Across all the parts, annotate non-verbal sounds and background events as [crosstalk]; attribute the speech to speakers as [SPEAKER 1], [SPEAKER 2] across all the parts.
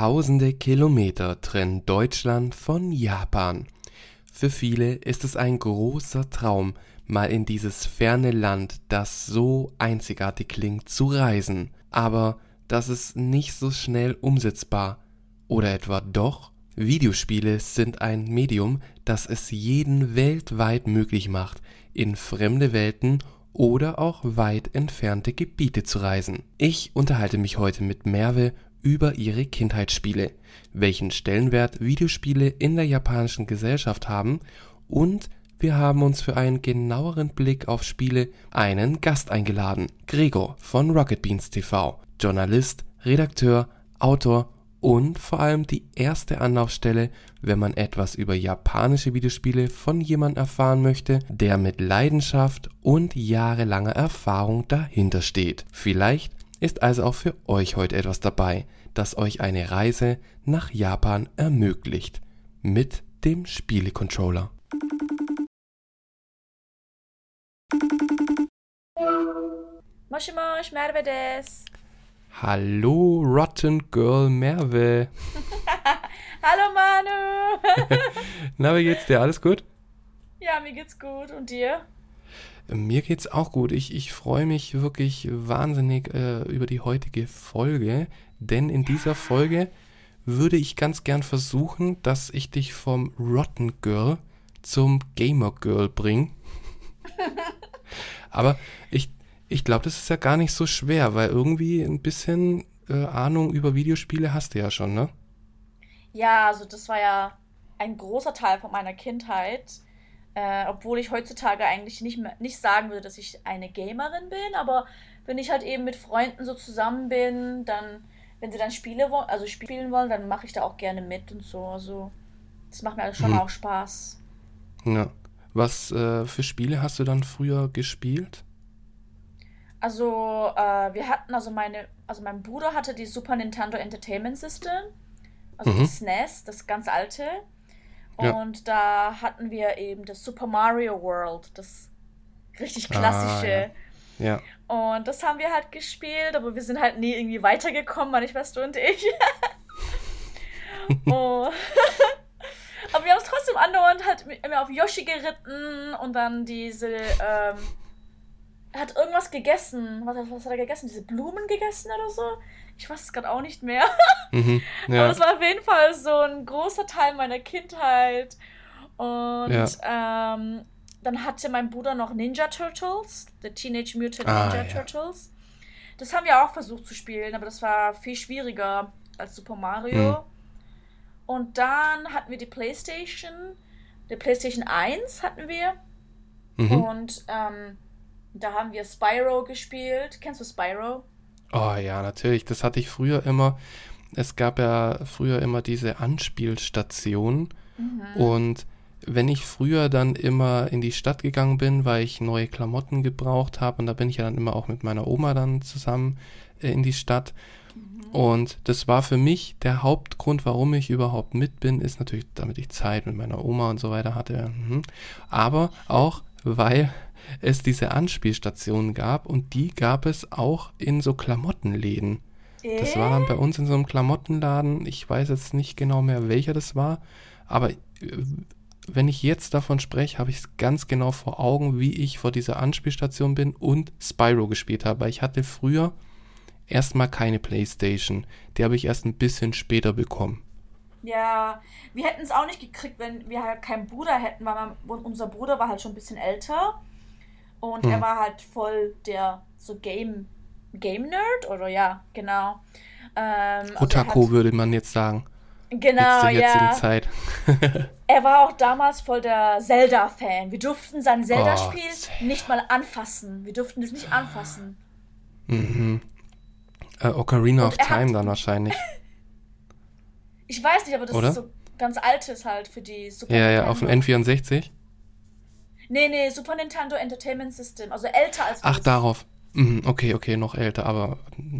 [SPEAKER 1] Tausende Kilometer trennen Deutschland von Japan. Für viele ist es ein großer Traum, mal in dieses ferne Land, das so einzigartig klingt, zu reisen. Aber das ist nicht so schnell umsetzbar. Oder etwa doch? Videospiele sind ein Medium, das es jeden weltweit möglich macht, in fremde Welten oder auch weit entfernte Gebiete zu reisen. Ich unterhalte mich heute mit Merve über ihre Kindheitsspiele, welchen Stellenwert Videospiele in der japanischen Gesellschaft haben und wir haben uns für einen genaueren Blick auf Spiele einen Gast eingeladen, Gregor von Rocket Beans TV, Journalist, Redakteur, Autor und vor allem die erste Anlaufstelle, wenn man etwas über japanische Videospiele von jemandem erfahren möchte, der mit Leidenschaft und jahrelanger Erfahrung dahinter steht. Vielleicht ist also auch für euch heute etwas dabei, das euch eine Reise nach Japan ermöglicht. Mit dem Spielecontroller.
[SPEAKER 2] Moshi Mosh, Merve des.
[SPEAKER 1] Hallo, Rotten Girl Merve. [laughs]
[SPEAKER 2] Hallo Manu. [laughs]
[SPEAKER 1] Na, wie geht's dir? Alles gut?
[SPEAKER 2] Ja, mir geht's gut. Und dir?
[SPEAKER 1] Mir geht's auch gut. Ich, ich freue mich wirklich wahnsinnig äh, über die heutige Folge, denn in dieser Folge würde ich ganz gern versuchen, dass ich dich vom Rotten Girl zum Gamer Girl bringe. [laughs] Aber ich, ich glaube, das ist ja gar nicht so schwer, weil irgendwie ein bisschen äh, Ahnung über Videospiele hast du ja schon, ne?
[SPEAKER 2] Ja, also das war ja ein großer Teil von meiner Kindheit. Äh, obwohl ich heutzutage eigentlich nicht, mehr, nicht sagen würde, dass ich eine Gamerin bin, aber wenn ich halt eben mit Freunden so zusammen bin, dann, wenn sie dann Spiele also spielen wollen, dann mache ich da auch gerne mit und so. Also das macht mir also schon hm. auch Spaß.
[SPEAKER 1] Ja. Was äh, für Spiele hast du dann früher gespielt?
[SPEAKER 2] Also, äh, wir hatten, also meine, also mein Bruder hatte die Super Nintendo Entertainment System, also mhm. das SNES, das ganz alte. Und da hatten wir eben das Super Mario World, das richtig klassische.
[SPEAKER 1] Ah, ja. ja.
[SPEAKER 2] Und das haben wir halt gespielt, aber wir sind halt nie irgendwie weitergekommen, meine Schwester und ich. [laughs] oh. [laughs] aber wir haben es trotzdem andauernd halt immer auf Yoshi geritten und dann diese ähm, er hat irgendwas gegessen. Was, was, hat er gegessen? Diese Blumen gegessen oder so? Ich weiß es gerade auch nicht mehr. [laughs] Mhm, ja. Aber es war auf jeden Fall so ein großer Teil meiner Kindheit. Und ja. ähm, dann hatte mein Bruder noch Ninja Turtles, The Teenage Mutant ah, Ninja ja. Turtles. Das haben wir auch versucht zu spielen, aber das war viel schwieriger als Super Mario. Mhm. Und dann hatten wir die PlayStation. Die PlayStation 1 hatten wir. Mhm. Und ähm, da haben wir Spyro gespielt. Kennst du Spyro?
[SPEAKER 1] Oh ja, natürlich. Das hatte ich früher immer. Es gab ja früher immer diese Anspielstation. Mhm. Und wenn ich früher dann immer in die Stadt gegangen bin, weil ich neue Klamotten gebraucht habe, und da bin ich ja dann immer auch mit meiner Oma dann zusammen äh, in die Stadt. Mhm. Und das war für mich der Hauptgrund, warum ich überhaupt mit bin, ist natürlich, damit ich Zeit mit meiner Oma und so weiter hatte. Mhm. Aber auch, weil es diese Anspielstationen gab und die gab es auch in so Klamottenläden. Äh? Das war dann bei uns in so einem Klamottenladen. Ich weiß jetzt nicht genau mehr, welcher das war, aber äh, wenn ich jetzt davon spreche, habe ich es ganz genau vor Augen, wie ich vor dieser Anspielstation bin und Spyro gespielt habe. Ich hatte früher erstmal keine Playstation. Die habe ich erst ein bisschen später bekommen.
[SPEAKER 2] Ja, wir hätten es auch nicht gekriegt, wenn wir halt keinen Bruder hätten, weil man, unser Bruder war halt schon ein bisschen älter. Und hm. er war halt voll der so Game, Game Nerd oder ja, genau.
[SPEAKER 1] Ähm, also Otaku hat, würde man jetzt sagen.
[SPEAKER 2] Genau,
[SPEAKER 1] jetzt
[SPEAKER 2] ja.
[SPEAKER 1] Zeit. [laughs]
[SPEAKER 2] er war auch damals voll der Zelda-Fan. Wir durften sein Zelda-Spiel oh, nicht mal anfassen. Wir durften es nicht anfassen.
[SPEAKER 1] Mhm. Äh, Ocarina of Time hat, dann wahrscheinlich. [laughs]
[SPEAKER 2] ich weiß nicht, aber das Oder? ist so ganz altes halt für die
[SPEAKER 1] Super Ja, ja, auf dem N64.
[SPEAKER 2] Nee, nee, Super Nintendo Entertainment System, also älter als
[SPEAKER 1] Ach, darauf. Mhm, okay, okay, noch älter, aber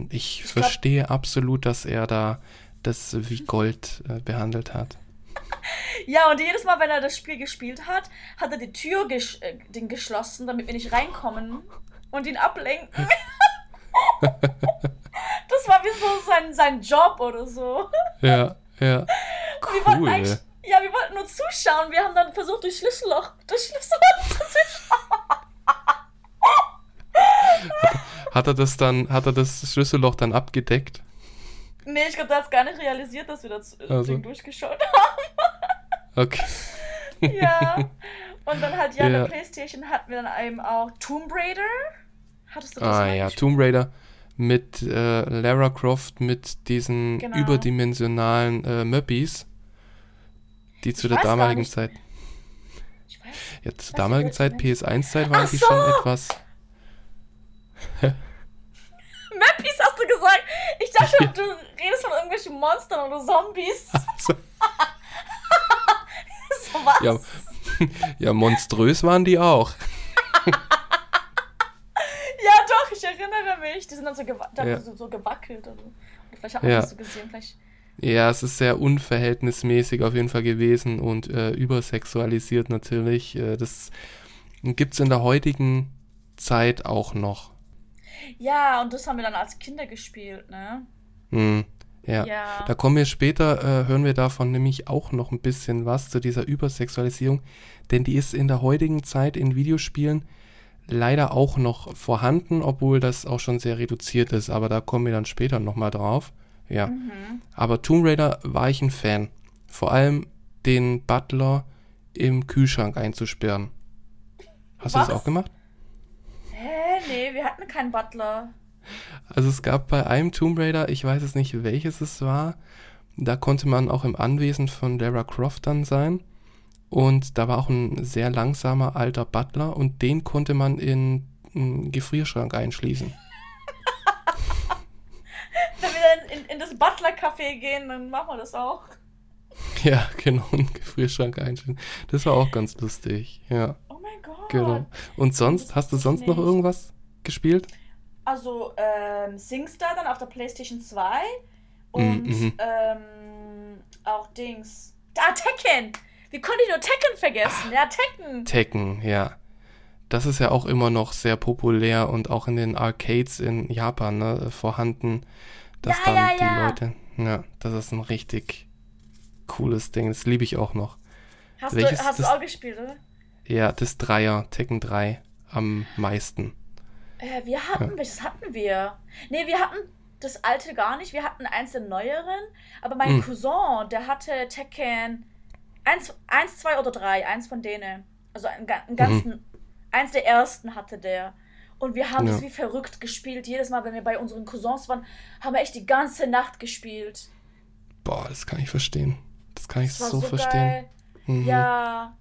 [SPEAKER 1] ich, ich verstehe glaub... absolut, dass er da das wie Gold äh, behandelt hat. [laughs]
[SPEAKER 2] ja, und jedes Mal, wenn er das Spiel gespielt hat, hat er die Tür ges äh, den geschlossen, damit wir nicht reinkommen und ihn ablenken. [laughs] das war wie so sein, sein Job oder so.
[SPEAKER 1] Ja, ja.
[SPEAKER 2] Wir wollten
[SPEAKER 1] Cool.
[SPEAKER 2] eigentlich, ja, wir wollten nur zuschauen. Wir haben dann versucht, durch Schlüsselloch, durch Schlüsselloch [laughs] zu schauen.
[SPEAKER 1] Hat er das dann, hat er das Schlüsselloch dann abgedeckt?
[SPEAKER 2] Nee, ich glaube, der hat gar nicht realisiert, dass wir das äh,
[SPEAKER 1] Also.
[SPEAKER 2] Ding durchgeschaut
[SPEAKER 1] Okay.
[SPEAKER 2] haben. [laughs] Ja. Und dann halt, ja,
[SPEAKER 1] Ja.
[SPEAKER 2] der Playstation hatten wir dann eben auch Tomb Raider. Hattest du das
[SPEAKER 1] Ah ja? Tomb Raider mit äh, Lara Croft mit diesen
[SPEAKER 2] Genau.
[SPEAKER 1] überdimensionalen äh, Möppis, die zu
[SPEAKER 2] Ich
[SPEAKER 1] der damaligen. Zeit,
[SPEAKER 2] Ich weiß.
[SPEAKER 1] ja, zur damaligen Zeit,
[SPEAKER 2] nicht.
[SPEAKER 1] PS1-Zeit, waren
[SPEAKER 2] Ach
[SPEAKER 1] die
[SPEAKER 2] so!
[SPEAKER 1] schon etwas. [laughs]
[SPEAKER 2] Mappies hast du gesagt. Ich dachte, du redest von irgendwelchen Monstern oder Zombies.
[SPEAKER 1] Also, [laughs]
[SPEAKER 2] so was?
[SPEAKER 1] ja, [laughs] ja, monströs waren die auch.
[SPEAKER 2] Ja, doch, ich erinnere mich. Die sind dann so, gewa
[SPEAKER 1] Ja.
[SPEAKER 2] so, so gewackelt. Oder, oder vielleicht hat man
[SPEAKER 1] Ja.
[SPEAKER 2] das so gesehen. Vielleicht.
[SPEAKER 1] Ja, es ist sehr unverhältnismäßig auf jeden Fall gewesen und äh, übersexualisiert natürlich. Äh, das gibt's in der heutigen Zeit auch noch.
[SPEAKER 2] Ja, und das haben wir dann als Kinder gespielt, ne?
[SPEAKER 1] Hm, ja.
[SPEAKER 2] Ja.
[SPEAKER 1] Da kommen wir später, äh, hören wir davon nämlich auch noch ein bisschen was zu dieser Übersexualisierung, denn die ist in der heutigen Zeit in Videospielen leider auch noch vorhanden, obwohl das auch schon sehr reduziert ist, aber da kommen wir dann später nochmal drauf. Ja.
[SPEAKER 2] Mhm.
[SPEAKER 1] Aber Tomb Raider war ich ein Fan. Vor allem den Butler im Kühlschrank einzusperren. Hast du das
[SPEAKER 2] Was?
[SPEAKER 1] auch gemacht?
[SPEAKER 2] Hä? Nee, wir hatten keinen Butler.
[SPEAKER 1] Also es gab bei einem Tomb Raider, ich weiß es nicht, welches es war, da konnte man auch im Anwesen von Lara Croft dann sein. Und da war auch ein sehr langsamer alter Butler und den konnte man in einen Gefrierschrank einschließen.
[SPEAKER 2] Wenn wir dann in, in das Butler-Café gehen, dann machen wir das auch.
[SPEAKER 1] Ja, genau, [laughs] einen Gefrierschrank einschließen. Das war auch ganz lustig, ja,
[SPEAKER 2] Oh mein Gott.
[SPEAKER 1] genau. Und sonst, hast du sonst noch
[SPEAKER 2] nicht.
[SPEAKER 1] irgendwas gespielt?
[SPEAKER 2] Also, ähm, SingStar dann auf der PlayStation 2 und
[SPEAKER 1] Mhm.
[SPEAKER 2] ähm, auch Dings. Ah, Tekken! Wie konnte ich nur Tekken vergessen? Ja, Tekken!
[SPEAKER 1] Tekken, ja. Das ist ja auch immer noch sehr populär und auch in den Arcades in Japan ne, vorhanden, dass
[SPEAKER 2] Ja,
[SPEAKER 1] dann
[SPEAKER 2] ja,
[SPEAKER 1] die
[SPEAKER 2] ja.
[SPEAKER 1] Leute, ja, das ist ein richtig cooles Ding, das liebe ich auch noch.
[SPEAKER 2] Hast,
[SPEAKER 1] Welches
[SPEAKER 2] du, hast du
[SPEAKER 1] das-
[SPEAKER 2] auch gespielt, oder?
[SPEAKER 1] Ja, das Dreier, Tekken 3 am meisten.
[SPEAKER 2] Äh, wir hatten, welches hatten wir? Nee, wir hatten das alte gar nicht. Wir hatten eins der neueren. Aber mein
[SPEAKER 1] Mhm.
[SPEAKER 2] Cousin, der hatte Tekken 1, eins 2 oder 3. Eins von denen. Also einen, einen ganzen. Eins der ersten hatte der. Und wir haben
[SPEAKER 1] Ja.
[SPEAKER 2] das wie verrückt gespielt. Jedes Mal, wenn wir bei unseren Cousins waren, haben wir echt die ganze Nacht gespielt.
[SPEAKER 1] Boah, das kann ich verstehen. Das kann ich
[SPEAKER 2] Das
[SPEAKER 1] so,
[SPEAKER 2] so,
[SPEAKER 1] verstehen. Mhm.
[SPEAKER 2] Ja.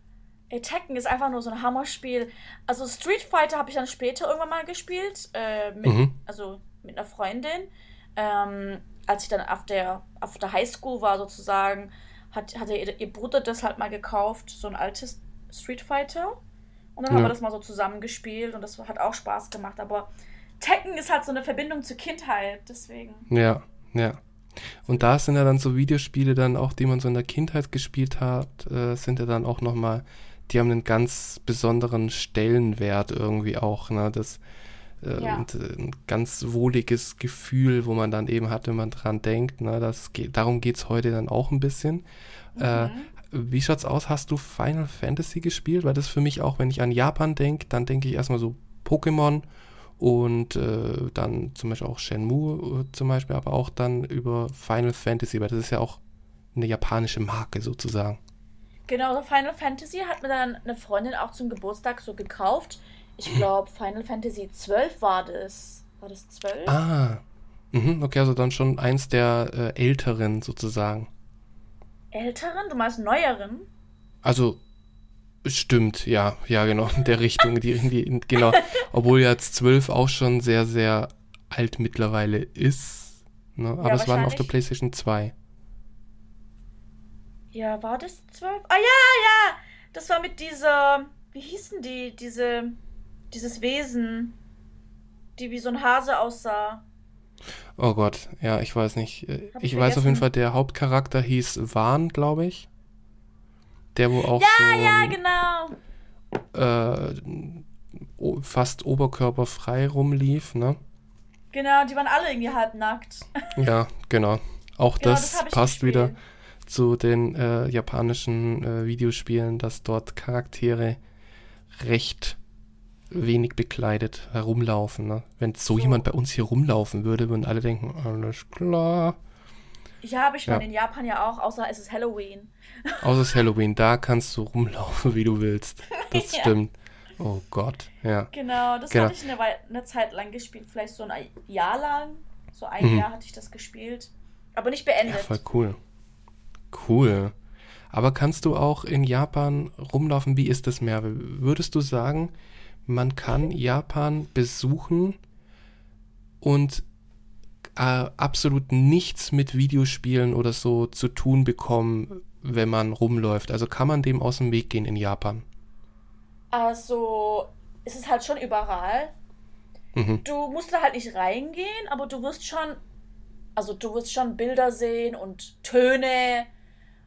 [SPEAKER 2] Ey, Tekken ist einfach nur so ein Hammerspiel. Also Street Fighter habe ich dann später irgendwann mal gespielt. Äh, mit,
[SPEAKER 1] Mhm.
[SPEAKER 2] Also mit einer Freundin. Ähm, als ich dann auf der, auf der Highschool war sozusagen, hat, hatte ihr, ihr Bruder das halt mal gekauft. So ein altes Street Fighter. Und dann haben
[SPEAKER 1] Ja.
[SPEAKER 2] wir das mal so zusammen gespielt. Und das hat auch Spaß gemacht. Aber Tekken ist halt so eine Verbindung zur Kindheit. Deswegen.
[SPEAKER 1] Ja, ja. Und da sind ja dann so Videospiele dann auch, die man so in der Kindheit gespielt hat, äh, sind ja dann auch nochmal, die haben einen ganz besonderen Stellenwert irgendwie auch, ne? Das äh,
[SPEAKER 2] Ja.
[SPEAKER 1] und, äh, ein ganz wohliges Gefühl, wo man dann eben hat, wenn man dran denkt, ne? Das geht, darum geht's heute dann auch ein bisschen. Äh,
[SPEAKER 2] Mhm.
[SPEAKER 1] Wie schaut's aus? Hast du Final Fantasy gespielt? Weil das für mich auch, wenn ich an Japan denke, dann denke ich erstmal so Pokémon und äh, dann zum Beispiel auch Shenmue äh, zum Beispiel, aber auch dann über Final Fantasy, weil das ist ja auch eine japanische Marke sozusagen.
[SPEAKER 2] Genau, Final Fantasy hat mir dann eine Freundin auch zum Geburtstag so gekauft. Ich glaube, Final Fantasy 12 war das. War das 12?
[SPEAKER 1] Ah, mhm, okay, also dann schon eins der äh, älteren sozusagen.
[SPEAKER 2] Älteren? Du meinst neueren?
[SPEAKER 1] Also stimmt, ja, ja genau, in der Richtung, die, in die, in, genau. [laughs] Obwohl jetzt 12 auch schon sehr, sehr alt mittlerweile ist. Ne? Aber es waren auf der. PlayStation 2.
[SPEAKER 2] Ja, war das 12? Ah ja, ja! Das war mit dieser. Wie hießen die? Diese. Dieses Wesen. Die wie so ein Hase aussah.
[SPEAKER 1] Oh Gott, ja, ich weiß nicht. Äh,
[SPEAKER 2] Hab
[SPEAKER 1] Ich weiß auf jeden. Fall, der Hauptcharakter hieß Vahn, glaube ich. Der, wo auch
[SPEAKER 2] Ja,
[SPEAKER 1] so
[SPEAKER 2] ja, genau.
[SPEAKER 1] äh, fast oberkörperfrei rumlief, ne?
[SPEAKER 2] Genau, die waren alle irgendwie halb nackt. [laughs]
[SPEAKER 1] Ja, genau. Auch
[SPEAKER 2] Genau,
[SPEAKER 1] das,
[SPEAKER 2] das
[SPEAKER 1] passt
[SPEAKER 2] gespielt.
[SPEAKER 1] wieder zu den äh, japanischen äh, Videospielen, dass dort Charaktere recht wenig bekleidet herumlaufen. Ne? Wenn so,
[SPEAKER 2] So.
[SPEAKER 1] jemand bei uns hier rumlaufen würde, würden alle denken, alles klar.
[SPEAKER 2] Ja, aber ich meine,
[SPEAKER 1] Ja.
[SPEAKER 2] in Japan ja auch, außer es ist Halloween. [laughs]
[SPEAKER 1] Außer es ist Halloween, da kannst du rumlaufen, wie du willst. Das [laughs]
[SPEAKER 2] Ja.
[SPEAKER 1] stimmt. Oh Gott, ja.
[SPEAKER 2] Genau, das
[SPEAKER 1] Genau.
[SPEAKER 2] hatte ich eine, Wei- eine Zeit lang gespielt, vielleicht so ein Jahr lang. So ein
[SPEAKER 1] Mhm.
[SPEAKER 2] Jahr hatte ich das gespielt. Aber nicht
[SPEAKER 1] Ja,
[SPEAKER 2] beendet.
[SPEAKER 1] voll cool. Cool. Aber kannst du auch in Japan rumlaufen? Wie ist das mehr? Würdest du sagen, man kann Japan besuchen und äh, absolut nichts mit Videospielen oder so zu tun bekommen, wenn man rumläuft? Also kann man dem aus dem Weg gehen in Japan?
[SPEAKER 2] Also, es ist halt schon überall.
[SPEAKER 1] Mhm.
[SPEAKER 2] Du musst da halt nicht reingehen, aber du wirst schon, also du wirst schon Bilder sehen und Töne.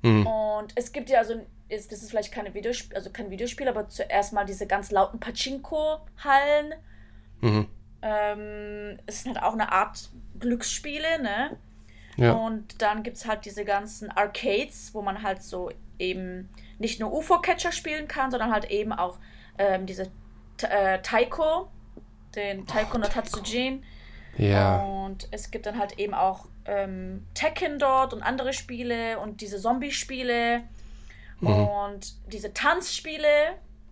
[SPEAKER 1] Mhm.
[SPEAKER 2] Und es gibt ja also, ist, das ist vielleicht keine Videospiel, also kein Videospiel, aber zuerst mal diese ganz lauten Pachinko-Hallen.
[SPEAKER 1] Mhm.
[SPEAKER 2] Ähm, es sind halt auch eine Art Glücksspiele, ne?
[SPEAKER 1] Ja.
[SPEAKER 2] Und dann gibt es halt diese ganzen Arcades, wo man halt so eben nicht nur UFO-Catcher spielen kann, sondern halt eben auch ähm, diese äh, Taiko, den Taiko no Tatsujin.
[SPEAKER 1] Ja.
[SPEAKER 2] Und es gibt dann halt eben auch ähm, Tekken dort und andere Spiele und diese Zombie-Spiele
[SPEAKER 1] Mhm.
[SPEAKER 2] und diese Tanzspiele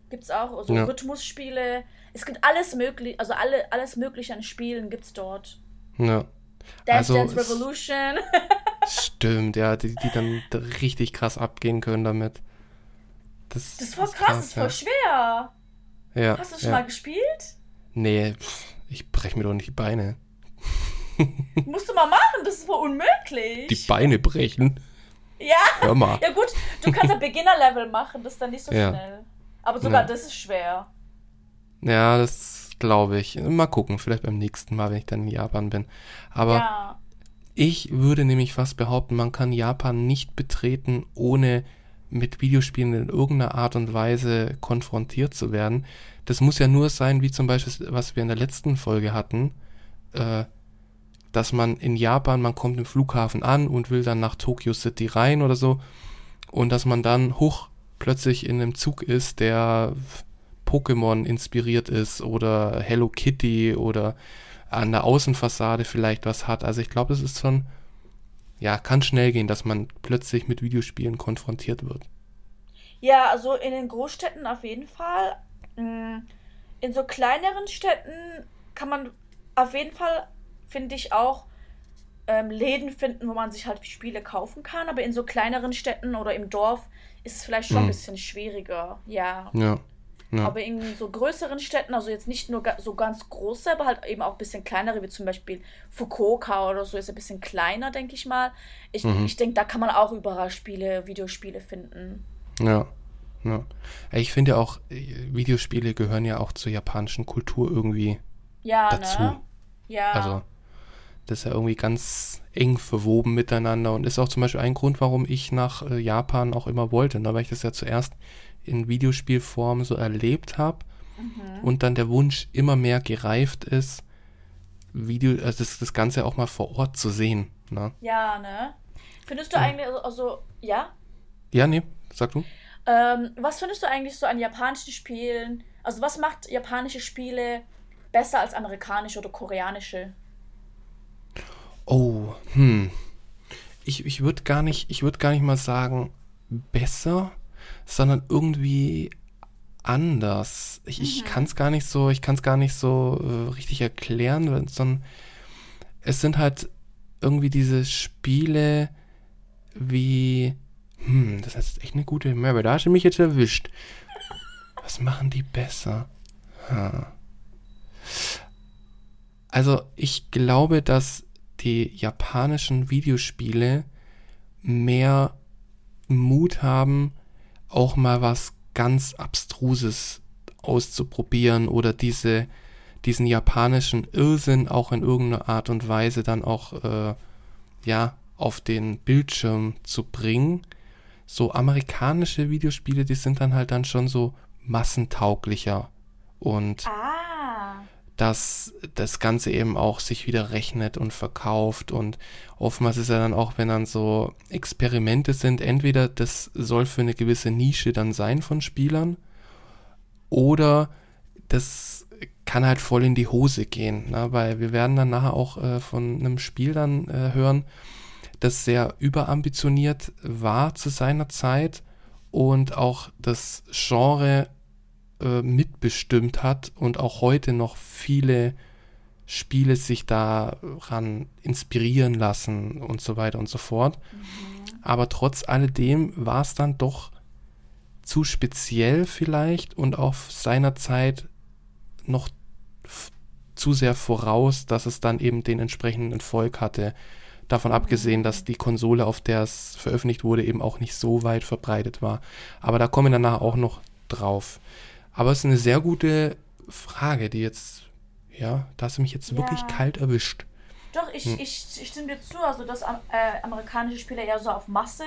[SPEAKER 2] gibt es auch, also
[SPEAKER 1] Ja.
[SPEAKER 2] Rhythmusspiele. Es gibt alles mögliche, also alle, alles mögliche an Spielen gibt es dort.
[SPEAKER 1] Ja.
[SPEAKER 2] Dance
[SPEAKER 1] Also
[SPEAKER 2] Dance Revolution.
[SPEAKER 1] Stimmt, ja, die, die dann richtig krass abgehen können damit. Das,
[SPEAKER 2] Das ist voll
[SPEAKER 1] ist
[SPEAKER 2] krass, das ist voll
[SPEAKER 1] ja.
[SPEAKER 2] schwer.
[SPEAKER 1] Ja,
[SPEAKER 2] Hast du das schon
[SPEAKER 1] ja.
[SPEAKER 2] mal gespielt?
[SPEAKER 1] Nee, pff, ich brech mir doch nicht die Beine.
[SPEAKER 2] Musst du mal machen, das ist voll unmöglich.
[SPEAKER 1] Die Beine brechen?
[SPEAKER 2] Ja,
[SPEAKER 1] Hör mal.
[SPEAKER 2] ja gut, du kannst ein [laughs] Beginner-Level machen, das ist dann nicht so
[SPEAKER 1] Ja.
[SPEAKER 2] schnell. Aber sogar
[SPEAKER 1] Ja.
[SPEAKER 2] das ist schwer.
[SPEAKER 1] Ja, das glaube ich. Mal gucken, vielleicht beim nächsten Mal, wenn ich dann in Japan bin. Aber
[SPEAKER 2] ja.
[SPEAKER 1] ich würde nämlich fast behaupten, man kann Japan nicht betreten, ohne mit Videospielen in irgendeiner Art und Weise konfrontiert zu werden. Das muss ja nur sein, wie zum Beispiel, was wir in der letzten Folge hatten, äh, dass man in Japan, man kommt im Flughafen an und will dann nach Tokyo City rein oder so und dass man dann hoch plötzlich in einem Zug ist, der Pokémon inspiriert ist oder Hello Kitty oder an der Außenfassade vielleicht was hat. Also ich glaube, es ist schon, ja, kann schnell gehen, dass man plötzlich mit Videospielen konfrontiert wird.
[SPEAKER 2] Ja, also in den Großstädten auf jeden Fall. Mm, In so kleineren Städten kann man auf jeden Fall, finde ich, auch ähm, Läden finden, wo man sich halt Spiele kaufen kann. Aber in so kleineren Städten oder im Dorf ist es vielleicht schon ein
[SPEAKER 1] Mhm.
[SPEAKER 2] bisschen schwieriger. Ja.
[SPEAKER 1] Ja. ja.
[SPEAKER 2] Aber in so größeren Städten, also jetzt nicht nur so ganz große, aber halt eben auch ein bisschen kleinere, wie zum Beispiel Fukuoka oder so, ist ein bisschen kleiner, denke ich mal. Ich,
[SPEAKER 1] Mhm.
[SPEAKER 2] ich denke, da kann man auch überall Spiele, Videospiele finden.
[SPEAKER 1] Ja, ja. Ich finde auch, äh, Videospiele gehören ja auch zur japanischen Kultur irgendwie
[SPEAKER 2] Ja,
[SPEAKER 1] dazu.
[SPEAKER 2] ne? Ja.
[SPEAKER 1] Also, das ist ja irgendwie ganz eng verwoben miteinander und ist auch zum Beispiel ein Grund, warum ich nach äh, Japan auch immer wollte, ne? weil ich das ja zuerst in Videospielform so erlebt habe
[SPEAKER 2] Mhm.
[SPEAKER 1] und dann der Wunsch immer mehr gereift ist, Video, also das, das Ganze auch mal vor Ort zu sehen. Ne?
[SPEAKER 2] Ja, ne? Findest du
[SPEAKER 1] Ja.
[SPEAKER 2] eigentlich, also, also ja?
[SPEAKER 1] Ja, nee, sag du.
[SPEAKER 2] Ähm, was findest du eigentlich so an japanischen Spielen? Also, was macht japanische Spiele besser als amerikanische oder koreanische?
[SPEAKER 1] Oh, hm. Ich, ich würde gar nicht, ich würde gar nicht mal sagen besser, sondern irgendwie anders. Ich, ich
[SPEAKER 2] Mhm.
[SPEAKER 1] kann es gar nicht so, ich kann es gar nicht so äh, richtig erklären, sondern es sind halt irgendwie diese Spiele wie, hm, das ist echt eine gute Merbe. Da hast du mich jetzt erwischt. Was machen die besser? Ha. Also ich glaube, dass die japanischen Videospiele mehr Mut haben, auch mal was ganz Abstruses auszuprobieren oder diese, diesen japanischen Irrsinn auch in irgendeiner Art und Weise dann auch äh, ja, auf den Bildschirm zu bringen. So amerikanische Videospiele, die sind dann halt dann schon so massentauglicher und
[SPEAKER 2] Ah.
[SPEAKER 1] Dass das Ganze eben auch sich wieder rechnet und verkauft und oftmals ist ja dann auch, wenn dann so Experimente sind, entweder das soll für eine gewisse Nische dann sein von Spielern oder das kann halt voll in die Hose gehen, ne? weil wir werden dann nachher auch äh, von einem Spiel dann äh, hören, das sehr überambitioniert war zu seiner Zeit und auch das Genre äh, mitbestimmt hat und auch heute noch viele Spiele sich daran inspirieren lassen und so weiter und so fort. Mhm. Aber trotz alledem war es dann doch zu speziell vielleicht und auf seiner Zeit noch zu sehr voraus, dass es dann eben den entsprechenden Erfolg hatte. Davon abgesehen, dass die Konsole, auf der es veröffentlicht wurde, eben auch nicht so weit verbreitet war. Aber da kommen wir danach auch noch drauf. Aber es ist eine sehr gute Frage, die jetzt, ja, da hast du mich jetzt ja. wirklich kalt erwischt.
[SPEAKER 2] Doch, ich, hm. ich, ich stimme dir zu, also dass äh, amerikanische Spieler eher so auf Masse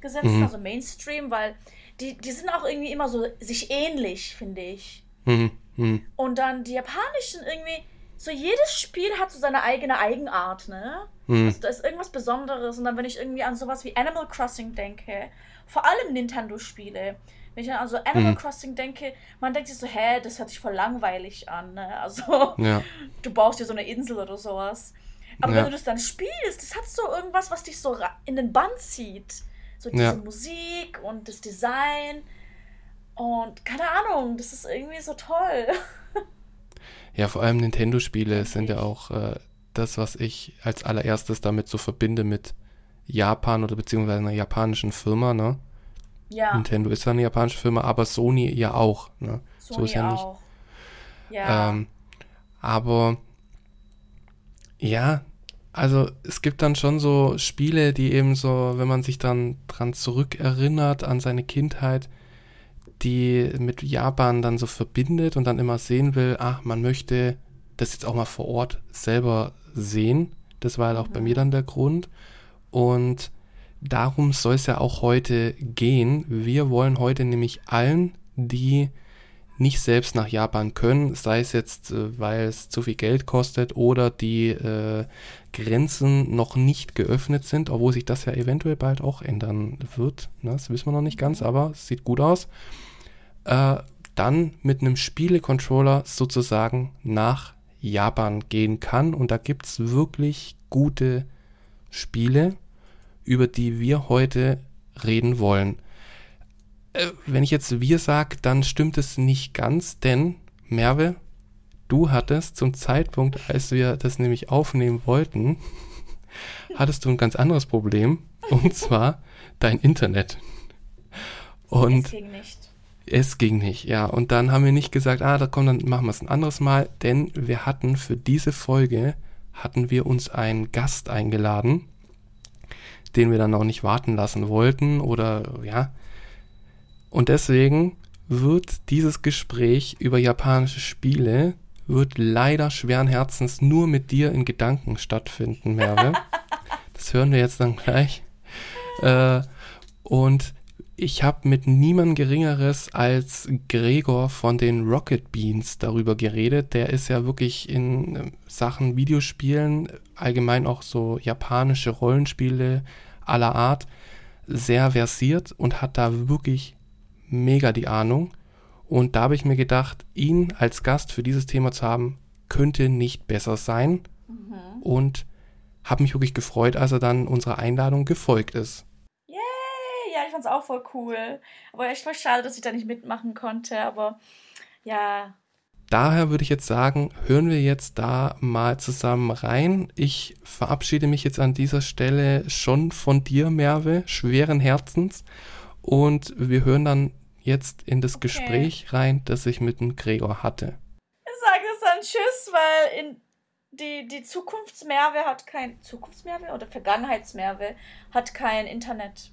[SPEAKER 2] gesetzt, mhm. also Mainstream, weil die, die sind auch irgendwie immer so sich ähnlich, finde ich. Mhm. Mhm. Und dann die japanischen irgendwie, so jedes Spiel hat so seine eigene Eigenart, ne? Mhm. Also da ist irgendwas Besonderes. Und dann, wenn ich irgendwie an sowas wie Animal Crossing denke, vor allem Nintendo-Spiele, wenn ich an also Animal mhm. Crossing denke, man denkt sich so, hä, das hört sich voll langweilig an. Ne? Also, ja. [laughs] du baust dir so eine Insel oder sowas. Aber ja. wenn du das dann spielst, das hat so irgendwas, was dich so in den Bann zieht. So diese ja. Musik und das Design. Und keine Ahnung, das ist irgendwie so toll. [laughs]
[SPEAKER 1] Ja, vor allem Nintendo-Spiele sind ja auch äh, das, was ich als allererstes damit so verbinde mit Japan oder beziehungsweise einer japanischen Firma, ne? Ja. Nintendo ist ja eine japanische Firma, aber Sony ja auch. Ne? Sony so ist ja auch. nicht. Ja. Ähm, aber ja, also es gibt dann schon so Spiele, die eben so, wenn man sich dann dran zurückerinnert an seine Kindheit, die mit Japan dann so verbindet und dann immer sehen will, ach, man möchte das jetzt auch mal vor Ort selber sehen. Das war halt auch mhm. bei mir dann der Grund. Und darum soll es ja auch heute gehen. Wir wollen heute nämlich allen, die nicht selbst nach Japan können, sei es jetzt, äh, weil es zu viel Geld kostet oder die äh, Grenzen noch nicht geöffnet sind, obwohl sich das ja eventuell bald auch ändern wird. Ne? Das wissen wir noch nicht ganz, aber es sieht gut aus. Äh, dann mit einem Spielecontroller sozusagen nach Japan gehen kann. Und da gibt es wirklich gute Spiele über die wir heute reden wollen. Äh, wenn ich jetzt wir sage, dann stimmt es nicht ganz, denn Merve, du hattest zum Zeitpunkt, als wir das nämlich aufnehmen wollten, [laughs] hattest du ein ganz anderes Problem und [laughs] zwar dein Internet. Und es ging nicht. Es ging nicht, ja. Und dann haben wir nicht gesagt, ah, da kommt, dann machen wir es ein anderes Mal, denn wir hatten für diese Folge hatten wir uns einen Gast eingeladen den wir dann auch nicht warten lassen wollten oder ja. Und deswegen wird dieses Gespräch über japanische Spiele wird leider schweren Herzens nur mit dir in Gedanken stattfinden, Merve. [laughs] das hören wir jetzt dann gleich. Äh, und ich habe mit niemand Geringeres als Gregor von den Rocket Beans darüber geredet. Der ist ja wirklich in äh, Sachen Videospielen, allgemein auch so japanische Rollenspiele aller Art, sehr versiert und hat da wirklich mega die Ahnung. Und da habe ich mir gedacht, ihn als Gast für dieses Thema zu haben, könnte nicht besser sein. Mhm. Und habe mich wirklich gefreut, als er dann unserer Einladung gefolgt ist
[SPEAKER 2] ich fand's auch voll cool. Aber echt voll schade, dass ich da nicht mitmachen konnte. Aber ja.
[SPEAKER 1] Daher würde ich jetzt sagen, hören wir jetzt da mal zusammen rein. Ich verabschiede mich jetzt an dieser Stelle schon von dir, Merve, schweren Herzens. Und wir hören dann jetzt in das okay. Gespräch rein, das ich mit dem Gregor hatte.
[SPEAKER 2] Ich sage es dann Tschüss, weil in die, die Zukunftsmerve hat kein. Zukunftsmerve oder Vergangenheitsmerve hat kein Internet.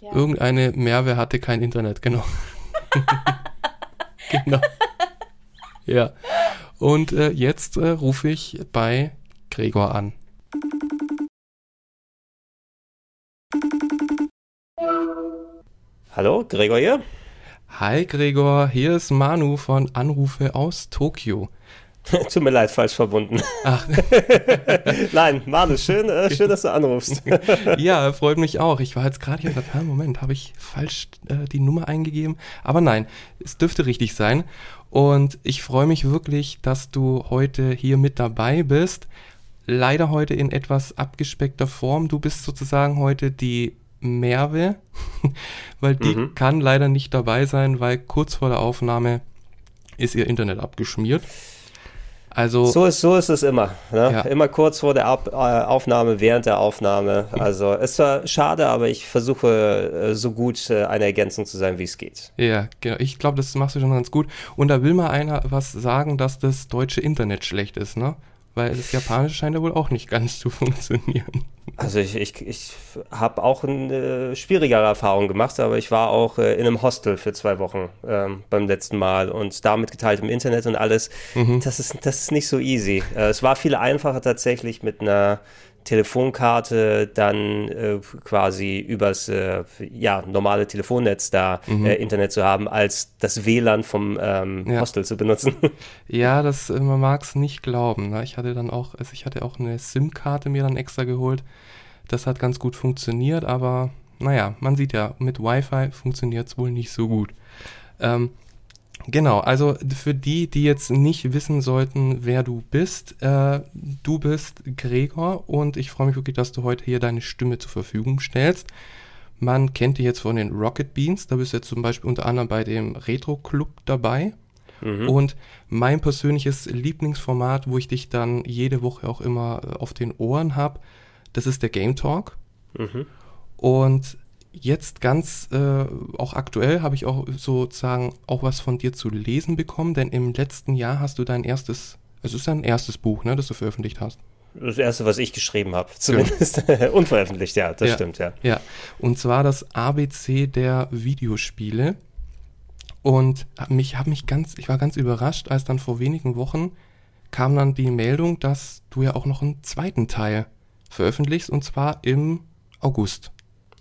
[SPEAKER 1] Ja. Irgendeine Merve hatte kein Internet, genau. [laughs] genau. Ja. Und äh, jetzt äh, rufe ich bei Gregor an.
[SPEAKER 3] Hallo, Gregor hier?
[SPEAKER 1] Hi Gregor, hier ist Manu von Anrufe aus Tokio. [laughs]
[SPEAKER 3] Tut mir leid, falsch verbunden. Ach. [laughs] Nein, Manu, schön, äh, schön, dass du anrufst. [laughs]
[SPEAKER 1] ja, freut mich auch. Ich war jetzt gerade hier und dachte, Moment, habe ich falsch äh, die Nummer eingegeben? Aber nein, es dürfte richtig sein. Und ich freue mich wirklich, dass du heute hier mit dabei bist. Leider heute in etwas abgespeckter Form. Du bist sozusagen heute die Merve, weil die mhm. kann leider nicht dabei sein, weil kurz vor der Aufnahme ist ihr Internet abgeschmiert.
[SPEAKER 3] Also, so, ist, so ist es immer. Ne? Ja. Immer kurz vor der Ab äh, Aufnahme, während der Aufnahme. Also es war schade, aber ich versuche äh, so gut äh, eine Ergänzung zu sein, wie es geht.
[SPEAKER 1] Ja, genau. Ich glaube, das machst du schon ganz gut. Und da will mal einer was sagen, dass das deutsche Internet schlecht ist, ne? Weil das Japanische scheint ja wohl auch nicht ganz zu funktionieren.
[SPEAKER 3] Also ich, ich, ich habe auch eine schwierigere Erfahrung gemacht, aber ich war auch äh, in einem Hostel für zwei Wochen ähm, beim letzten Mal und da mit geteiltem Internet und alles. Mhm. Das, ist, das ist nicht so easy. Äh, es war viel einfacher tatsächlich mit einer Telefonkarte dann äh, quasi übers äh, ja, normale Telefonnetz da mhm. äh, Internet zu haben, als das WLAN vom ähm, ja. Hostel zu benutzen. [laughs]
[SPEAKER 1] Ja, das, äh, man mag es nicht glauben. Ne? Ich hatte dann auch, also ich hatte auch eine SIM-Karte mir dann extra geholt. Das hat ganz gut funktioniert, aber naja, man sieht ja, mit Wi-Fi funktioniert es wohl nicht so gut. Ähm, Genau, also für die, die jetzt nicht wissen sollten, wer du bist, äh, du bist Gregor und ich freue mich wirklich, dass du heute hier deine Stimme zur Verfügung stellst. Man kennt dich jetzt von den Rocket Beans, da bist du jetzt zum Beispiel unter anderem bei dem Retro Club dabei. Mhm. Und mein persönliches Lieblingsformat, wo ich dich dann jede Woche auch immer äh, auf den Ohren habe, das ist der Game Talk. Mhm. Und jetzt ganz äh, auch aktuell habe ich auch sozusagen auch was von dir zu lesen bekommen, denn im letzten Jahr hast du dein erstes, also es ist dein erstes Buch, ne, das du veröffentlicht hast.
[SPEAKER 3] Das erste, was ich geschrieben habe, zumindest ja. [laughs] unveröffentlicht, ja, das
[SPEAKER 1] ja.
[SPEAKER 3] stimmt, ja.
[SPEAKER 1] Ja, und zwar das ABC der Videospiele. Und mich habe mich ganz, ich war ganz überrascht, als dann vor wenigen Wochen kam dann die Meldung, dass du ja auch noch einen zweiten Teil veröffentlichst, und zwar im August.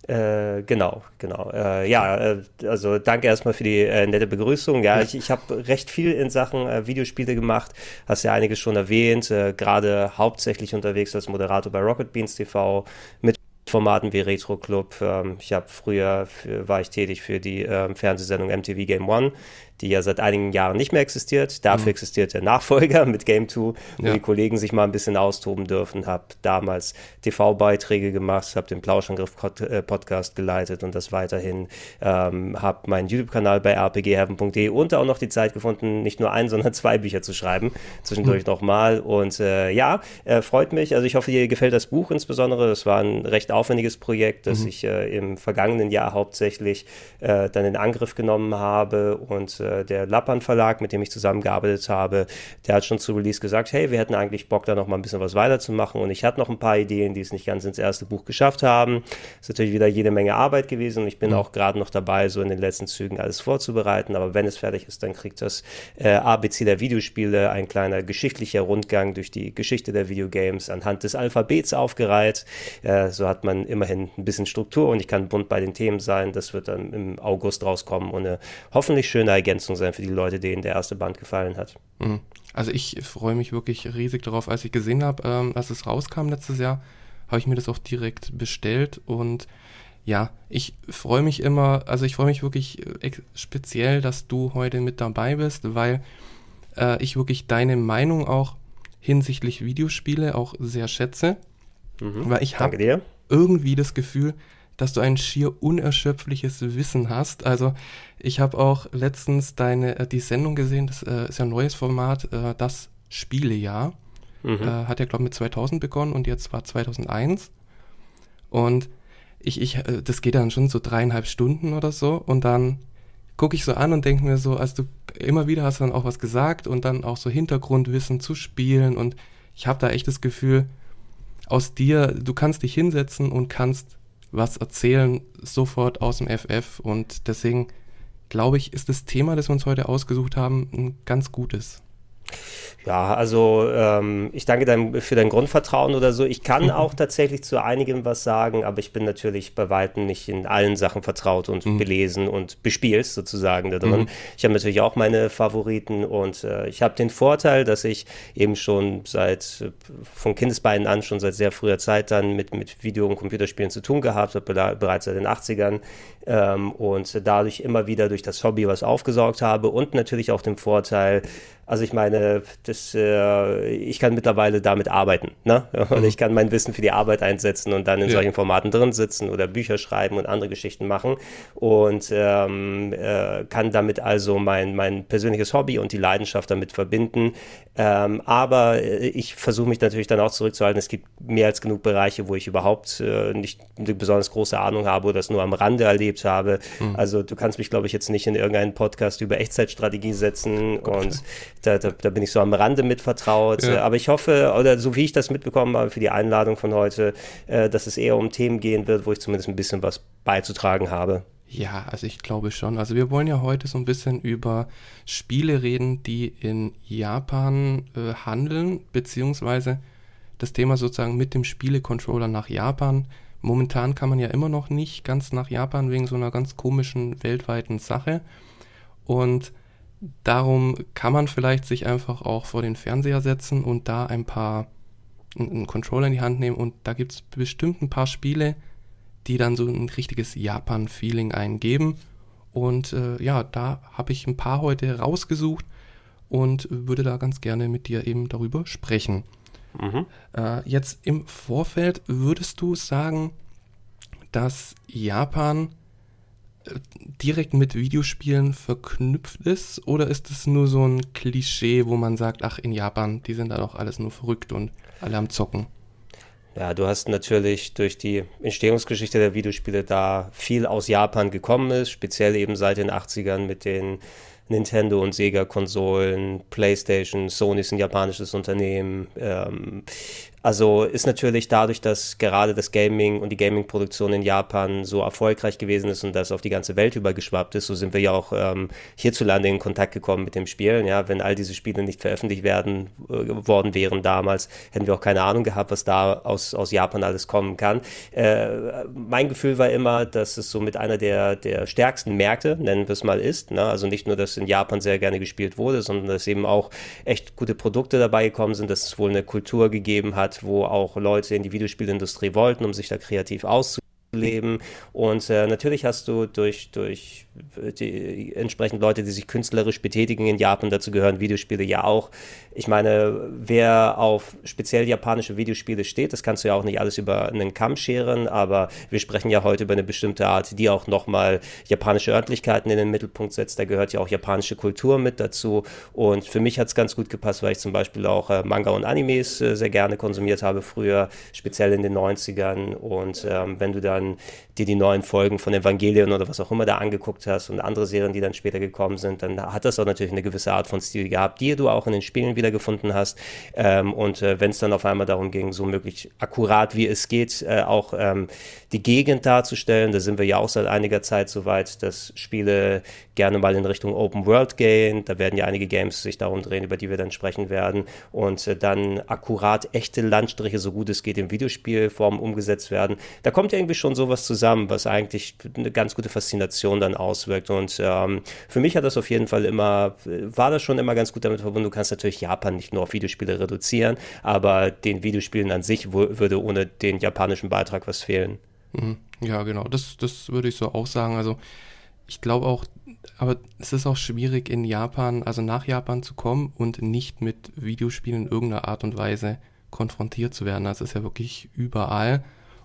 [SPEAKER 3] Äh, genau, genau. Äh, ja, äh, also danke erstmal für die äh, nette Begrüßung. Ja, ich, ich habe recht viel in Sachen äh, Videospiele gemacht, hast ja einiges schon erwähnt, gerade hauptsächlich unterwegs als Moderator bei Rocket Beans TV mit Formaten wie Retro Club. Ähm, ich habe früher für, war ich tätig für die ähm, Fernsehsendung MTV Game One, die ja seit einigen Jahren nicht mehr existiert. Dafür mhm. existiert der Nachfolger mit Game 2, wo ja. die Kollegen sich mal ein bisschen austoben dürfen. Habe damals TV-Beiträge gemacht, habe den Plauschangriff-Podcast äh, geleitet und das weiterhin. Ähm, habe meinen YouTube-Kanal bei rpgheaven.de und auch noch die Zeit gefunden, nicht nur ein, [laughs] sondern zwei Bücher zu schreiben. Zwischendurch mhm. nochmal. Und äh, ja, äh, freut mich. Also ich hoffe, dir gefällt das Buch insbesondere. Das war ein recht aufwendiges Projekt, das mhm. ich äh, im vergangenen Jahr hauptsächlich äh, dann in Angriff genommen habe und äh, der Lappan Verlag, mit dem ich zusammengearbeitet habe, der hat schon zu Release gesagt, hey, wir hätten eigentlich Bock, da noch mal ein bisschen was weiterzumachen und ich hatte noch ein paar Ideen, die es nicht ganz ins erste Buch geschafft haben. Ist natürlich wieder jede Menge Arbeit gewesen und ich bin mhm. auch gerade noch dabei, so in den letzten Zügen alles vorzubereiten, aber wenn es fertig ist, dann kriegt das äh, ABC der Videospiele ein kleiner geschichtlicher Rundgang durch die Geschichte der Videogames anhand des Alphabets aufgereiht. Äh, so hat man immerhin ein bisschen Struktur und ich kann bunt bei den Themen sein. Das wird dann im August rauskommen und eine hoffentlich schöne Ergänzung Ergänzung sein für die Leute, denen der erste Band gefallen hat.
[SPEAKER 1] Mhm. Also ich freue mich wirklich riesig darauf, als ich gesehen habe, ähm, als es rauskam letztes Jahr, habe ich mir das auch direkt bestellt und ja, ich freue mich immer, also ich freue mich wirklich äh, speziell, dass du heute mit dabei bist, weil äh, ich wirklich deine Meinung auch hinsichtlich Videospiele auch sehr schätze. Mhm, weil ich habe irgendwie das Gefühl, dass du ein schier unerschöpfliches Wissen hast. Also ich habe auch letztens deine äh, die Sendung gesehen, das äh, ist ja ein neues Format, äh, das Spielejahr. Mhm. Äh, hat ja, glaube ich, mit 2000 begonnen und jetzt war 2001. Und ich, ich, äh, das geht dann schon so dreieinhalb Stunden oder so und dann gucke ich so an und denke mir so, also du immer wieder hast dann auch was gesagt und dann auch so Hintergrundwissen zu spielen und ich habe da echt das Gefühl, aus dir, du kannst dich hinsetzen und kannst was erzählen, sofort aus dem FF. Und deswegen glaube ich, ist das Thema, das wir uns heute ausgesucht haben, ein ganz gutes.
[SPEAKER 3] Ja, also ähm, ich danke dein, für dein Grundvertrauen oder so. Ich kann auch tatsächlich zu einigem was sagen, aber ich bin natürlich bei weitem nicht in allen Sachen vertraut und mhm. belesen und bespielt sozusagen. Mhm. Ich habe natürlich auch meine Favoriten und äh, ich habe den Vorteil, dass ich eben schon seit äh, von Kindesbeinen an schon seit sehr früher Zeit dann mit, mit Video- und Computerspielen zu tun gehabt habe, bereits seit den 80ern ähm, und dadurch immer wieder durch das Hobby was aufgesaugt habe und natürlich auch den Vorteil, also ich meine, das, äh, ich kann mittlerweile damit arbeiten. Ne? [laughs] Und mhm. ich kann mein Wissen für die Arbeit einsetzen und dann in ja. solchen Formaten drin sitzen oder Bücher schreiben und andere Geschichten machen. Und ähm, äh, kann damit also mein, mein persönliches Hobby und die Leidenschaft damit verbinden. Ähm, aber äh, ich versuche mich natürlich dann auch zurückzuhalten. Es gibt mehr als genug Bereiche, wo ich überhaupt äh, nicht eine besonders große Ahnung habe oder das nur am Rande erlebt habe. Mhm. Also du kannst mich, glaube ich, jetzt nicht in irgendeinen Podcast über Echtzeitstrategie setzen okay. und da, da, da, bin ich so am Rande mit vertraut. Ja. Aber ich hoffe, oder so wie ich das mitbekommen habe für die Einladung von heute, äh, dass es eher um Themen gehen wird, wo ich zumindest ein bisschen was beizutragen habe.
[SPEAKER 1] Ja, also ich glaube schon. Also wir wollen ja heute so ein bisschen über Spiele reden, die in Japan äh, handeln, beziehungsweise das Thema sozusagen mit dem Spielecontroller nach Japan. Momentan kann man ja immer noch nicht ganz nach Japan wegen so einer ganz komischen weltweiten Sache. Und darum kann man vielleicht sich einfach auch vor den Fernseher setzen und da ein paar einen Controller in die Hand nehmen und da gibt es bestimmt ein paar Spiele, die dann so ein richtiges Japan-Feeling eingeben. Und äh, ja, da habe ich ein paar heute rausgesucht und würde da ganz gerne mit dir eben darüber sprechen. Mhm. Äh, jetzt im Vorfeld würdest du sagen, dass Japan direkt mit Videospielen verknüpft ist oder ist es nur so ein Klischee, wo man sagt, ach in Japan, die sind da doch alles nur verrückt und alle am Zocken?
[SPEAKER 3] Ja, du hast natürlich durch die Entstehungsgeschichte der Videospiele da viel aus Japan gekommen ist, speziell eben seit den 80ern mit den Nintendo und Sega-Konsolen, PlayStation, Sony ist ein japanisches Unternehmen, ähm, also ist natürlich dadurch, dass gerade das Gaming und die Gaming-Produktion in Japan so erfolgreich gewesen ist und das auf die ganze Welt übergeschwappt ist, so sind wir ja auch ähm, hierzulande in Kontakt gekommen mit dem Spielen. Ja, wenn all diese Spiele nicht veröffentlicht werden äh, worden wären damals, hätten wir auch keine Ahnung gehabt, was da aus, aus Japan alles kommen kann. Äh, mein Gefühl war immer, dass es so mit einer der, der stärksten Märkte, nennen wir es mal, ist. Ne? Also nicht nur, dass in Japan sehr gerne gespielt wurde, sondern dass eben auch echt gute Produkte dabei gekommen sind, dass es wohl eine Kultur gegeben hat, wo auch Leute in die Videospielindustrie wollten, um sich da kreativ auszuleben. Und äh, natürlich hast du durch, durch die entsprechend Leute, die sich künstlerisch betätigen in Japan, dazu gehören Videospiele ja auch. Ich meine, wer auf speziell japanische Videospiele steht, das kannst du ja auch nicht alles über einen Kamm scheren, aber wir sprechen ja heute über eine bestimmte Art, die auch nochmal japanische Örtlichkeiten in den Mittelpunkt setzt. Da gehört ja auch japanische Kultur mit dazu. Und für mich hat es ganz gut gepasst, weil ich zum Beispiel auch äh, Manga und Animes äh, sehr gerne konsumiert habe früher, speziell in den 90ern. Und ähm, wenn du dann dir die neuen Folgen von Evangelion oder was auch immer da angeguckt hast und andere Serien, die dann später gekommen sind, dann hat das auch natürlich eine gewisse Art von Stil gehabt, die du auch in den Spielen wiedergefunden hast. Ähm, und äh, wenn es dann auf einmal darum ging, so möglich akkurat wie es geht, äh, auch ähm, die Gegend darzustellen, da sind wir ja auch seit einiger Zeit so weit, dass Spiele gerne mal in Richtung Open World gehen. Da werden ja einige Games sich darum drehen, über die wir dann sprechen werden. Und äh, dann akkurat echte Landstriche, so gut es geht, in Videospielform umgesetzt werden. Da kommt ja irgendwie schon sowas zusammen, was eigentlich eine ganz gute Faszination dann auswirkt. Und ähm, für mich hat das auf jeden Fall immer, war das schon immer ganz gut damit verbunden. Du kannst natürlich Japan nicht nur auf Videospiele reduzieren, aber den Videospielen an sich würde ohne den japanischen Beitrag was fehlen.
[SPEAKER 1] Mhm. Ja, genau, das, das würde ich so auch sagen. Also ich glaube auch, aber es ist auch schwierig in Japan, also nach Japan zu kommen und nicht mit Videospielen in irgendeiner Art und Weise konfrontiert zu werden. Das ist ja wirklich überall.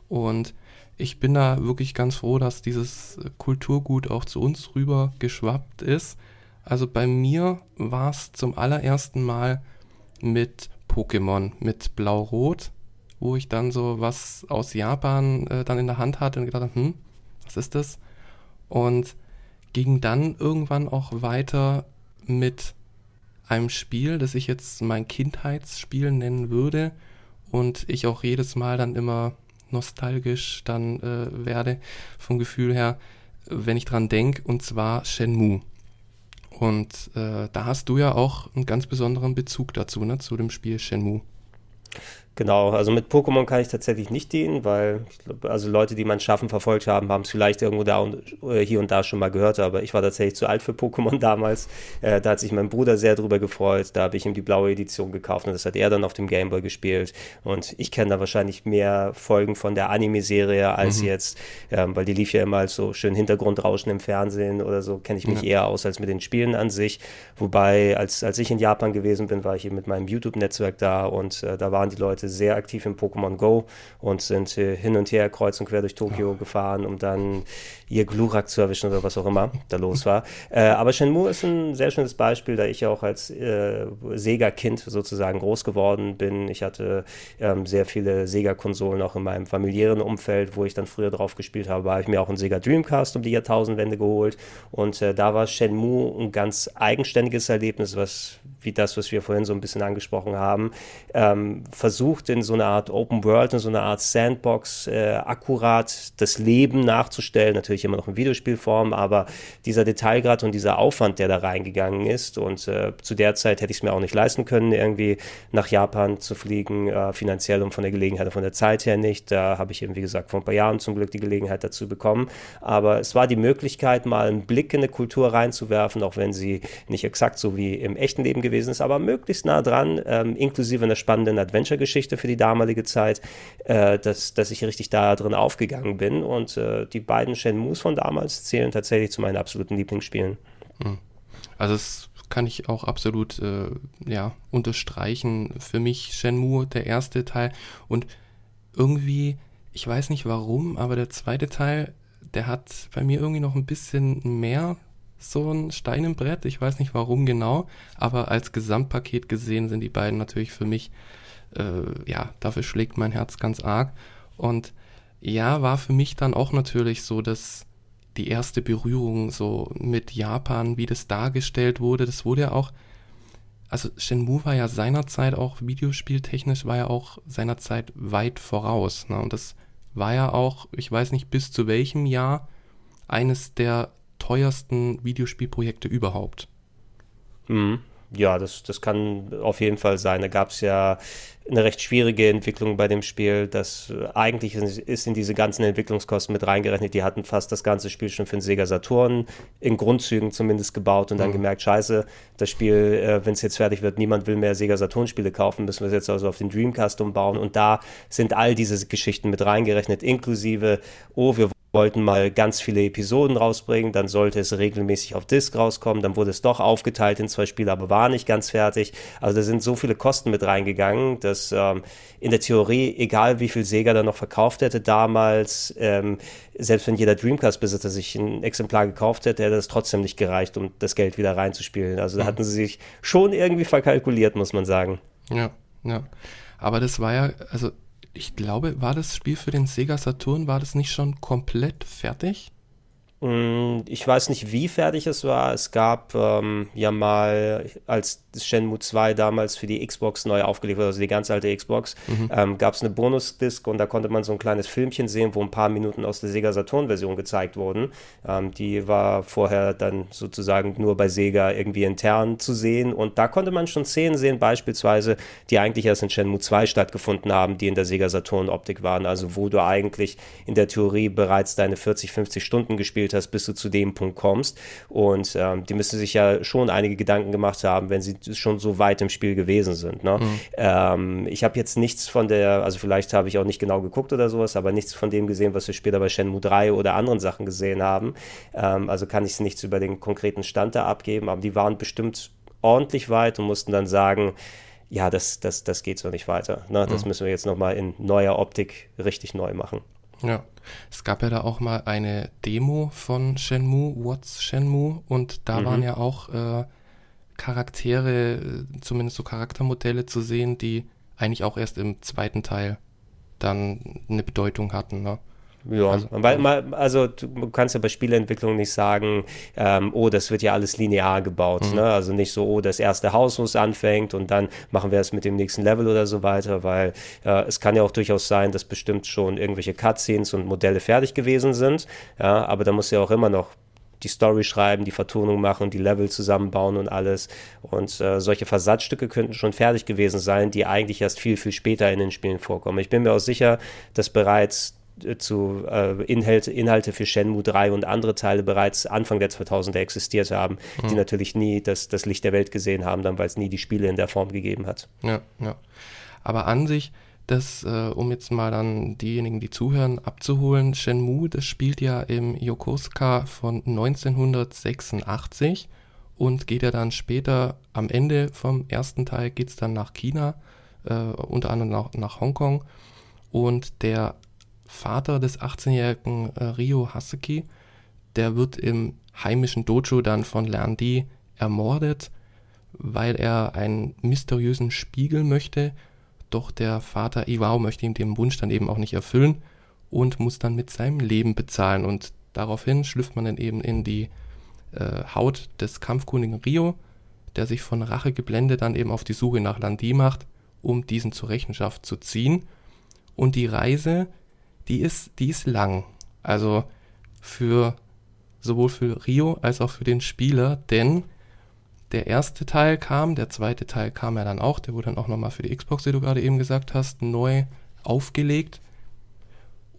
[SPEAKER 1] Und ich bin da wirklich ganz froh, dass dieses Kulturgut auch zu uns rüber geschwappt ist. Also bei mir war es zum allerersten Mal mit Pokémon, mit Blau-Rot, wo ich dann so was aus Japan äh, dann in der Hand hatte und gedacht habe, hm, was ist das? Und ging dann irgendwann auch weiter mit einem Spiel, das ich jetzt mein Kindheitsspiel nennen würde und ich auch jedes Mal dann immer nostalgisch dann äh, werde vom Gefühl her, wenn ich dran denke, und zwar Shenmue. Und äh, da hast du ja auch einen ganz besonderen Bezug dazu, ne, zu dem Spiel Shenmue.
[SPEAKER 3] Genau, also mit Pokémon kann ich tatsächlich nicht dienen, weil glaub, also Leute, die mein Schaffen verfolgt haben, haben es vielleicht irgendwo da und äh, hier und da schon mal gehört, aber ich war tatsächlich zu alt für Pokémon [laughs] damals. Äh, da hat sich mein Bruder sehr drüber gefreut. Da habe ich ihm die blaue Edition gekauft und das hat er dann auf dem Gameboy gespielt. Und ich kenne da wahrscheinlich mehr Folgen von der Anime-Serie als mhm. jetzt, ähm, weil die lief ja immer als so schön Hintergrundrauschen im Fernsehen oder so, kenne ich mich ja. eher aus als mit den Spielen an sich. Wobei, als, als ich in Japan gewesen bin, war ich eben mit meinem YouTube-Netzwerk da und äh, da waren die Leute sehr aktiv in Pokémon Go und sind äh, hin und her kreuz und quer durch Tokio ja. gefahren, um dann ihr Glurak zu erwischen oder was auch immer da los war. Äh, aber Shenmue ist ein sehr schönes Beispiel, da ich auch als äh, Sega-Kind sozusagen groß geworden bin. Ich hatte ähm, sehr viele Sega-Konsolen auch in meinem familiären Umfeld, wo ich dann früher drauf gespielt habe, habe ich mir auch einen Sega Dreamcast um die Jahrtausendwende geholt und äh, da war Shenmue ein ganz eigenständiges Erlebnis, was wie das, was wir vorhin so ein bisschen angesprochen haben, ähm, versucht in so einer Art Open World, in so einer Art Sandbox äh, akkurat das Leben nachzustellen, natürlich immer noch in Videospielform, aber dieser Detailgrad und dieser Aufwand, der da reingegangen ist und äh, zu der Zeit hätte ich es mir auch nicht leisten können, irgendwie nach Japan zu fliegen, äh, finanziell und von der Gelegenheit und von der Zeit her nicht. Da habe ich eben, wie gesagt, vor ein paar Jahren zum Glück die Gelegenheit dazu bekommen, aber es war die Möglichkeit, mal einen Blick in eine Kultur reinzuwerfen, auch wenn sie nicht exakt so wie im echten Leben gewesen ist, aber möglichst nah dran, ähm, inklusive einer spannenden Adventure-Geschichte für die damalige Zeit, äh, dass, dass ich richtig da drin aufgegangen bin. Und äh, die beiden Shenmues von damals zählen tatsächlich zu meinen absoluten Lieblingsspielen.
[SPEAKER 1] Hm. Also das kann ich auch absolut äh, ja, unterstreichen. Für mich Shenmue der erste Teil und irgendwie, ich weiß nicht warum, aber der zweite Teil, der hat bei mir irgendwie noch ein bisschen mehr so ein Stein im Brett. Ich weiß nicht warum genau, aber als Gesamtpaket gesehen sind die beiden natürlich für mich, äh, ja, dafür schlägt mein Herz ganz arg. Und ja, war für mich dann auch natürlich so, dass die erste Berührung so mit Japan, wie das dargestellt wurde, das wurde ja auch, also Shenmue war ja seinerzeit auch videospieltechnisch, war ja auch seinerzeit weit voraus. Ne? Und das war ja auch, ich weiß nicht bis zu welchem Jahr, eines der teuersten Videospielprojekte überhaupt.
[SPEAKER 3] Mhm. Ja, das, das kann auf jeden Fall sein. Da gab es ja eine recht schwierige Entwicklung bei dem Spiel. Das äh, eigentlich ist in diese ganzen Entwicklungskosten mit reingerechnet. Die hatten fast das ganze Spiel schon für den Sega Saturn in Grundzügen zumindest gebaut und dann mhm. gemerkt, scheiße, das Spiel, äh, wenn es jetzt fertig wird, niemand will mehr Sega Saturn Spiele kaufen, müssen wir es jetzt also auf den Dreamcast umbauen. Und da sind all diese Geschichten mit reingerechnet, inklusive, oh, wir wollten mal ganz viele Episoden rausbringen, dann sollte es regelmäßig auf Disk rauskommen, dann wurde es doch aufgeteilt in zwei Spiele, aber war nicht ganz fertig. Also da sind so viele Kosten mit reingegangen, dass ähm, in der Theorie, egal wie viel Sega da noch verkauft hätte damals, ähm, selbst wenn jeder Dreamcast-Besitzer sich ein Exemplar gekauft hätte, hätte es trotzdem nicht gereicht, um das Geld wieder reinzuspielen. Also da mhm. hatten sie sich schon irgendwie verkalkuliert, muss man sagen.
[SPEAKER 1] Ja, ja. Aber das war ja, also ich glaube, war das Spiel für den Sega Saturn, war das nicht schon komplett fertig?
[SPEAKER 3] Mm, ich weiß nicht, wie fertig es war. Es gab ähm, ja mal, als Shenmue 2 damals für die Xbox neu aufgelegt wurde, also die ganz alte Xbox, mhm. ähm, gab es eine Bonus-Disc und da konnte man so ein kleines Filmchen sehen, wo ein paar Minuten aus der Sega Saturn-Version gezeigt wurden. Ähm, die war vorher dann sozusagen nur bei Sega irgendwie intern zu sehen und da konnte man schon Szenen sehen, beispielsweise, die eigentlich erst in Shenmue 2 stattgefunden haben, die in der Sega Saturn-Optik waren, also wo du eigentlich in der Theorie bereits deine 40, 50 Stunden gespielt gespielt hast, bis du zu dem Punkt kommst. Und ähm, die müssen sich ja schon einige Gedanken gemacht haben, wenn sie schon so weit im Spiel gewesen sind. Ne? Mhm. Ähm, ich habe jetzt nichts von der, also vielleicht habe ich auch nicht genau geguckt oder sowas, aber nichts von dem gesehen, was wir später bei Shenmue 3 oder anderen Sachen gesehen haben. Ähm, also kann ich nichts über den konkreten Stand da abgeben, aber die waren bestimmt ordentlich weit und mussten dann sagen, ja, das, das, das geht so nicht weiter. Ne? Das mhm. müssen wir jetzt nochmal in neuer Optik richtig neu machen.
[SPEAKER 1] Ja, es gab ja da auch mal eine Demo von Shenmue, What's Shenmue, und da mhm. waren ja auch äh, Charaktere, zumindest so Charaktermodelle zu sehen, die eigentlich auch erst im zweiten Teil dann eine Bedeutung hatten. Ne?
[SPEAKER 3] Ja, also, weil man, also du kannst ja bei Spieleentwicklung nicht sagen, ähm, oh, das wird ja alles linear gebaut. Mhm. Ne? Also nicht so, oh, das erste Haus muss anfängt und dann machen wir es mit dem nächsten Level oder so weiter, weil äh, es kann ja auch durchaus sein, dass bestimmt schon irgendwelche Cutscenes und Modelle fertig gewesen sind. Ja, aber da muss ja auch immer noch die Story schreiben, die Vertonung machen, die Level zusammenbauen und alles. Und äh, solche Versatzstücke könnten schon fertig gewesen sein, die eigentlich erst viel, viel später in den Spielen vorkommen. Ich bin mir auch sicher, dass bereits zu äh, Inhalte, Inhalte für Shenmue 3 und andere Teile bereits Anfang der 2000er existiert haben, mhm. die natürlich nie das, das Licht der Welt gesehen haben, dann weil es nie die Spiele in der Form gegeben hat.
[SPEAKER 1] Ja, ja. Aber an sich, das, äh, um jetzt mal dann diejenigen, die zuhören, abzuholen, Shenmue, das spielt ja im Yokosuka von 1986 und geht ja dann später am Ende vom ersten Teil geht es dann nach China, äh, unter anderem nach, nach Hongkong. Und der Vater des 18-jährigen äh, Ryo Hasuki, der wird im heimischen Dojo dann von Lern Di ermordet, weil er einen mysteriösen Spiegel möchte, doch der Vater Iwao möchte ihm den Wunsch dann eben auch nicht erfüllen und muss dann mit seinem Leben bezahlen und daraufhin schlüpft man dann eben in die äh, Haut des kampfkundigen Rio, der sich von Rache geblendet dann eben auf die Suche nach Landi macht, um diesen zur Rechenschaft zu ziehen. Und die Reise die ist, die ist lang. Also für sowohl für Rio als auch für den Spieler, denn der erste Teil kam, der zweite Teil kam ja dann auch, der wurde dann auch nochmal für die Xbox, wie du gerade eben gesagt hast, neu aufgelegt.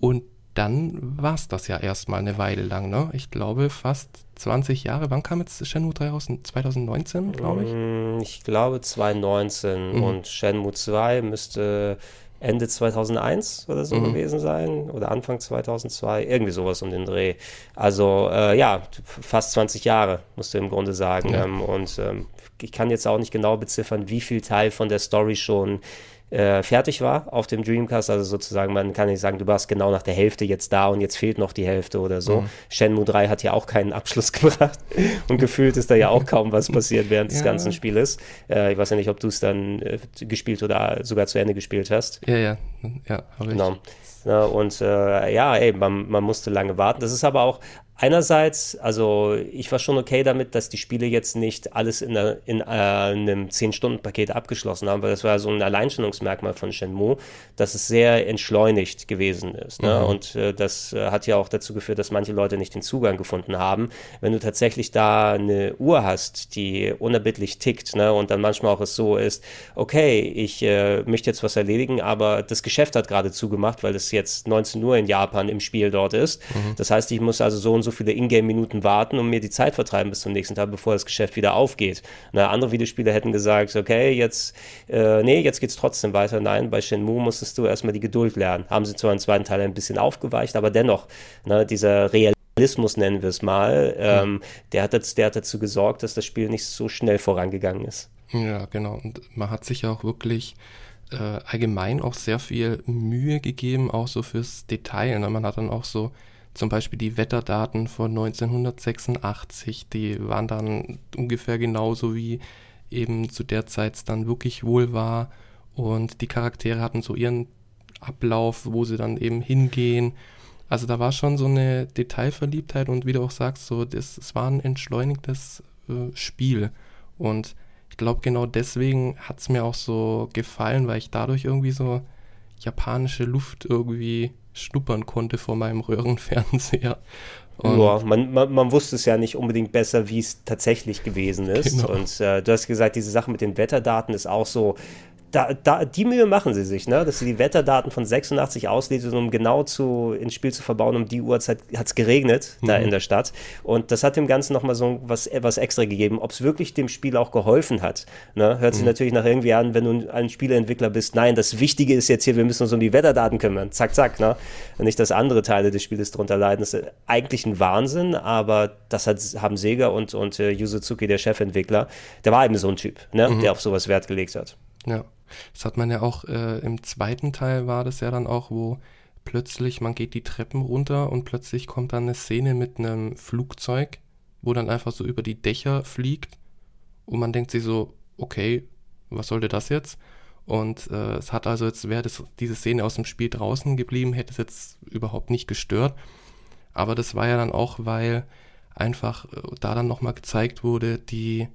[SPEAKER 1] Und dann war es das ja erstmal eine Weile lang, ne? Ich glaube fast 20 Jahre. Wann kam jetzt Shenmue 3 raus? 2019, glaube ich?
[SPEAKER 3] Mm, ich glaube 2019 mhm. und Shenmue 2 müsste Ende 2001 oder so mhm. gewesen sein oder Anfang 2002, irgendwie sowas um den Dreh. Also äh, ja, fast 20 Jahre, musst du im Grunde sagen. Ja. Ähm, und ähm, ich kann jetzt auch nicht genau beziffern, wie viel Teil von der Story schon äh, fertig war auf dem Dreamcast. Also sozusagen, man kann nicht sagen, du warst genau nach der Hälfte jetzt da und jetzt fehlt noch die Hälfte oder so. Mhm. Shenmue 3 hat ja auch keinen Abschluss [laughs] gebracht und gefühlt ist da ja auch kaum was passiert während des ja. ganzen Spieles. Äh, ich weiß ja nicht, ob du es dann äh, gespielt oder sogar zu Ende gespielt hast.
[SPEAKER 1] Ja, ja, ja, habe ich.
[SPEAKER 3] Genau. Ja, und äh, ja, ey, man, man musste lange warten. Das ist aber auch einerseits, also ich war schon okay damit, dass die Spiele jetzt nicht alles in, in äh, einem 10-Stunden-Paket abgeschlossen haben, weil das war so ein Alleinstellungsmerkmal von Shenmue, dass es sehr entschleunigt gewesen ist. Ne? Mhm. Und äh, das äh, hat ja auch dazu geführt, dass manche Leute nicht den Zugang gefunden haben. Wenn du tatsächlich da eine Uhr hast, die unerbittlich tickt ne? und dann manchmal auch es so ist, okay, ich äh, möchte jetzt was erledigen, aber das Geschäft hat gerade zugemacht, weil es jetzt 19 Uhr in Japan im Spiel dort ist. Mhm. Das heißt, ich muss also so und so viele Ingame-Minuten warten und mir die Zeit vertreiben bis zum nächsten Tag, bevor das Geschäft wieder aufgeht. Na, andere Videospieler hätten gesagt, okay, jetzt, äh, nee, jetzt geht's trotzdem weiter. Nein, bei Shenmue musstest du erstmal die Geduld lernen. Haben sie zwar im zweiten Teil ein bisschen aufgeweicht, aber dennoch, ne, dieser Realismus nennen wir es mal, ähm, mhm. der, hat das, der hat dazu gesorgt, dass das Spiel nicht so schnell vorangegangen ist.
[SPEAKER 1] Ja, genau. Und man hat sich ja auch wirklich äh, allgemein auch sehr viel Mühe gegeben, auch so fürs Detail. Ne? Man hat dann auch so zum Beispiel die Wetterdaten von 1986, die waren dann ungefähr genauso wie eben zu der Zeit es dann wirklich wohl war. Und die Charaktere hatten so ihren Ablauf, wo sie dann eben hingehen. Also da war schon so eine Detailverliebtheit und wie du auch sagst, so das, es war ein entschleunigtes äh, Spiel. Und ich glaube, genau deswegen hat es mir auch so gefallen, weil ich dadurch irgendwie so japanische Luft irgendwie schnuppern konnte vor meinem Röhrenfernseher.
[SPEAKER 3] Und ja, man, man, man, wusste es ja nicht unbedingt besser, wie es tatsächlich gewesen ist. Genau. Und äh, du hast gesagt, diese Sache mit den Wetterdaten ist auch so, da, da, die Mühe machen sie sich, ne? dass sie die Wetterdaten von 86 auslesen, um genau zu, ins Spiel zu verbauen. Um die Uhrzeit hat es geregnet mhm. da in der Stadt. Und das hat dem Ganzen nochmal so was, etwas extra gegeben. Ob es wirklich dem Spiel auch geholfen hat, ne? hört sich mhm. natürlich nach irgendwie an, wenn du ein Spieleentwickler bist. Nein, das Wichtige ist jetzt hier, wir müssen uns um die Wetterdaten kümmern. Zack, zack. Ne? Und nicht, dass andere Teile des Spieles darunter leiden. Das ist eigentlich ein Wahnsinn, aber das hat, haben Sega und, und uh, Yuzuki, der Chefentwickler, der war eben so ein Typ, ne? Mhm. der auf sowas Wert gelegt hat.
[SPEAKER 1] Ja. Das hat man ja auch äh, im zweiten Teil war das ja dann auch, wo plötzlich man geht die Treppen runter und plötzlich kommt dann eine Szene mit einem Flugzeug, wo dann einfach so über die Dächer fliegt und man denkt sich so, okay, was sollte das jetzt? Und äh, es hat also jetzt, wäre diese Szene aus dem Spiel draußen geblieben, hätte es jetzt überhaupt nicht gestört. Aber das war ja dann auch, weil einfach äh, da dann nochmal gezeigt wurde, die,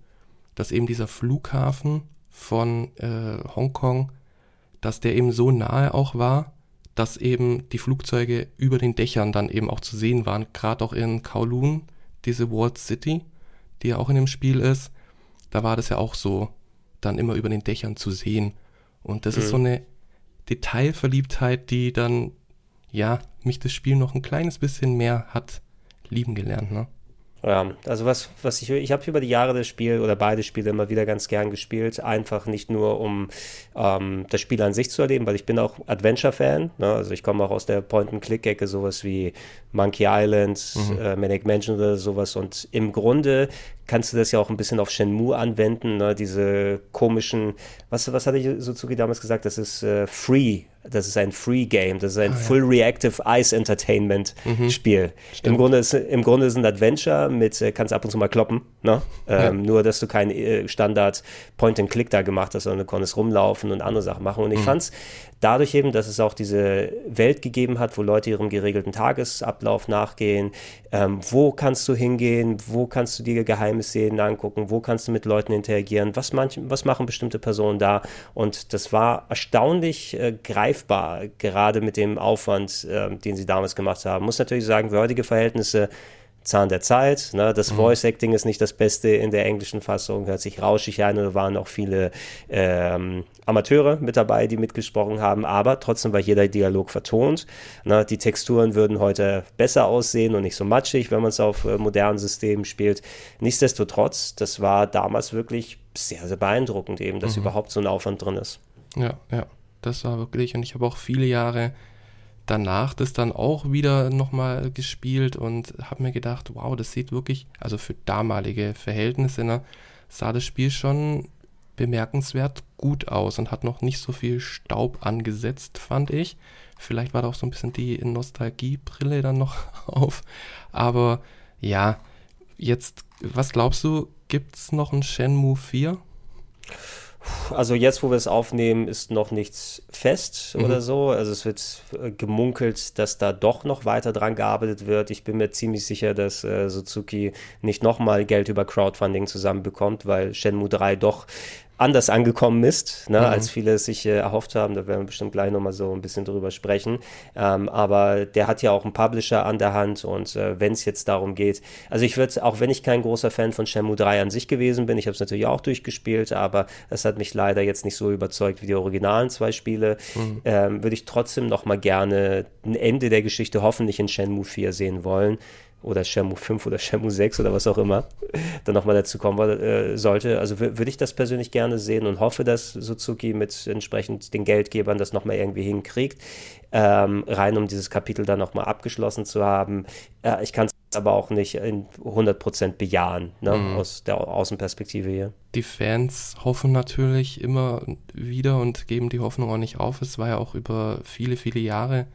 [SPEAKER 1] dass eben dieser Flughafen von äh, Hongkong, dass der eben so nahe auch war, dass eben die Flugzeuge über den Dächern dann eben auch zu sehen waren, gerade auch in Kowloon, diese Walled City, die ja auch in dem Spiel ist, da war das ja auch so, dann immer über den Dächern zu sehen. Und das mhm. ist so eine Detailverliebtheit, die dann, ja, mich das Spiel noch ein kleines bisschen mehr hat lieben gelernt, ne?
[SPEAKER 3] Ja, also was, was ich, ich habe über die Jahre das Spiel oder beide Spiele immer wieder ganz gern gespielt. Einfach nicht nur, um ähm, das Spiel an sich zu erleben, weil ich bin auch Adventure-Fan. Ne? Also ich komme auch aus der Point-and-Click-Ecke, sowas wie Monkey Island, mhm. äh, Manic Mansion oder sowas. Und im Grunde kannst du das ja auch ein bisschen auf Shenmue anwenden, ne? diese komischen, was, was hatte ich Suzuki damals gesagt, das ist äh, Free, das ist ein Free Game, das ist ein ah, Full Reactive Ice Entertainment mhm. Spiel. Im Grunde, ist, Im Grunde ist ein Adventure mit, äh, kannst ab und zu mal kloppen, ne? Ähm, ja. nur dass du kein äh, Standard Point-and-Click da gemacht hast, sondern du konntest rumlaufen und andere Sachen machen. Und ich mhm. fand's dadurch eben, dass es auch diese Welt gegeben hat, wo Leute ihrem geregelten Tagesablauf nachgehen, ähm, wo kannst du hingehen, wo kannst du dir geheime Szenen angucken, wo kannst du mit Leuten interagieren, was, manch, was machen bestimmte Personen da und das war erstaunlich äh, greifbar, gerade mit dem Aufwand, äh, den sie damals gemacht haben. Muss natürlich sagen, für heutige Verhältnisse Zahn der Zeit. Ne? Das mhm. Voice Acting ist nicht das Beste in der englischen Fassung, hört sich rauschig an. Da waren auch viele ähm, Amateure mit dabei, die mitgesprochen haben, aber trotzdem war jeder Dialog vertont. Ne? Die Texturen würden heute besser aussehen und nicht so matschig, wenn man es auf äh, modernen Systemen spielt. Nichtsdestotrotz, das war damals wirklich sehr, sehr beeindruckend, eben, dass mhm. überhaupt so ein Aufwand drin ist.
[SPEAKER 1] Ja, ja, das war wirklich. Und ich habe auch viele Jahre danach das dann auch wieder nochmal gespielt und habe mir gedacht, wow, das sieht wirklich, also für damalige Verhältnisse, ne, sah das Spiel schon bemerkenswert gut aus und hat noch nicht so viel Staub angesetzt, fand ich. Vielleicht war da auch so ein bisschen die Nostalgiebrille dann noch [laughs] auf. Aber ja, jetzt, was glaubst du, gibt es noch ein Shenmue 4?
[SPEAKER 3] Also jetzt, wo wir es aufnehmen, ist noch nichts fest mhm. oder so. Also es wird äh, gemunkelt, dass da doch noch weiter dran gearbeitet wird. Ich bin mir ziemlich sicher, dass äh, Suzuki nicht nochmal Geld über Crowdfunding zusammenbekommt, weil Shenmue 3 doch anders angekommen ist, ne, mhm. als viele es sich äh, erhofft haben. Da werden wir bestimmt gleich nochmal so ein bisschen drüber sprechen. Ähm, aber der hat ja auch einen Publisher an der Hand und äh, wenn es jetzt darum geht, also ich würde, auch wenn ich kein großer Fan von Shenmue 3 an sich gewesen bin, ich habe es natürlich auch durchgespielt, aber es hat mich leider jetzt nicht so überzeugt wie die originalen zwei Spiele, mhm. ähm, würde ich trotzdem nochmal gerne ein Ende der Geschichte hoffentlich in Shenmue 4 sehen wollen oder Shenmue 5 oder Shenmue 6 oder was auch immer [laughs] dann nochmal dazu kommen äh, sollte. Also würde ich das persönlich gerne sehen und hoffe, dass Suzuki mit entsprechend den Geldgebern das nochmal irgendwie hinkriegt, ähm, rein um dieses Kapitel dann nochmal abgeschlossen zu haben. Äh, ich kann es aber auch nicht in 100% bejahen, ne, mhm. aus der Außenperspektive hier.
[SPEAKER 1] Die Fans hoffen natürlich immer wieder und geben die Hoffnung auch nicht auf. Es war ja auch über viele, viele Jahre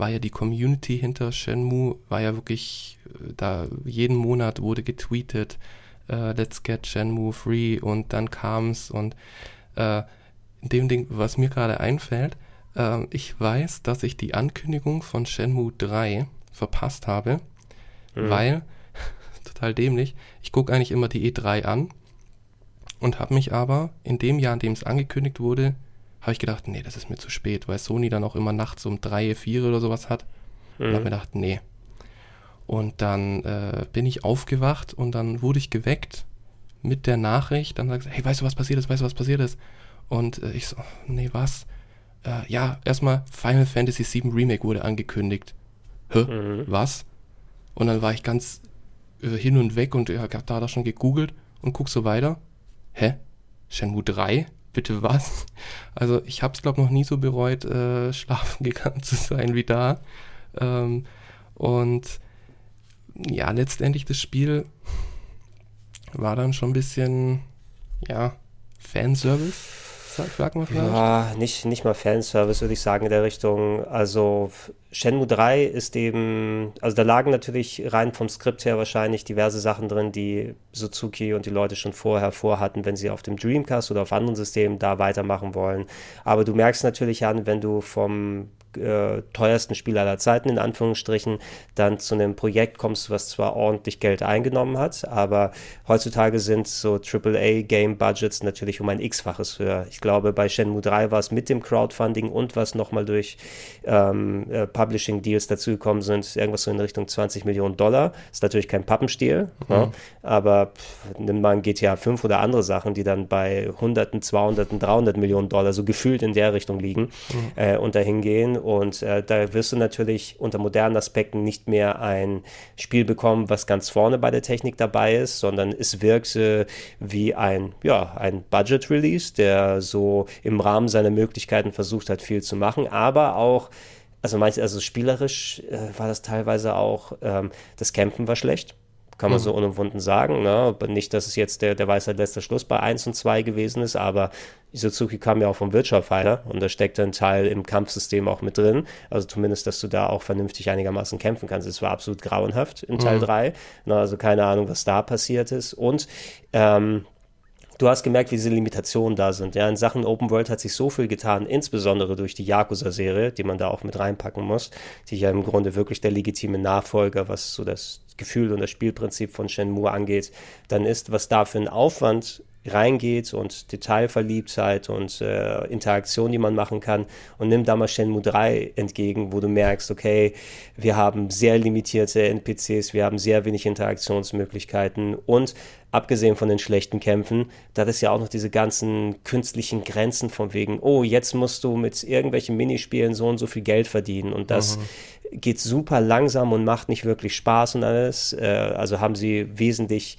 [SPEAKER 1] war ja die Community hinter Shenmue, war ja wirklich, äh, da jeden Monat wurde getweetet, uh, let's get Shenmue free und dann kam es und in dem Ding, was mir gerade einfällt, uh, ich weiß, dass ich die Ankündigung von Shenmue 3 verpasst habe, mhm. weil, [laughs] total dämlich, ich gucke eigentlich immer die E3 an und habe mich aber in dem Jahr, in dem es angekündigt wurde, habe ich gedacht, nee, das ist mir zu spät, weil Sony dann auch immer nachts um drei, vier oder sowas hat. Mhm. Und habe mir gedacht, nee. Und dann äh, bin ich aufgewacht und dann wurde ich geweckt mit der Nachricht. Dann sagt hey, weißt du, was passiert ist? Weißt du, was passiert ist? Und äh, ich so, nee, was? Äh, ja, erstmal Final Fantasy VII Remake wurde angekündigt. Hä? Mhm. Was? Und dann war ich ganz äh, hin und weg und ich habe da, da schon gegoogelt und guck so weiter. Hä? Shenmue 3? Bitte was? Also ich habe es, glaube noch nie so bereut, äh, schlafen [laughs] gegangen zu sein wie da. Ähm, und ja, letztendlich das Spiel war dann schon ein bisschen, ja, Fanservice
[SPEAKER 3] Sag mal vielleicht. Ja, nicht, nicht mal Fanservice, würde ich sagen, in der Richtung. Also Shenmue 3 ist eben, also da lagen natürlich rein vom Skript her wahrscheinlich diverse Sachen drin, die Suzuki und die Leute schon vorher vorhatten, wenn sie auf dem Dreamcast oder auf anderen Systemen da weitermachen wollen. Aber du merkst natürlich an, wenn du vom äh, teuersten Spiel aller Zeiten, in Anführungsstrichen, dann zu einem Projekt kommst, was zwar ordentlich Geld eingenommen hat, aber heutzutage sind so AAA-Game-Budgets natürlich um ein X-faches höher. Ich glaube, bei Shenmue 3 war es mit dem Crowdfunding und was nochmal durch ähm, äh, Publishing-Deals dazugekommen sind, irgendwas so in Richtung 20 Millionen Dollar. Ist natürlich kein Pappenstiel, mhm. ja, aber pff, nimm mal ein GTA 5 oder andere Sachen, die dann bei Hunderten, 200, 300 Millionen Dollar so gefühlt in der Richtung liegen mhm. äh, und dahin gehen. Und äh, da wirst du natürlich unter modernen Aspekten nicht mehr ein Spiel bekommen, was ganz vorne bei der Technik dabei ist, sondern es wirkt äh, wie ein, ja, ein Budget-Release, der so im Rahmen seiner Möglichkeiten versucht hat, viel zu machen, aber auch also manch, also spielerisch äh, war das teilweise auch, ähm, das Kämpfen war schlecht kann man mhm. so unumwunden sagen. Ne? Nicht, dass es jetzt der, der Weisheit letzter Schluss bei 1 und 2 gewesen ist, aber Suzuki kam ja auch vom Wirtschaftsfighter und da steckt ein Teil im Kampfsystem auch mit drin. Also zumindest, dass du da auch vernünftig einigermaßen kämpfen kannst. Es war absolut grauenhaft in Teil mhm. 3. Ne? Also keine Ahnung, was da passiert ist. Und ähm, du hast gemerkt, wie diese Limitationen da sind. Ja, in Sachen Open World hat sich so viel getan, insbesondere durch die Yakuza-Serie, die man da auch mit reinpacken muss, die ja im Grunde wirklich der legitime Nachfolger, was so das Gefühl und das Spielprinzip von Shenmue angeht, dann ist, was da für ein Aufwand reingeht und Detailverliebtheit und äh, Interaktion, die man machen kann und nimm da mal Shenmue 3 entgegen, wo du merkst, okay, wir haben sehr limitierte NPCs, wir haben sehr wenig Interaktionsmöglichkeiten und abgesehen von den schlechten Kämpfen, da ist ja auch noch diese ganzen künstlichen Grenzen von wegen, oh, jetzt musst du mit irgendwelchen Minispielen so und so viel Geld verdienen und das mhm geht super langsam und macht nicht wirklich Spaß und alles. Äh, also haben sie wesentlich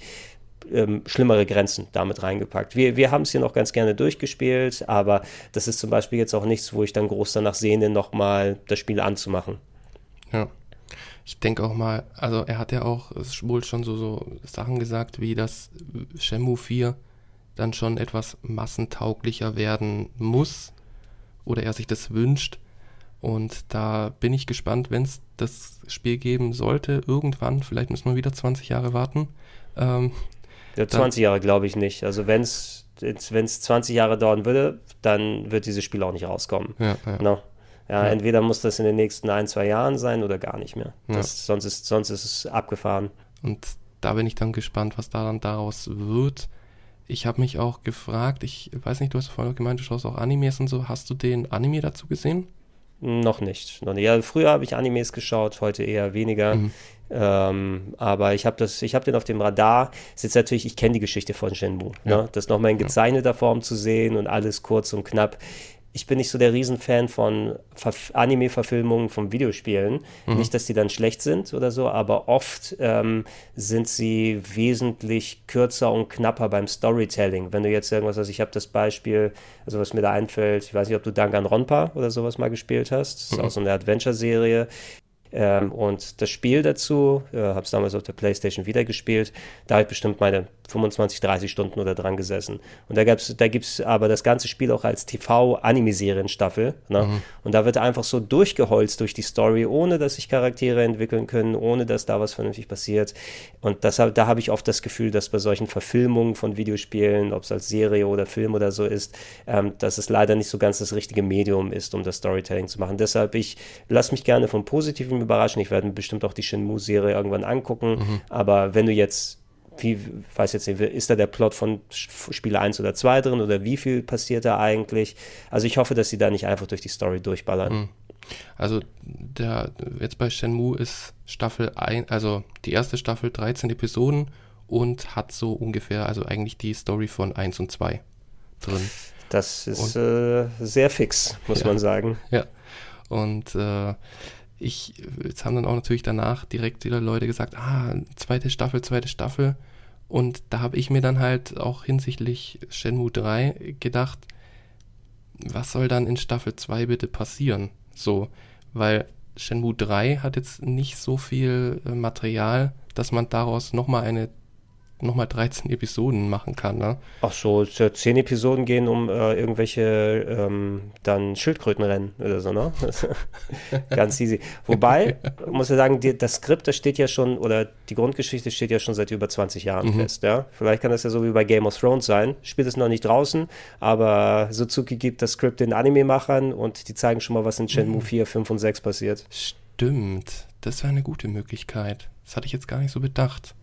[SPEAKER 3] ähm, schlimmere Grenzen damit reingepackt. Wir, wir haben es hier noch ganz gerne durchgespielt, aber das ist zum Beispiel jetzt auch nichts, wo ich dann groß danach sehne, nochmal das Spiel anzumachen.
[SPEAKER 1] Ja. Ich denke auch mal, also er hat ja auch wohl schon so, so Sachen gesagt, wie dass Shenmue 4 dann schon etwas massentauglicher werden muss oder er sich das wünscht. Und da bin ich gespannt, wenn es das Spiel geben sollte, irgendwann, vielleicht müssen wir wieder 20 Jahre warten. Ähm,
[SPEAKER 3] ja, 20 Jahre glaube ich nicht. Also wenn es 20 Jahre dauern würde, dann wird dieses Spiel auch nicht rauskommen. Ja, ja. No. Ja, ja, entweder muss das in den nächsten ein, zwei Jahren sein oder gar nicht mehr. Das, sonst, ist, sonst ist es abgefahren.
[SPEAKER 1] Und da bin ich dann gespannt, was da dann daraus wird. Ich habe mich auch gefragt, ich weiß nicht, du hast vorhin gemeint, du schaust auch Animes und so. Hast du den Anime dazu gesehen?
[SPEAKER 3] Noch nicht. Noch nicht. Ja, früher habe ich Animes geschaut, heute eher weniger. Mhm. Ähm, aber ich habe das, ich habe den auf dem Radar. Ist jetzt natürlich, ich kenne die Geschichte von Shenmue. Ja. Ne? Das nochmal in gezeichneter Form zu sehen und alles kurz und knapp ich bin nicht so der Riesenfan von Anime-Verfilmungen von Videospielen. Mhm. Nicht, dass die dann schlecht sind oder so, aber oft ähm, sind sie wesentlich kürzer und knapper beim Storytelling. Wenn du jetzt irgendwas hast, ich habe das Beispiel, also was mir da einfällt, ich weiß nicht, ob du Danganronpa oder sowas mal gespielt hast. Das ist mhm. auch so eine Adventure-Serie. Ähm, und das Spiel dazu, äh, habe es damals auf der Playstation wieder gespielt, da habe ich bestimmt meine 25, 30 Stunden oder dran gesessen. Und da, da gibt es aber das ganze Spiel auch als TV-Anime-Serienstaffel. Ne? Mhm. Und da wird einfach so durchgeholzt durch die Story, ohne dass sich Charaktere entwickeln können, ohne dass da was vernünftig passiert. Und das, da habe ich oft das Gefühl, dass bei solchen Verfilmungen von Videospielen, ob es als Serie oder Film oder so ist, ähm, dass es leider nicht so ganz das richtige Medium ist, um das Storytelling zu machen. Deshalb, ich lasse mich gerne vom Positiven überraschen. Ich werde bestimmt auch die Shenmue-Serie irgendwann angucken. Mhm. Aber wenn du jetzt wie, weiß jetzt nicht, ist da der Plot von Spiele 1 oder 2 drin oder wie viel passiert da eigentlich? Also ich hoffe, dass sie da nicht einfach durch die Story durchballern. Mhm.
[SPEAKER 1] Also der jetzt bei Shenmue ist Staffel 1, also die erste Staffel 13 Episoden und hat so ungefähr, also eigentlich die Story von 1 und 2 drin.
[SPEAKER 3] Das ist und, äh, sehr fix, muss
[SPEAKER 1] ja,
[SPEAKER 3] man sagen.
[SPEAKER 1] Ja. Und äh, ich, jetzt haben dann auch natürlich danach direkt wieder Leute gesagt, ah, zweite Staffel, zweite Staffel. Und da habe ich mir dann halt auch hinsichtlich Shenmue 3 gedacht, was soll dann in Staffel 2 bitte passieren? So, weil Shenmue 3 hat jetzt nicht so viel äh, Material, dass man daraus nochmal eine nochmal 13 Episoden machen kann, ne?
[SPEAKER 3] Ach so, 10 Episoden gehen um äh, irgendwelche ähm, dann Schildkrötenrennen oder so, ne? [laughs] Ganz easy. Wobei, [laughs] muss ich sagen, die, das Skript, das steht ja schon, oder die Grundgeschichte steht ja schon seit über 20 Jahren mhm. fest, ja? Vielleicht kann das ja so wie bei Game of Thrones sein. Spielt es noch nicht draußen, aber Suzuki gibt das Skript den Anime-Machern und die zeigen schon mal, was in Shenmue mhm. 4, 5 und 6 passiert.
[SPEAKER 1] Stimmt. Das wäre eine gute Möglichkeit. Das hatte ich jetzt gar nicht so bedacht.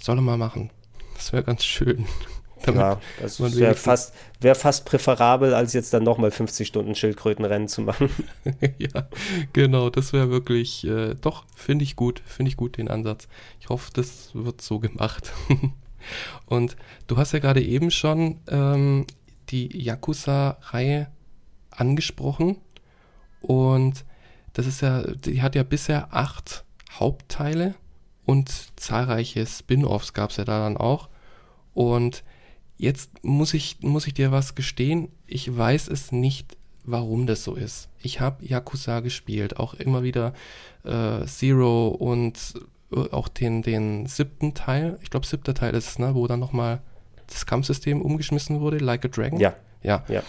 [SPEAKER 1] Soll er mal machen. Das wäre ganz schön. [laughs]
[SPEAKER 3] ja, das wäre fast, wär fast präferabel, als jetzt dann nochmal 50 Stunden Schildkrötenrennen zu machen. [laughs]
[SPEAKER 1] ja, genau, das wäre wirklich, äh, doch, finde ich gut, finde ich gut den Ansatz. Ich hoffe, das wird so gemacht. [laughs] Und du hast ja gerade eben schon ähm, die Yakuza-Reihe angesprochen. Und das ist ja, die hat ja bisher acht Hauptteile und zahlreiche Spin-offs gab es ja da dann auch. Und jetzt muss ich, muss ich dir was gestehen, ich weiß es nicht, warum das so ist. Ich habe Yakuza gespielt, auch immer wieder äh, Zero und äh, auch den, den siebten Teil. Ich glaube, siebter Teil ist es, ne, wo dann nochmal das Kampfsystem umgeschmissen wurde, Like a Dragon.
[SPEAKER 3] Ja.
[SPEAKER 1] Ja. ja.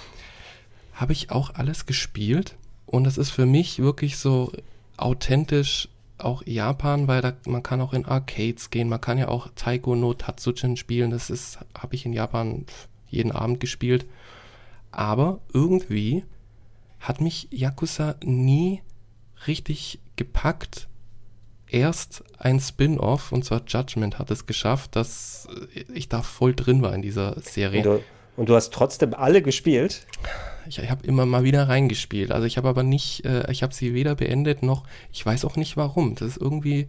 [SPEAKER 1] Habe ich auch alles gespielt und das ist für mich wirklich so authentisch auch Japan, weil da, man kann auch in Arcades gehen, man kann ja auch Taiko no Tatsujin spielen, das ist, habe ich in Japan jeden Abend gespielt. Aber irgendwie hat mich Yakuza nie richtig gepackt. Erst ein Spin-off, und zwar Judgment, hat es geschafft, dass ich da voll drin war in dieser Serie.
[SPEAKER 3] Und du, und du hast trotzdem alle gespielt?
[SPEAKER 1] Ich, ich habe immer mal wieder reingespielt. Also ich habe aber nicht, äh, ich habe sie weder beendet noch, ich weiß auch nicht warum. Das ist irgendwie,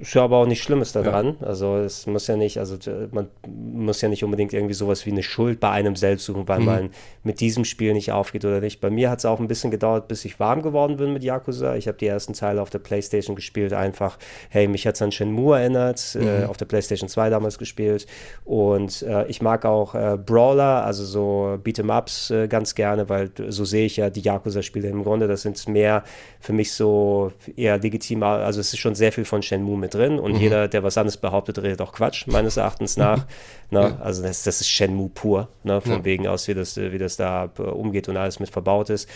[SPEAKER 3] ist ja aber auch nicht Schlimmes daran. Ja. Also es muss ja nicht, also man muss ja nicht unbedingt irgendwie sowas wie eine Schuld bei einem selbst suchen, weil mhm. man mit diesem Spiel nicht aufgeht oder nicht. Bei mir hat es auch ein bisschen gedauert, bis ich warm geworden bin mit Yakuza. Ich habe die ersten Teile auf der Playstation gespielt, einfach, hey, mich hat es an Shenmue erinnert, äh, mhm. äh, auf der Playstation 2 damals gespielt. Und äh, ich mag auch äh, Brawler, also so Beat'em-Ups äh, ganz gerne, weil so sehe ich ja die Yakuza-Spiele im Grunde. Das sind mehr für mich so eher legitim, also es ist schon sehr viel von Shenmue mit drin und mhm. jeder, der was anderes behauptet, redet auch Quatsch, meines Erachtens nach. [laughs] ne? Ja. Also das, das ist Shenmue pur, ne? von ja. wegen aus, wie das, wie das da äh, umgeht und alles mit verbaut ist.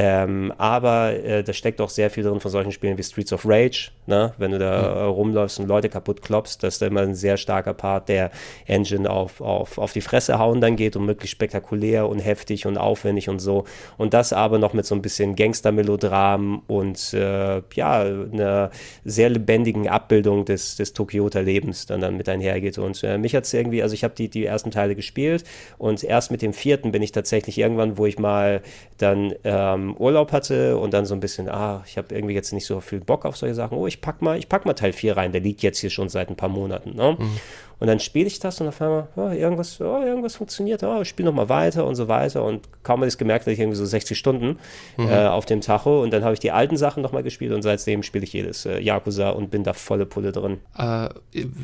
[SPEAKER 3] Ähm, aber äh, da steckt auch sehr viel drin von solchen Spielen wie Streets of Rage, ne? wenn du da äh, rumläufst und Leute kaputt klopfst, dass da immer ein sehr starker Part der Engine auf, auf, auf die Fresse hauen dann geht und möglichst spektakulär und heftig und aufwendig und so. Und das aber noch mit so ein bisschen Gangster-Melodram und äh, ja, einer sehr lebendigen Abbildung des, des Tokioter-Lebens dann, dann mit einhergeht. Und äh, mich hat es irgendwie, also ich habe die, die ersten Teile gespielt und erst mit dem vierten bin ich tatsächlich irgendwann, wo ich mal dann ähm, Urlaub hatte und dann so ein bisschen, ah, ich habe irgendwie jetzt nicht so viel Bock auf solche Sachen. Oh, ich pack mal, ich pack mal Teil 4 rein, der liegt jetzt hier schon seit ein paar Monaten. Ne? Mhm. Und dann spiele ich das und auf einmal, oh, irgendwas, oh, irgendwas funktioniert, oh, ich spiele nochmal weiter und so weiter. Und kaum habe ich es gemerkt, hatte ich irgendwie so 60 Stunden mhm. äh, auf dem Tacho. Und dann habe ich die alten Sachen nochmal gespielt und seitdem spiele ich jedes äh, Yakuza und bin da volle Pulle drin.
[SPEAKER 1] Äh,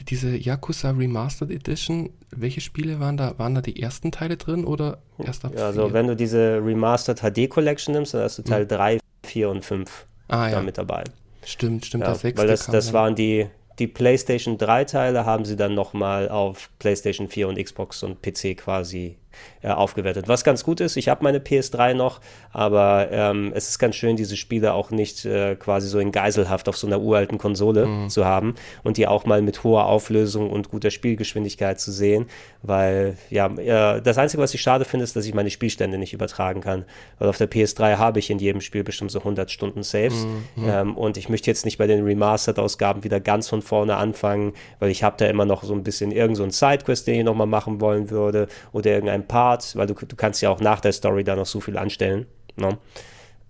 [SPEAKER 1] diese Yakuza Remastered Edition, welche Spiele waren da? Waren da die ersten Teile drin oder erst ab
[SPEAKER 3] ja, Also wenn du diese Remastered HD Collection nimmst, dann hast du Teil mhm. 3, 4 und 5
[SPEAKER 1] ah,
[SPEAKER 3] da
[SPEAKER 1] ja.
[SPEAKER 3] mit dabei.
[SPEAKER 1] Stimmt, stimmt.
[SPEAKER 3] Ja, das sechste weil das, das waren die, die PlayStation 3 Teile haben sie dann nochmal auf PlayStation 4 und Xbox und PC quasi äh, aufgewertet. Was ganz gut ist, ich habe meine PS3 noch, aber ähm, es ist ganz schön, diese Spiele auch nicht äh, quasi so in Geiselhaft auf so einer uralten Konsole mhm. zu haben und die auch mal mit hoher Auflösung und guter Spielgeschwindigkeit zu sehen, weil ja, äh, das Einzige, was ich schade finde, ist, dass ich meine Spielstände nicht übertragen kann, weil auf der PS3 habe ich in jedem Spiel bestimmt so 100 Stunden Saves mhm. ähm, und ich möchte jetzt nicht bei den Remastered-Ausgaben wieder ganz von vorne anfangen, weil ich habe da immer noch so ein bisschen irgend so Sidequest, den ich nochmal machen wollen würde oder irgendein Part, weil du, du kannst ja auch nach der Story da noch so viel anstellen. Ne?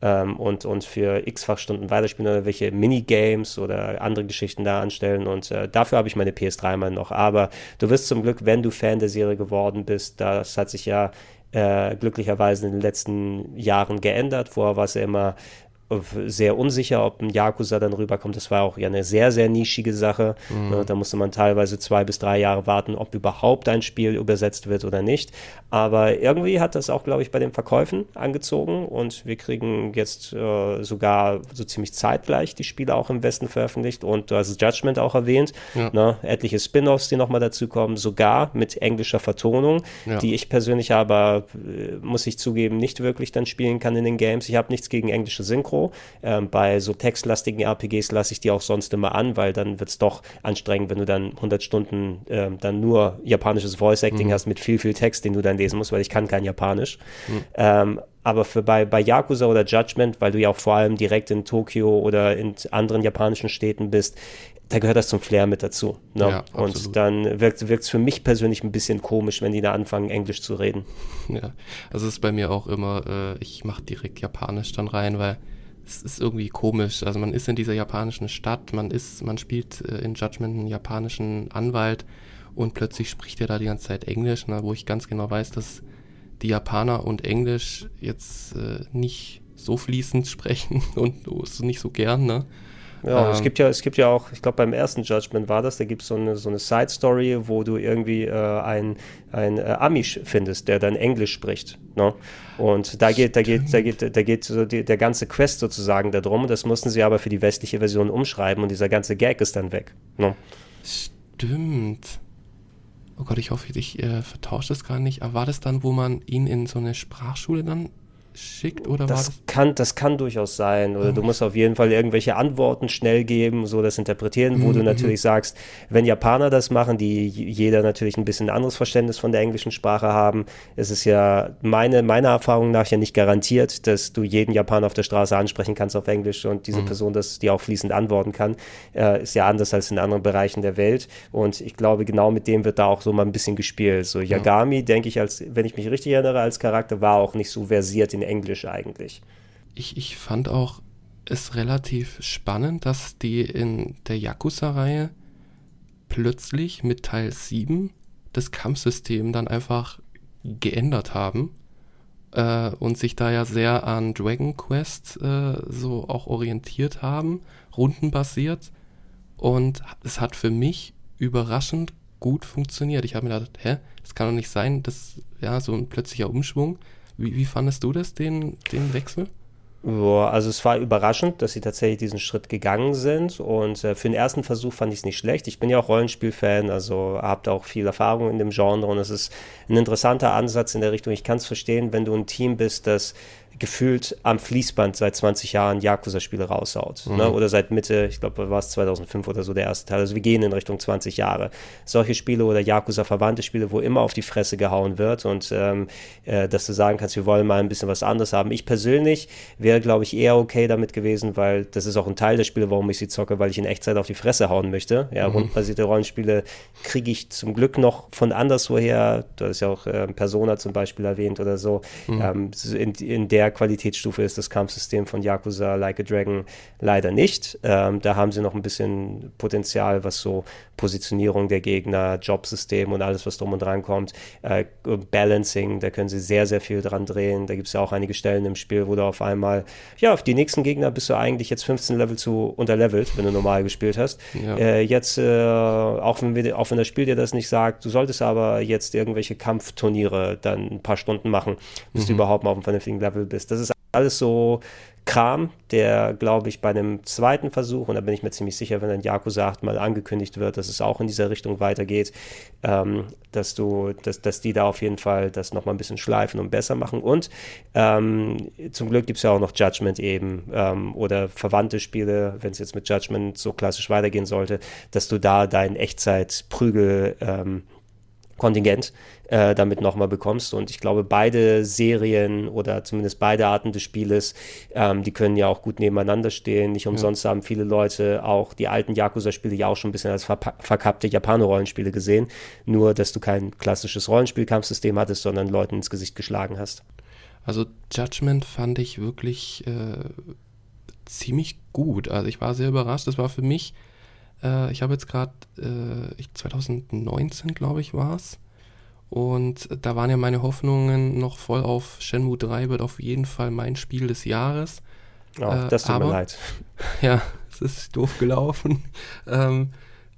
[SPEAKER 3] Ähm, und, und für x-fach Stunden weiterspielen oder welche Minigames oder andere Geschichten da anstellen. Und äh, dafür habe ich meine PS3 mal noch. Aber du wirst zum Glück, wenn du Fan der Serie geworden bist, das hat sich ja äh, glücklicherweise in den letzten Jahren geändert. Vorher war es ja immer sehr unsicher, ob ein Yakuza dann rüberkommt. Das war auch ja eine sehr, sehr nischige Sache. Mhm. Ne, da musste man teilweise zwei bis drei Jahre warten, ob überhaupt ein Spiel übersetzt wird oder nicht. Aber irgendwie hat das auch, glaube ich, bei den Verkäufen angezogen und wir kriegen jetzt äh, sogar so ziemlich zeitgleich die Spiele auch im Westen veröffentlicht und du hast Judgment auch erwähnt. Ja. Ne, etliche Spin-offs, die nochmal dazu kommen, sogar mit englischer Vertonung, ja. die ich persönlich aber, äh, muss ich zugeben, nicht wirklich dann spielen kann in den Games. Ich habe nichts gegen englische Synchro. Ähm, bei so textlastigen RPGs lasse ich die auch sonst immer an, weil dann wird es doch anstrengend, wenn du dann 100 Stunden ähm, dann nur japanisches Voice-Acting mhm. hast mit viel, viel Text, den du dann lesen musst, weil ich kann kein Japanisch. Mhm. Ähm, aber für bei, bei Yakuza oder Judgment, weil du ja auch vor allem direkt in Tokio oder in anderen japanischen Städten bist, da gehört das zum Flair mit dazu. Ne? Ja, und dann wirkt es für mich persönlich ein bisschen komisch, wenn die da anfangen, Englisch zu reden. [laughs]
[SPEAKER 1] Ja, also es ist bei mir auch immer, äh, ich mache direkt Japanisch dann rein, weil es ist irgendwie komisch. Also man ist in dieser japanischen Stadt, man ist, man spielt äh, in Judgment einen japanischen Anwalt und plötzlich spricht er da die ganze Zeit Englisch, ne, wo ich ganz genau weiß, dass die Japaner und Englisch jetzt äh, nicht so fließend [laughs] sprechen und nicht so gern, ne?
[SPEAKER 3] Ja, ähm, es gibt ja, es gibt ja auch, ich glaube beim ersten Judgment war das, da gibt so es eine, so eine Side-Story, wo du irgendwie äh, ein, ein äh, Amish findest, der dann Englisch spricht. Ne? Und da geht, da geht, da geht, da geht so die, der ganze Quest sozusagen darum. Das mussten sie aber für die westliche Version umschreiben und dieser ganze Gag ist dann weg. Ne?
[SPEAKER 1] Stimmt. Oh Gott, ich hoffe, ich äh, vertausche das gar nicht. Aber war das dann, wo man ihn in so eine Sprachschule dann schickt oder
[SPEAKER 3] das
[SPEAKER 1] was?
[SPEAKER 3] Kann, das kann durchaus sein. Oder oh. du musst auf jeden Fall irgendwelche Antworten schnell geben, so das interpretieren, wo mhm. du natürlich sagst, wenn Japaner das machen, die jeder natürlich ein bisschen anderes Verständnis von der englischen Sprache haben, ist es ja meine, meiner Erfahrung nach ja nicht garantiert, dass du jeden Japaner auf der Straße ansprechen kannst auf Englisch und diese mhm. Person das die auch fließend antworten kann, äh, ist ja anders als in anderen Bereichen der Welt. Und ich glaube, genau mit dem wird da auch so mal ein bisschen gespielt. So Yagami, ja. denke ich, als, wenn ich mich richtig erinnere, als Charakter war auch nicht so versiert in Englisch eigentlich.
[SPEAKER 1] Ich, ich fand auch es relativ spannend, dass die in der Yakuza-Reihe plötzlich mit Teil 7 das Kampfsystem dann einfach geändert haben äh, und sich da ja sehr an Dragon Quest äh, so auch orientiert haben, rundenbasiert. Und es hat für mich überraschend gut funktioniert. Ich habe mir gedacht, hä, das kann doch nicht sein, dass ja so ein plötzlicher Umschwung. Wie, wie fandest du das, den, den Wechsel?
[SPEAKER 3] Ja, also es war überraschend, dass sie tatsächlich diesen Schritt gegangen sind und äh, für den ersten Versuch fand ich es nicht schlecht. Ich bin ja auch Rollenspielfan, also habt auch viel Erfahrung in dem Genre und es ist ein interessanter Ansatz in der Richtung. Ich kann es verstehen, wenn du ein Team bist, das gefühlt am Fließband seit 20 Jahren Yakuza-Spiele raushaut. Mhm. Ne? Oder seit Mitte, ich glaube, war es 2005 oder so der erste Teil. Also wir gehen in Richtung 20 Jahre. Solche Spiele oder Yakuza-verwandte Spiele, wo immer auf die Fresse gehauen wird und ähm, äh, dass du sagen kannst, wir wollen mal ein bisschen was anderes haben. Ich persönlich wäre, glaube ich, eher okay damit gewesen, weil das ist auch ein Teil der Spiele, warum ich sie zocke, weil ich in Echtzeit auf die Fresse hauen möchte. Ja, mhm. rundbasierte Rollenspiele kriege ich zum Glück noch von anderswoher. Du hast ja auch äh, Persona zum Beispiel erwähnt oder so. Mhm. Ähm, in, in der der Qualitätsstufe ist das Kampfsystem von Yakuza Like a Dragon leider nicht. Ähm, da haben sie noch ein bisschen Potenzial, was so Positionierung der Gegner, Jobsystem und alles, was drum und dran kommt. Äh, Balancing, da können sie sehr, sehr viel dran drehen. Da gibt es ja auch einige Stellen im Spiel, wo du auf einmal, ja, auf die nächsten Gegner bist du eigentlich jetzt 15 Level zu unterlevelt, wenn du normal gespielt hast. Ja. Äh, jetzt, äh, auch, wenn wir, auch wenn das Spiel dir das nicht sagt, du solltest aber jetzt irgendwelche Kampfturniere dann ein paar Stunden machen, bis mhm. du überhaupt mal auf einem vernünftigen Level bist bist. Das ist alles so Kram, der, glaube ich, bei einem zweiten Versuch, und da bin ich mir ziemlich sicher, wenn ein Yakuza 8 mal angekündigt wird, dass es auch in dieser Richtung weitergeht, ähm, dass du, dass, dass die da auf jeden Fall das nochmal ein bisschen schleifen und besser machen. Und ähm, zum Glück gibt es ja auch noch Judgment eben ähm, oder verwandte Spiele, wenn es jetzt mit Judgment so klassisch weitergehen sollte, dass du da dein Echtzeit-Prügel ähm, Kontingent äh, damit nochmal bekommst. Und ich glaube, beide Serien oder zumindest beide Arten des Spieles, ähm, die können ja auch gut nebeneinander stehen. Nicht umsonst ja. haben viele Leute auch die alten Yakuza-Spiele ja auch schon ein bisschen als ver verkappte Japaner-Rollenspiele gesehen. Nur, dass du kein klassisches Rollenspielkampfsystem hattest, sondern Leuten ins Gesicht geschlagen hast.
[SPEAKER 1] Also Judgment fand ich wirklich äh, ziemlich gut. Also ich war sehr überrascht. Das war für mich äh, ich habe jetzt gerade, äh, 2019 glaube ich war es. Und da waren ja meine Hoffnungen noch voll auf Shenmue 3, wird auf jeden Fall mein Spiel des Jahres.
[SPEAKER 3] Oh, äh, das tut aber, mir leid. [laughs]
[SPEAKER 1] Ja, es ist doof gelaufen. [laughs] ähm,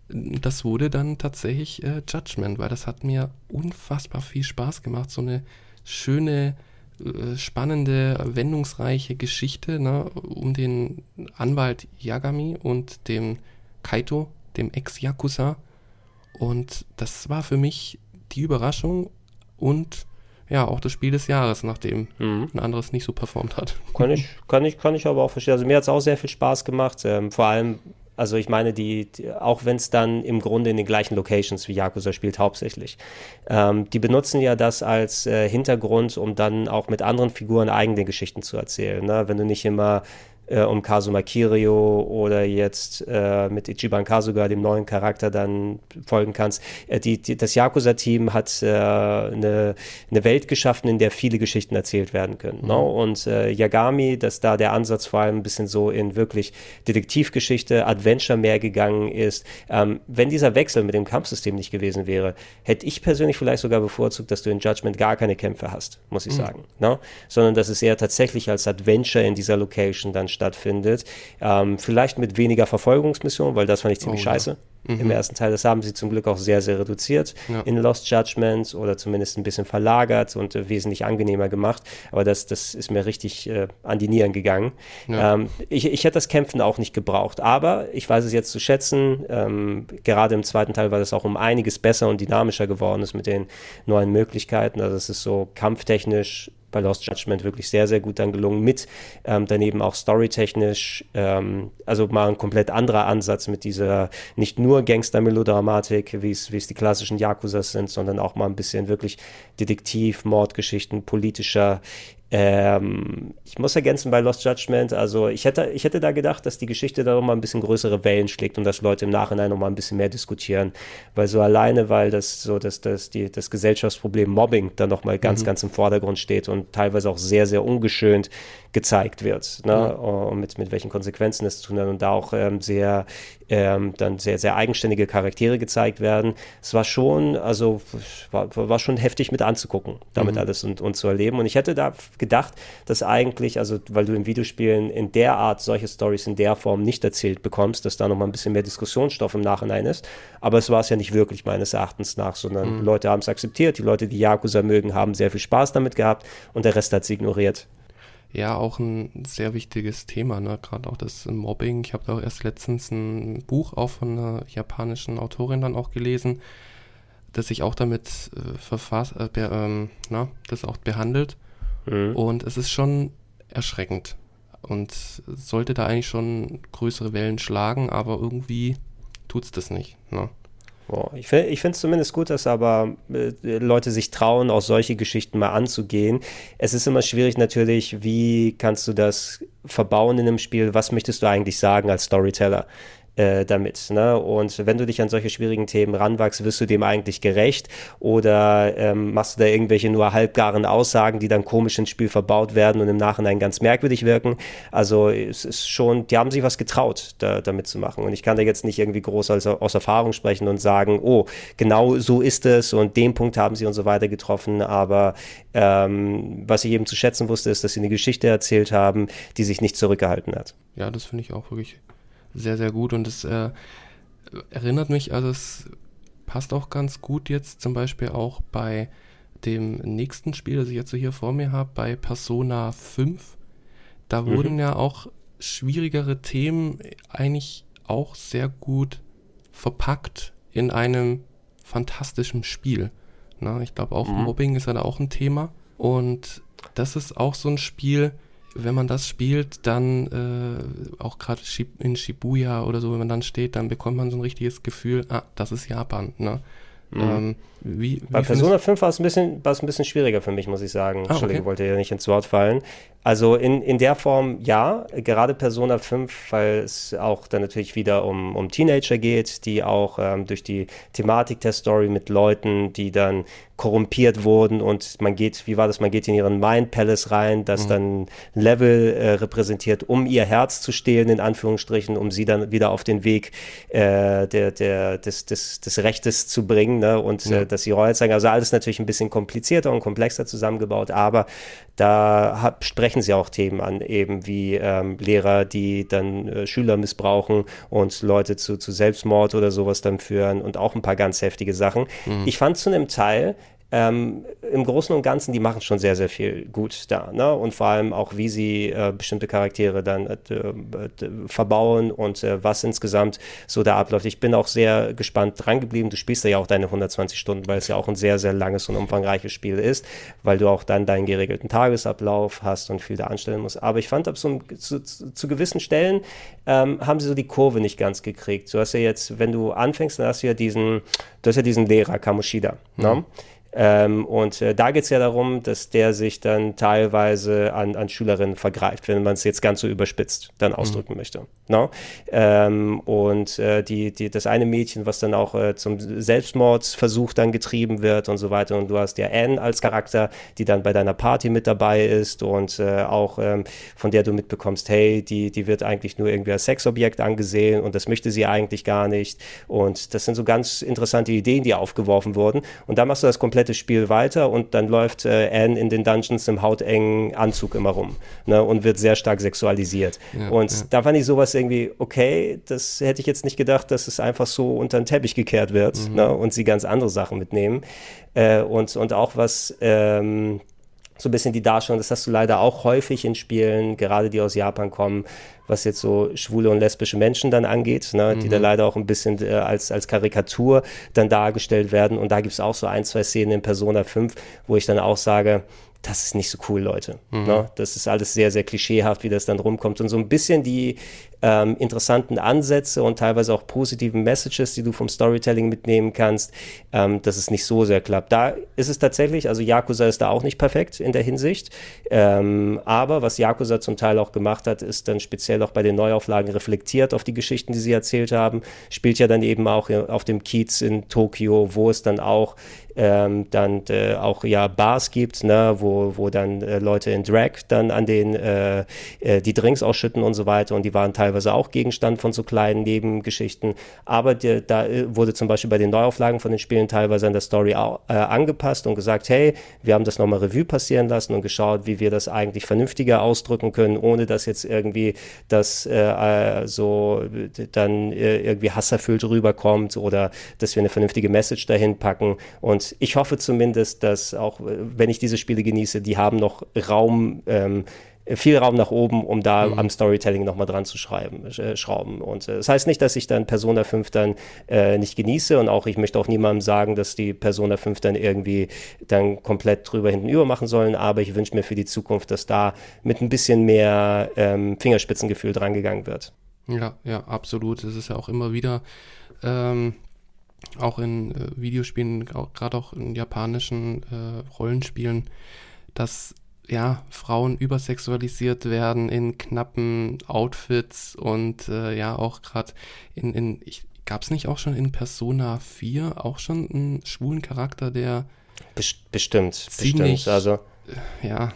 [SPEAKER 1] das wurde dann tatsächlich äh, Judgment, weil das hat mir unfassbar viel Spaß gemacht. So eine schöne, äh, spannende, wendungsreiche Geschichte ne, um den Anwalt Yagami und dem Kaito, dem Ex-Yakuza. Und das war für mich die Überraschung und ja, auch das Spiel des Jahres, nachdem mhm. ein anderes nicht so performt hat.
[SPEAKER 3] Kann ich, [laughs] kann ich, kann ich aber auch verstehen. Also mir hat es auch sehr viel Spaß gemacht. Ähm, vor allem, also ich meine, die, die auch wenn es dann im Grunde in den gleichen Locations wie Yakuza spielt, hauptsächlich. Ähm, die benutzen ja das als äh, Hintergrund, um dann auch mit anderen Figuren eigene Geschichten zu erzählen. Ne? Wenn du nicht immer äh, um Kazuma Kirio oder jetzt äh, mit Ichiban Kasuga, dem neuen Charakter, dann folgen kannst. Äh, die, die, das Yakuza-Team hat äh, eine, eine Welt geschaffen, in der viele Geschichten erzählt werden können. Ne? Mhm. No? Und äh, Yagami, dass da der Ansatz vor allem ein bisschen so in wirklich Detektivgeschichte, Adventure mehr gegangen ist. Ähm, wenn dieser Wechsel mit dem Kampfsystem nicht gewesen wäre, hätte ich persönlich vielleicht sogar bevorzugt, dass du in Judgment gar keine Kämpfe hast, muss ich mhm. sagen. No? Ne? Sondern dass es eher tatsächlich als Adventure in dieser Location dann stattfindet. Ähm, vielleicht mit weniger Verfolgungsmissionen, weil das fand ich ziemlich oh, scheiße. Ja mhm. im ersten Teil. Das haben sie zum Glück auch sehr, sehr reduziert ja. in Lost Judgment oder zumindest ein bisschen verlagert und äh, wesentlich angenehmer gemacht. Aber das, das ist mir richtig äh, an die Nieren gegangen. Ja. Ähm, ich, ich hätte das Kämpfen auch nicht gebraucht, aber ich weiß es jetzt zu schätzen. Ähm, gerade im zweiten Teil war das auch um einiges besser und dynamischer geworden ist mit den neuen Möglichkeiten. Also es ist so kampftechnisch bei Lost Judgment wirklich sehr, sehr gut dann gelungen. Mit ähm, daneben auch storytechnisch, ähm, also mal ein komplett anderer Ansatz mit dieser nicht nur Gangster-Melodramatik, wie es die klassischen Yakuzas sind, sondern auch mal ein bisschen wirklich Detektiv, Mordgeschichten, politischer ähm, ich muss ergänzen bei Lost Judgment, also ich hätte, ich hätte da gedacht, dass die Geschichte da nochmal ein bisschen größere Wellen schlägt und dass Leute im Nachhinein nochmal ein bisschen mehr diskutieren. Weil so alleine, weil das so, dass das, die, das Gesellschaftsproblem Mobbing dann nochmal ganz, mhm. ganz im Vordergrund steht und teilweise auch sehr, sehr ungeschönt gezeigt wird. Ne? Mhm. Und mit, mit welchen Konsequenzen es zu tun hat und da auch ähm, sehr ähm, dann sehr, sehr eigenständige Charaktere gezeigt werden. Es war schon, also war, war schon heftig mit anzugucken, damit mhm. alles und, und zu erleben. Und ich hätte da gedacht, dass eigentlich, also weil du in Videospielen in der Art solche Stories in der Form nicht erzählt bekommst, dass da nochmal ein bisschen mehr Diskussionsstoff im Nachhinein ist. Aber es war es ja nicht wirklich meines Erachtens nach, sondern mhm. Leute haben es akzeptiert, die Leute, die Yakuza mögen, haben sehr viel Spaß damit gehabt und der Rest hat sie ignoriert
[SPEAKER 1] ja auch ein sehr wichtiges Thema, ne? gerade auch das Mobbing. Ich habe da auch erst letztens ein Buch auch von einer japanischen Autorin dann auch gelesen, das sich auch damit äh, verfasst, äh, ähm, na, das auch behandelt. Mhm. Und es ist schon erschreckend und sollte da eigentlich schon größere Wellen schlagen, aber irgendwie tut es das nicht. Ne?
[SPEAKER 3] Boah, ich finde es zumindest gut, dass aber äh, Leute sich trauen, auch solche Geschichten mal anzugehen. Es ist immer schwierig natürlich, wie kannst du das verbauen in einem Spiel? Was möchtest du eigentlich sagen als Storyteller? Äh, damit. Ne? Und wenn du dich an solche schwierigen Themen ranwachst, wirst du dem eigentlich gerecht oder ähm, machst du da irgendwelche nur halbgaren Aussagen, die dann komisch ins Spiel verbaut werden und im Nachhinein ganz merkwürdig wirken. Also es ist schon, die haben sich was getraut, da, damit zu machen. Und ich kann da jetzt nicht irgendwie groß als, aus Erfahrung sprechen und sagen, oh, genau so ist es und den Punkt haben sie und so weiter getroffen. Aber ähm, was ich eben zu schätzen wusste, ist, dass sie eine Geschichte erzählt haben, die sich nicht zurückgehalten hat.
[SPEAKER 1] Ja, das finde ich auch wirklich sehr, sehr gut und es äh, erinnert mich, also es passt auch ganz gut jetzt zum Beispiel auch bei dem nächsten Spiel, das ich jetzt so hier vor mir habe, bei Persona 5. Da mhm. wurden ja auch schwierigere Themen eigentlich auch sehr gut verpackt in einem fantastischen Spiel. Na, ich glaube auch mhm. Mobbing ist ja da auch ein Thema. Und das ist auch so ein Spiel, wenn man das spielt, dann äh, auch gerade in Shibuya oder so, wenn man dann steht, dann bekommt man so ein richtiges Gefühl, ah, das ist Japan. Ne?
[SPEAKER 3] Mhm. Ähm, wie, Bei Persona 5 war es ein bisschen, war es ein bisschen schwieriger für mich, muss ich sagen. Ah, Entschuldigung, okay. wollte ja nicht ins Wort fallen. Also in, in der Form ja, gerade Persona 5, weil es auch dann natürlich wieder um, um Teenager geht, die auch ähm, durch die Thematik der Story mit Leuten, die dann korrumpiert wurden und man geht, wie war das, man geht in ihren Mind Palace rein, das mhm. dann Level äh, repräsentiert, um ihr Herz zu stehlen, in Anführungsstrichen, um sie dann wieder auf den Weg äh, der, der, des, des, des Rechtes zu bringen ne? und ja. äh, dass sie Reue zeigen. Also alles natürlich ein bisschen komplizierter und komplexer zusammengebaut, aber da hab, sprechen sie auch Themen an, eben wie ähm, Lehrer, die dann äh, Schüler missbrauchen und Leute zu, zu Selbstmord oder sowas dann führen und auch ein paar ganz heftige Sachen. Mhm. Ich fand zu einem Teil, ähm, im Großen und Ganzen, die machen schon sehr, sehr viel gut da. Ne? Und vor allem auch, wie sie äh, bestimmte Charaktere dann äh, verbauen und äh, was insgesamt so da abläuft. Ich bin auch sehr gespannt dran geblieben. Du spielst ja auch deine 120 Stunden, weil es ja auch ein sehr, sehr langes und umfangreiches Spiel ist, weil du auch dann deinen geregelten Tagesablauf hast und viel da anstellen musst. Aber ich fand, ab so zu, zu, zu gewissen Stellen ähm, haben sie so die Kurve nicht ganz gekriegt. Du hast ja jetzt, wenn du anfängst, dann hast du ja diesen, du hast ja diesen Lehrer, Kamoshida. Ne? Mhm. Ne? Ähm, und äh, da geht es ja darum, dass der sich dann teilweise an, an Schülerinnen vergreift, wenn man es jetzt ganz so überspitzt dann mhm. ausdrücken möchte. No? Ähm, und äh, die, die, das eine Mädchen, was dann auch äh, zum Selbstmordsversuch dann getrieben wird und so weiter. Und du hast ja Anne als Charakter, die dann bei deiner Party mit dabei ist und äh, auch ähm, von der du mitbekommst, hey, die, die wird eigentlich nur irgendwie als Sexobjekt angesehen und das möchte sie eigentlich gar nicht. Und das sind so ganz interessante Ideen, die aufgeworfen wurden. Und dann machst du das komplette Spiel weiter und dann läuft äh, Anne in den Dungeons im hautengen Anzug immer rum ne, und wird sehr stark sexualisiert. Ja, und ja. da fand ich sowas irgendwie, okay, das hätte ich jetzt nicht gedacht, dass es einfach so unter den Teppich gekehrt wird mhm. ne, und sie ganz andere Sachen mitnehmen. Äh, und, und auch was ähm, so ein bisschen die Darstellung, das hast du leider auch häufig in Spielen, gerade die aus Japan kommen, was jetzt so schwule und lesbische Menschen dann angeht, ne, mhm. die da leider auch ein bisschen äh, als, als Karikatur dann dargestellt werden. Und da gibt es auch so ein, zwei Szenen in Persona 5, wo ich dann auch sage, das ist nicht so cool, Leute. Mhm. Ne? Das ist alles sehr, sehr klischeehaft, wie das dann rumkommt. Und so ein bisschen die ähm, interessanten Ansätze und teilweise auch positiven Messages, die du vom Storytelling mitnehmen kannst, ähm, dass es nicht so sehr klappt. Da ist es tatsächlich, also Yakuza ist da auch nicht perfekt in der Hinsicht. Ähm, aber was Yakuza zum Teil auch gemacht hat, ist dann speziell auch bei den Neuauflagen reflektiert auf die Geschichten, die sie erzählt haben. Spielt ja dann eben auch auf dem Kiez in Tokio, wo es dann auch ähm, dann äh, auch ja Bars gibt, ne, wo, wo dann äh, Leute in Drag dann an den äh, äh, die Drinks ausschütten und so weiter. Und die waren teilweise auch Gegenstand von so kleinen Nebengeschichten, aber die, da äh, wurde zum Beispiel bei den Neuauflagen von den Spielen teilweise an der Story auch, äh, angepasst und gesagt, hey, wir haben das nochmal Revue passieren lassen und geschaut, wie wir das eigentlich vernünftiger ausdrücken können, ohne dass jetzt irgendwie das so dann irgendwie hasserfüllt rüberkommt oder dass wir eine vernünftige Message dahin packen. Und ich hoffe zumindest, dass auch, wenn ich diese Spiele genieße, die haben noch Raum, ähm, viel Raum nach oben, um da mhm. am Storytelling nochmal dran zu schreiben, äh, schrauben. Und äh, das heißt nicht, dass ich dann Persona 5 dann äh, nicht genieße und auch ich möchte auch niemandem sagen, dass die Persona 5 dann irgendwie dann komplett drüber hinten über machen sollen, aber ich wünsche mir für die Zukunft, dass da mit ein bisschen mehr ähm, Fingerspitzengefühl drangegangen wird.
[SPEAKER 1] Ja, ja, absolut. Es ist ja auch immer wieder ähm, auch in äh, Videospielen, gerade auch in japanischen äh, Rollenspielen, dass ja, Frauen übersexualisiert werden in knappen Outfits und äh, ja, auch gerade in, in gab es nicht auch schon in Persona 4 auch schon einen schwulen Charakter, der
[SPEAKER 3] bestimmt, bestimmt, also
[SPEAKER 1] äh, ja,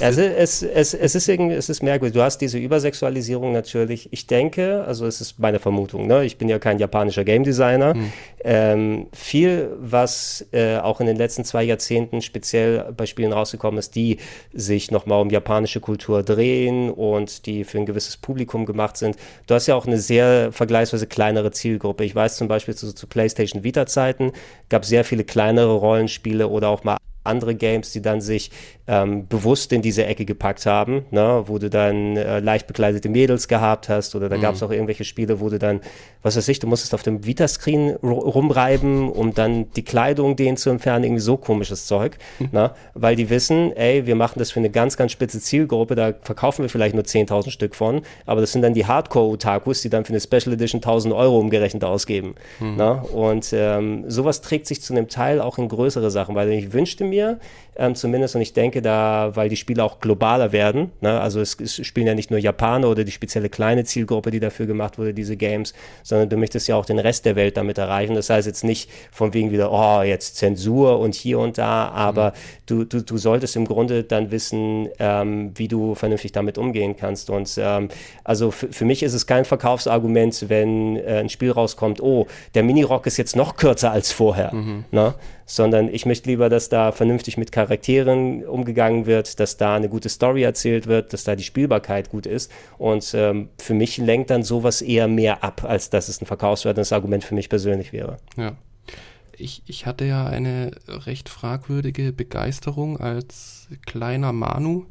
[SPEAKER 3] also es, es, es, ist irgendwie, es ist merkwürdig. Du hast diese Übersexualisierung natürlich. Ich denke, also es ist meine Vermutung, ne? ich bin ja kein japanischer Game Designer. Hm. Ähm, viel, was äh, auch in den letzten zwei Jahrzehnten speziell bei Spielen rausgekommen ist, die sich nochmal um japanische Kultur drehen und die für ein gewisses Publikum gemacht sind. Du hast ja auch eine sehr vergleichsweise kleinere Zielgruppe. Ich weiß zum Beispiel zu, zu PlayStation Vita-Zeiten gab es sehr viele kleinere Rollenspiele oder auch mal andere Games, die dann sich ähm, bewusst in diese Ecke gepackt haben, ne? wo du dann äh, leicht bekleidete Mädels gehabt hast oder da mhm. gab es auch irgendwelche Spiele, wo du dann, was weiß ich, du musstest auf dem Vita-Screen rumreiben, um dann die Kleidung denen zu entfernen, irgendwie so komisches Zeug, mhm. ne? weil die wissen, ey, wir machen das für eine ganz, ganz spitze Zielgruppe, da verkaufen wir vielleicht nur 10.000 Stück von, aber das sind dann die Hardcore-Otakus, die dann für eine Special Edition 1.000 Euro umgerechnet ausgeben. Mhm. Ne? Und ähm, sowas trägt sich zu einem Teil auch in größere Sachen, weil ich wünschte mir, mir, ähm, zumindest. Und ich denke da, weil die Spiele auch globaler werden, ne? also es, es, spielen ja nicht nur Japaner oder die spezielle kleine Zielgruppe, die dafür gemacht wurde, diese Games, sondern du möchtest ja auch den Rest der Welt damit erreichen. Das heißt jetzt nicht von wegen wieder, oh, jetzt Zensur und hier und da, aber mhm. du, du, du solltest im Grunde dann wissen, ähm, wie du vernünftig damit umgehen kannst. Und ähm, also für mich ist es kein Verkaufsargument, wenn äh, ein Spiel rauskommt, oh, der Minirock ist jetzt noch kürzer als vorher. Mhm. Ne? sondern ich möchte lieber, dass da vernünftig mit Charakteren umgegangen wird, dass da eine gute Story erzählt wird, dass da die Spielbarkeit gut ist. Und ähm, für mich lenkt dann sowas eher mehr ab, als dass es ein verkaufswertes Argument für mich persönlich wäre.
[SPEAKER 1] Ja. Ich, ich hatte ja eine recht fragwürdige Begeisterung als kleiner Manu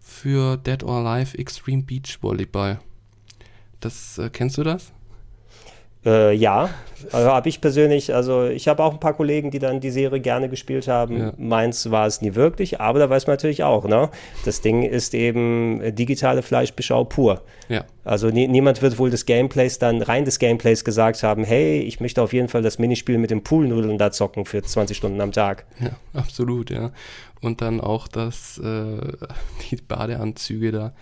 [SPEAKER 1] für Dead or Alive Extreme Beach Volleyball. Das äh, kennst du das?
[SPEAKER 3] Äh, ja, also habe ich persönlich, also ich habe auch ein paar Kollegen, die dann die Serie gerne gespielt haben. Ja. Meins war es nie wirklich, aber da weiß man natürlich auch, ne? Das Ding ist eben digitale Fleischbeschau pur.
[SPEAKER 1] Ja.
[SPEAKER 3] Also nie, niemand wird wohl des Gameplays dann rein des Gameplays gesagt haben, hey, ich möchte auf jeden Fall das Minispiel mit dem Poolnudeln da zocken für 20 Stunden am Tag.
[SPEAKER 1] Ja, absolut, ja. Und dann auch das, äh, [laughs] die Badeanzüge da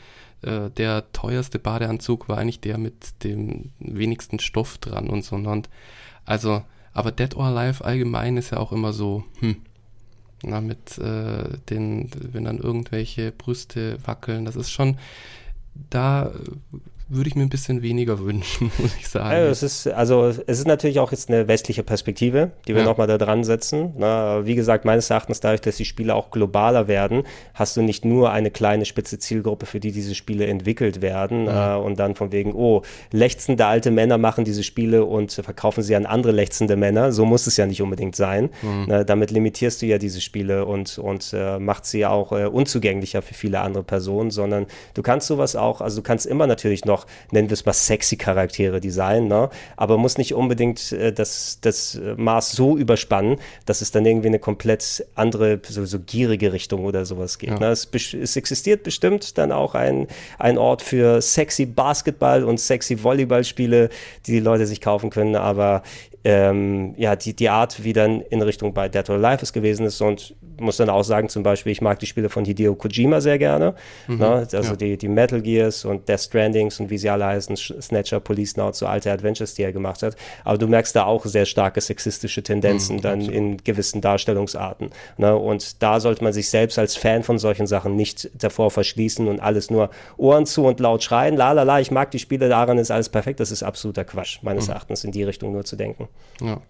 [SPEAKER 1] äh, der teuerste Badeanzug war eigentlich der mit dem wenigsten Stoff dran und so. Und also, aber Dead or Alive allgemein ist ja auch immer so, hm, na, mit äh, den, wenn dann irgendwelche Brüste wackeln, das ist schon, da würde ich mir ein bisschen weniger wünschen, [laughs] muss ich sagen.
[SPEAKER 3] Ja, es ist, also es ist natürlich auch jetzt eine westliche Perspektive, die wir ja. nochmal da dran setzen. Na, wie gesagt, meines Erachtens dadurch, dass die Spiele auch globaler werden, hast du nicht nur eine kleine spitze Zielgruppe, für die diese Spiele entwickelt werden ja. äh, und dann von wegen, oh, lechzende alte Männer machen diese Spiele und verkaufen sie an andere lechzende Männer. So muss es ja nicht unbedingt sein. Mhm. Na, damit limitierst du ja diese Spiele und, und äh, macht sie auch äh, unzugänglicher für viele andere Personen, sondern du kannst sowas auch, also du kannst immer natürlich noch auch, nennen wir es mal, sexy Charaktere designen, ne? aber muss nicht unbedingt äh, das, das Maß so überspannen, dass es dann irgendwie eine komplett andere, so, so gierige Richtung oder sowas geht. Ja. Ne? Es, es, existiert bestimmt dann auch ein, ein Ort für sexy Basketball und sexy Volleyballspiele, die die Leute sich kaufen können, aber ähm, ja, die, die Art, wie dann in Richtung bei Dead or Alive es gewesen ist und muss dann auch sagen, zum Beispiel, ich mag die Spiele von Hideo Kojima sehr gerne. Mhm, ne? Also ja. die, die Metal Gears und Death Strandings und wie sie alle heißen, Snatcher, Police Now, so alte Adventures, die er gemacht hat. Aber du merkst da auch sehr starke sexistische Tendenzen mhm, dann absolut. in gewissen Darstellungsarten. Ne? Und da sollte man sich selbst als Fan von solchen Sachen nicht davor verschließen und alles nur Ohren zu und laut schreien, la la la, ich mag die Spiele, daran ist alles perfekt. Das ist absoluter Quatsch, meines mhm. Erachtens, in die Richtung nur zu denken.
[SPEAKER 1] Ja.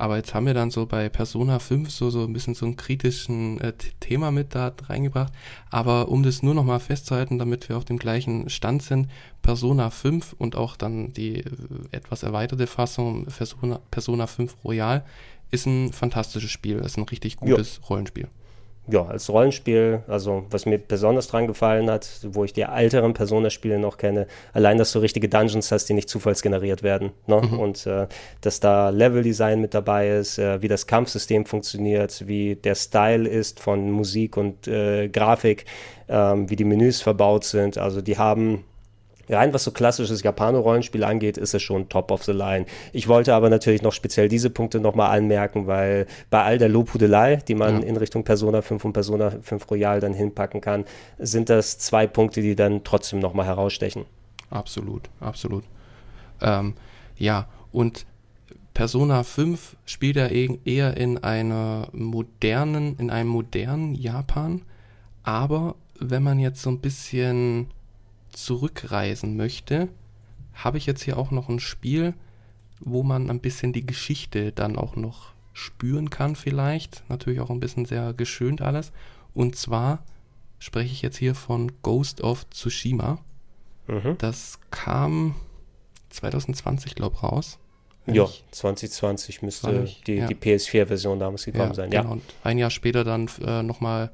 [SPEAKER 1] Aber jetzt haben wir dann so bei Persona 5 so, so ein bisschen so ein kritischen äh, Thema mit da reingebracht. Aber um das nur nochmal festzuhalten, damit wir auf dem gleichen Stand sind, Persona 5 und auch dann die äh, etwas erweiterte Fassung Persona, Persona 5 Royal ist ein fantastisches Spiel, ist ein richtig gutes jo. Rollenspiel
[SPEAKER 3] ja, als Rollenspiel, also was mir besonders dran gefallen hat, wo ich die älteren Persona-Spiele noch kenne, allein, dass du richtige Dungeons hast, die nicht zufallsgeneriert werden. Ne? Mhm. Und äh, dass da Level-Design mit dabei ist, äh, wie das Kampfsystem funktioniert, wie der Style ist von Musik und äh, Grafik, ähm, wie die Menüs verbaut sind. Also die haben rein was so klassisches Japano-Rollenspiel angeht, ist es schon top of the line. Ich wollte aber natürlich noch speziell diese Punkte nochmal anmerken, weil bei all der Lobhudelei, die man ja. in Richtung Persona 5 und Persona 5 Royal dann hinpacken kann, sind das zwei Punkte, die dann trotzdem nochmal herausstechen.
[SPEAKER 1] Absolut, absolut. Ähm, ja, und Persona 5 spielt er eher in einer modernen, in einem modernen Japan, aber wenn man jetzt so ein bisschen zurückreisen möchte, habe ich jetzt hier auch noch ein Spiel, wo man ein bisschen die Geschichte dann auch noch spüren kann vielleicht. Natürlich auch ein bisschen sehr geschönt alles. Und zwar spreche ich jetzt hier von Ghost of Tsushima. Mhm. Das kam 2020, glaube ich, raus.
[SPEAKER 3] Ja, 2020 müsste ich, die, ja. die PS4-Version damals gekommen ja, sein. Genau. Ja,
[SPEAKER 1] und ein Jahr später dann äh, nochmal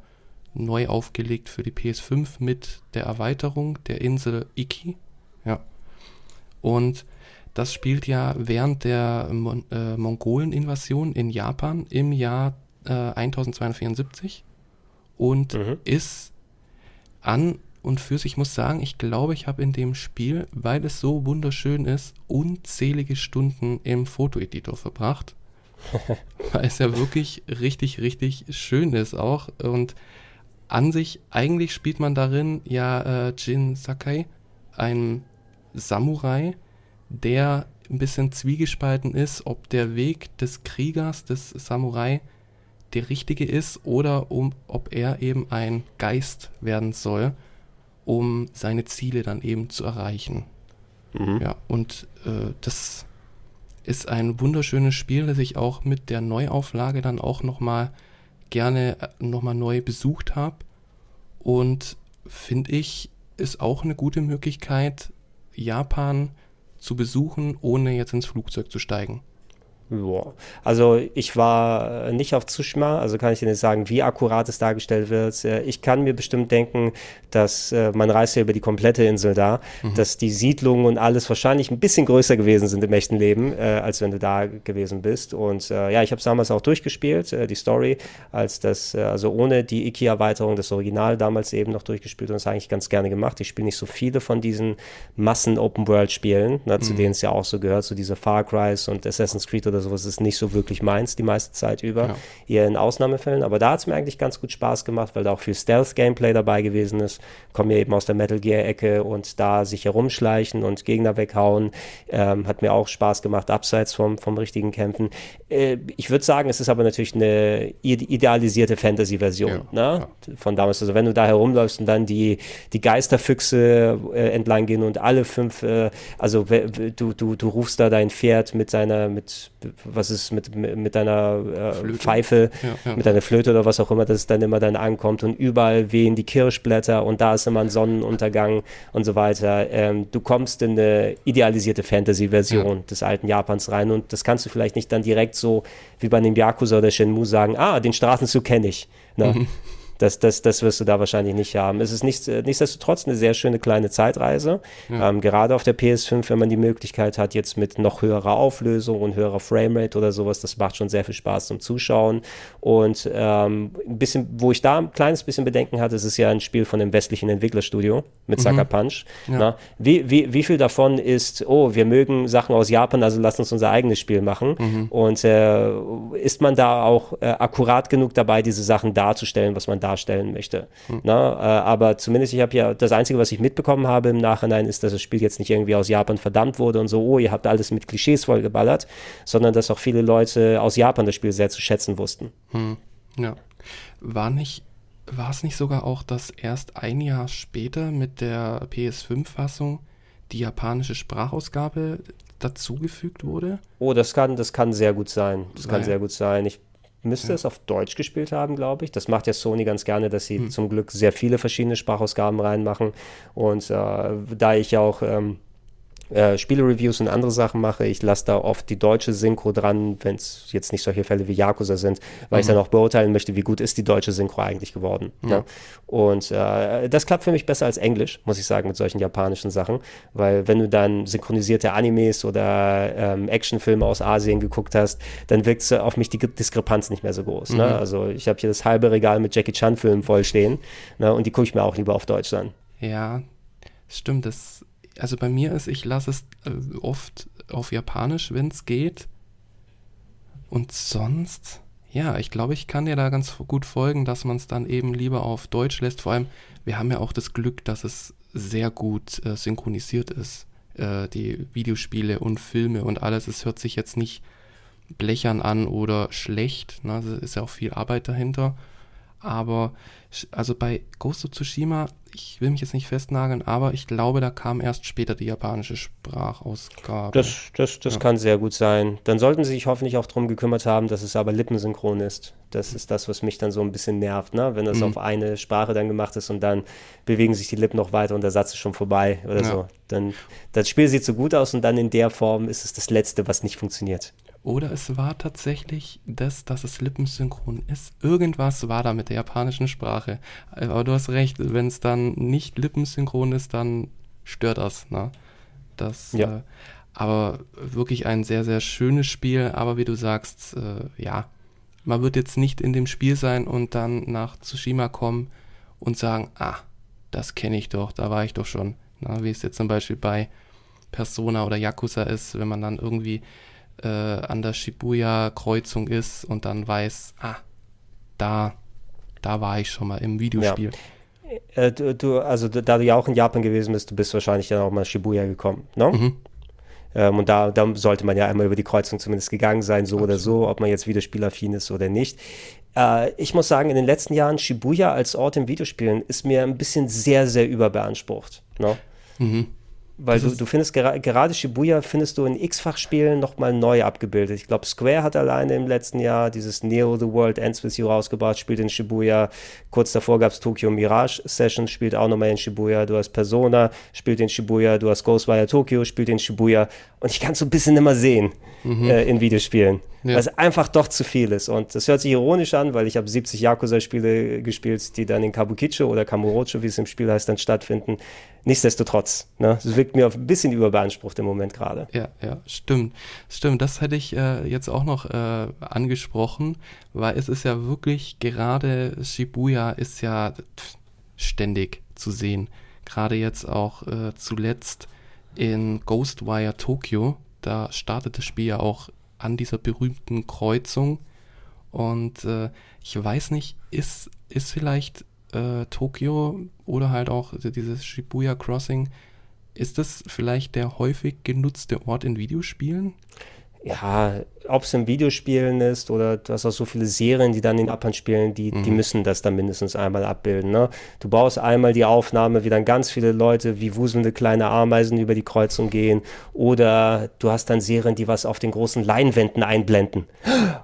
[SPEAKER 1] neu aufgelegt für die PS5 mit der Erweiterung der Insel Iki. Ja. Und das spielt ja während der Mon äh, Mongolen-Invasion in Japan im Jahr äh, 1274 und mhm. ist an und für sich, ich muss sagen, ich glaube, ich habe in dem Spiel, weil es so wunderschön ist, unzählige Stunden im Fotoeditor verbracht. [laughs] weil es ja wirklich richtig, richtig schön ist auch. Und an sich, eigentlich spielt man darin ja äh, Jin Sakai, ein Samurai, der ein bisschen zwiegespalten ist, ob der Weg des Kriegers, des Samurai, der richtige ist oder um, ob er eben ein Geist werden soll, um seine Ziele dann eben zu erreichen. Mhm. Ja, und äh, das ist ein wunderschönes Spiel, das ich auch mit der Neuauflage dann auch nochmal gerne äh, nochmal neu besucht habe. Und finde ich, ist auch eine gute Möglichkeit, Japan zu besuchen, ohne jetzt ins Flugzeug zu steigen.
[SPEAKER 3] Ja. Also ich war nicht auf Tsushima, also kann ich dir nicht sagen, wie akkurat es dargestellt wird. Äh, ich kann mir bestimmt denken, dass äh, man reist ja über die komplette Insel da, mhm. dass die Siedlungen und alles wahrscheinlich ein bisschen größer gewesen sind im echten Leben, äh, als wenn du da gewesen bist. Und äh, ja, ich habe es damals auch durchgespielt, äh, die Story, als das, äh, also ohne die Iki-Erweiterung, das Original damals eben noch durchgespielt und das eigentlich ganz gerne gemacht. Ich spiele nicht so viele von diesen Massen-Open-World-Spielen, ne, mhm. zu denen es ja auch so gehört, so diese Far Crys und Assassin's Creed oder sowas ist nicht so wirklich meins die meiste Zeit über, ja. eher in Ausnahmefällen. Aber da hat es mir eigentlich ganz gut Spaß gemacht, weil da auch viel Stealth-Gameplay dabei gewesen ist. Komme ja eben aus der Metal Gear-Ecke und da sich herumschleichen und Gegner weghauen, ähm, hat mir auch Spaß gemacht, abseits vom, vom richtigen Kämpfen. Äh, ich würde sagen, es ist aber natürlich eine idealisierte Fantasy-Version ja, ne? von damals. Also wenn du da herumläufst und dann die, die Geisterfüchse äh, entlang gehen und alle fünf, äh, also du, du, du rufst da dein Pferd mit seiner, mit was ist mit, mit deiner äh, Pfeife, ja, ja. mit deiner Flöte oder was auch immer, dass es dann immer dann ankommt und überall wehen die Kirschblätter und da ist immer ein Sonnenuntergang und so weiter. Ähm, du kommst in eine idealisierte Fantasy-Version des alten Japans rein und das kannst du vielleicht nicht dann direkt so wie bei einem Yakuza oder Shenmue sagen, ah, den Straßenzug kenne ich. Ne? Mhm. Das, das, das wirst du da wahrscheinlich nicht haben. Es ist nicht, äh, nichtsdestotrotz eine sehr schöne kleine Zeitreise. Ja. Ähm, gerade auf der PS5, wenn man die Möglichkeit hat, jetzt mit noch höherer Auflösung und höherer Framerate oder sowas, das macht schon sehr viel Spaß zum Zuschauen. Und ähm, ein bisschen, wo ich da ein kleines bisschen Bedenken hatte, es ist ja ein Spiel von dem westlichen Entwicklerstudio mit Sucker mhm. Punch. Ja. Wie, wie, wie viel davon ist, oh, wir mögen Sachen aus Japan, also lass uns unser eigenes Spiel machen. Mhm. Und äh, ist man da auch äh, akkurat genug dabei, diese Sachen darzustellen, was man darstellen möchte. Hm. Na, äh, aber zumindest, ich habe ja, das Einzige, was ich mitbekommen habe im Nachhinein, ist, dass das Spiel jetzt nicht irgendwie aus Japan verdammt wurde und so, oh, ihr habt alles mit Klischees vollgeballert, sondern dass auch viele Leute aus Japan das Spiel sehr zu schätzen wussten.
[SPEAKER 1] Hm. Ja. War nicht, war es nicht sogar auch, dass erst ein Jahr später mit der PS5-Fassung die japanische Sprachausgabe dazugefügt wurde?
[SPEAKER 3] Oh, das kann, das kann sehr gut sein. Das Weil, kann sehr gut sein. Ich müsste ja. es auf Deutsch gespielt haben, glaube ich. Das macht ja Sony ganz gerne, dass sie hm. zum Glück sehr viele verschiedene Sprachausgaben reinmachen. Und äh, da ich auch ähm, äh, Spiele-Reviews und andere Sachen mache, ich lasse da oft die deutsche Synchro dran, wenn es jetzt nicht solche Fälle wie Yakuza sind, weil mhm. ich dann auch beurteilen möchte, wie gut ist die deutsche Synchro eigentlich geworden. Mhm. Ja? Und äh, das klappt für mich besser als Englisch, muss ich sagen, mit solchen japanischen Sachen, weil wenn du dann synchronisierte Animes oder ähm, Actionfilme aus Asien geguckt hast, dann wirkt auf mich die Diskrepanz nicht mehr so groß. Ne? Mhm. Ne? Also ich habe hier das halbe Regal mit Jackie Chan-Filmen vollstehen ne? und die gucke ich mir auch lieber auf Deutsch an.
[SPEAKER 1] Ja, stimmt, das also bei mir ist, ich lasse es äh, oft auf Japanisch, wenn es geht. Und sonst, ja, ich glaube, ich kann dir da ganz gut folgen, dass man es dann eben lieber auf Deutsch lässt. Vor allem, wir haben ja auch das Glück, dass es sehr gut äh, synchronisiert ist. Äh, die Videospiele und Filme und alles. Es hört sich jetzt nicht blechern an oder schlecht. Ne? Es ist ja auch viel Arbeit dahinter. Aber also bei Ghost of Tsushima, ich will mich jetzt nicht festnageln, aber ich glaube, da kam erst später die japanische Sprachausgabe.
[SPEAKER 3] Das, das, das ja. kann sehr gut sein. Dann sollten sie sich hoffentlich auch darum gekümmert haben, dass es aber lippensynchron ist. Das ist das, was mich dann so ein bisschen nervt, ne? wenn das mhm. auf eine Sprache dann gemacht ist und dann bewegen sich die Lippen noch weiter und der Satz ist schon vorbei oder ja. so. Dann, das Spiel sieht so gut aus und dann in der Form ist es das Letzte, was nicht funktioniert.
[SPEAKER 1] Oder es war tatsächlich das, dass es lippensynchron ist. Irgendwas war da mit der japanischen Sprache. Aber du hast recht, wenn es dann nicht lippensynchron ist, dann stört das. Ne? Das, ja. Äh, aber wirklich ein sehr, sehr schönes Spiel. Aber wie du sagst, äh, ja, man wird jetzt nicht in dem Spiel sein und dann nach Tsushima kommen und sagen, ah, das kenne ich doch, da war ich doch schon. Na, wie es jetzt zum Beispiel bei Persona oder Yakuza ist, wenn man dann irgendwie äh, an der Shibuya-Kreuzung ist und dann weiß, ah, da, da war ich schon mal im Videospiel.
[SPEAKER 3] Ja. Äh, du, du, also da du ja auch in Japan gewesen bist, du bist wahrscheinlich dann auch mal Shibuya gekommen, ne? Mhm. Ähm, und da, da, sollte man ja einmal über die Kreuzung zumindest gegangen sein, so Absolut. oder so, ob man jetzt Videospielaffin ist oder nicht. Äh, ich muss sagen, in den letzten Jahren Shibuya als Ort im Videospielen ist mir ein bisschen sehr, sehr überbeansprucht. Ne? Mhm. Weil du, du findest gera gerade Shibuya findest du in x-fach-Spielen nochmal neu abgebildet. Ich glaube, Square hat alleine im letzten Jahr dieses Neo The World Ends With You rausgebracht, spielt in Shibuya. Kurz davor gab es Tokyo Mirage Sessions, spielt auch nochmal in Shibuya. Du hast Persona, spielt in Shibuya. Du hast Ghostwire Tokyo, spielt in Shibuya. Und ich kann es so ein bisschen immer sehen mhm. äh, in Videospielen. Ja. Weil es einfach doch zu viel ist. Und das hört sich ironisch an, weil ich habe 70 Yakuza-Spiele gespielt, die dann in Kabukicho oder Kamurocho, wie es im Spiel heißt, dann stattfinden. Nichtsdestotrotz, ne? Es wirkt mir ein bisschen überbeansprucht im Moment gerade.
[SPEAKER 1] Ja, ja, stimmt. Stimmt, das hätte ich äh, jetzt auch noch äh, angesprochen, weil es ist ja wirklich, gerade Shibuya ist ja ständig zu sehen. Gerade jetzt auch äh, zuletzt in Ghostwire Tokyo, da startet das Spiel ja auch an dieser berühmten Kreuzung. Und äh, ich weiß nicht, ist, ist vielleicht äh, Tokio oder halt auch dieses Shibuya Crossing, ist das vielleicht der häufig genutzte Ort in Videospielen?
[SPEAKER 3] Ja, ob es in Videospielen ist oder du hast auch so viele Serien, die dann in Japan spielen, die, mhm. die müssen das dann mindestens einmal abbilden. Ne? Du baust einmal die Aufnahme, wie dann ganz viele Leute wie wuselnde kleine Ameisen über die Kreuzung gehen oder du hast dann Serien, die was auf den großen Leinwänden einblenden.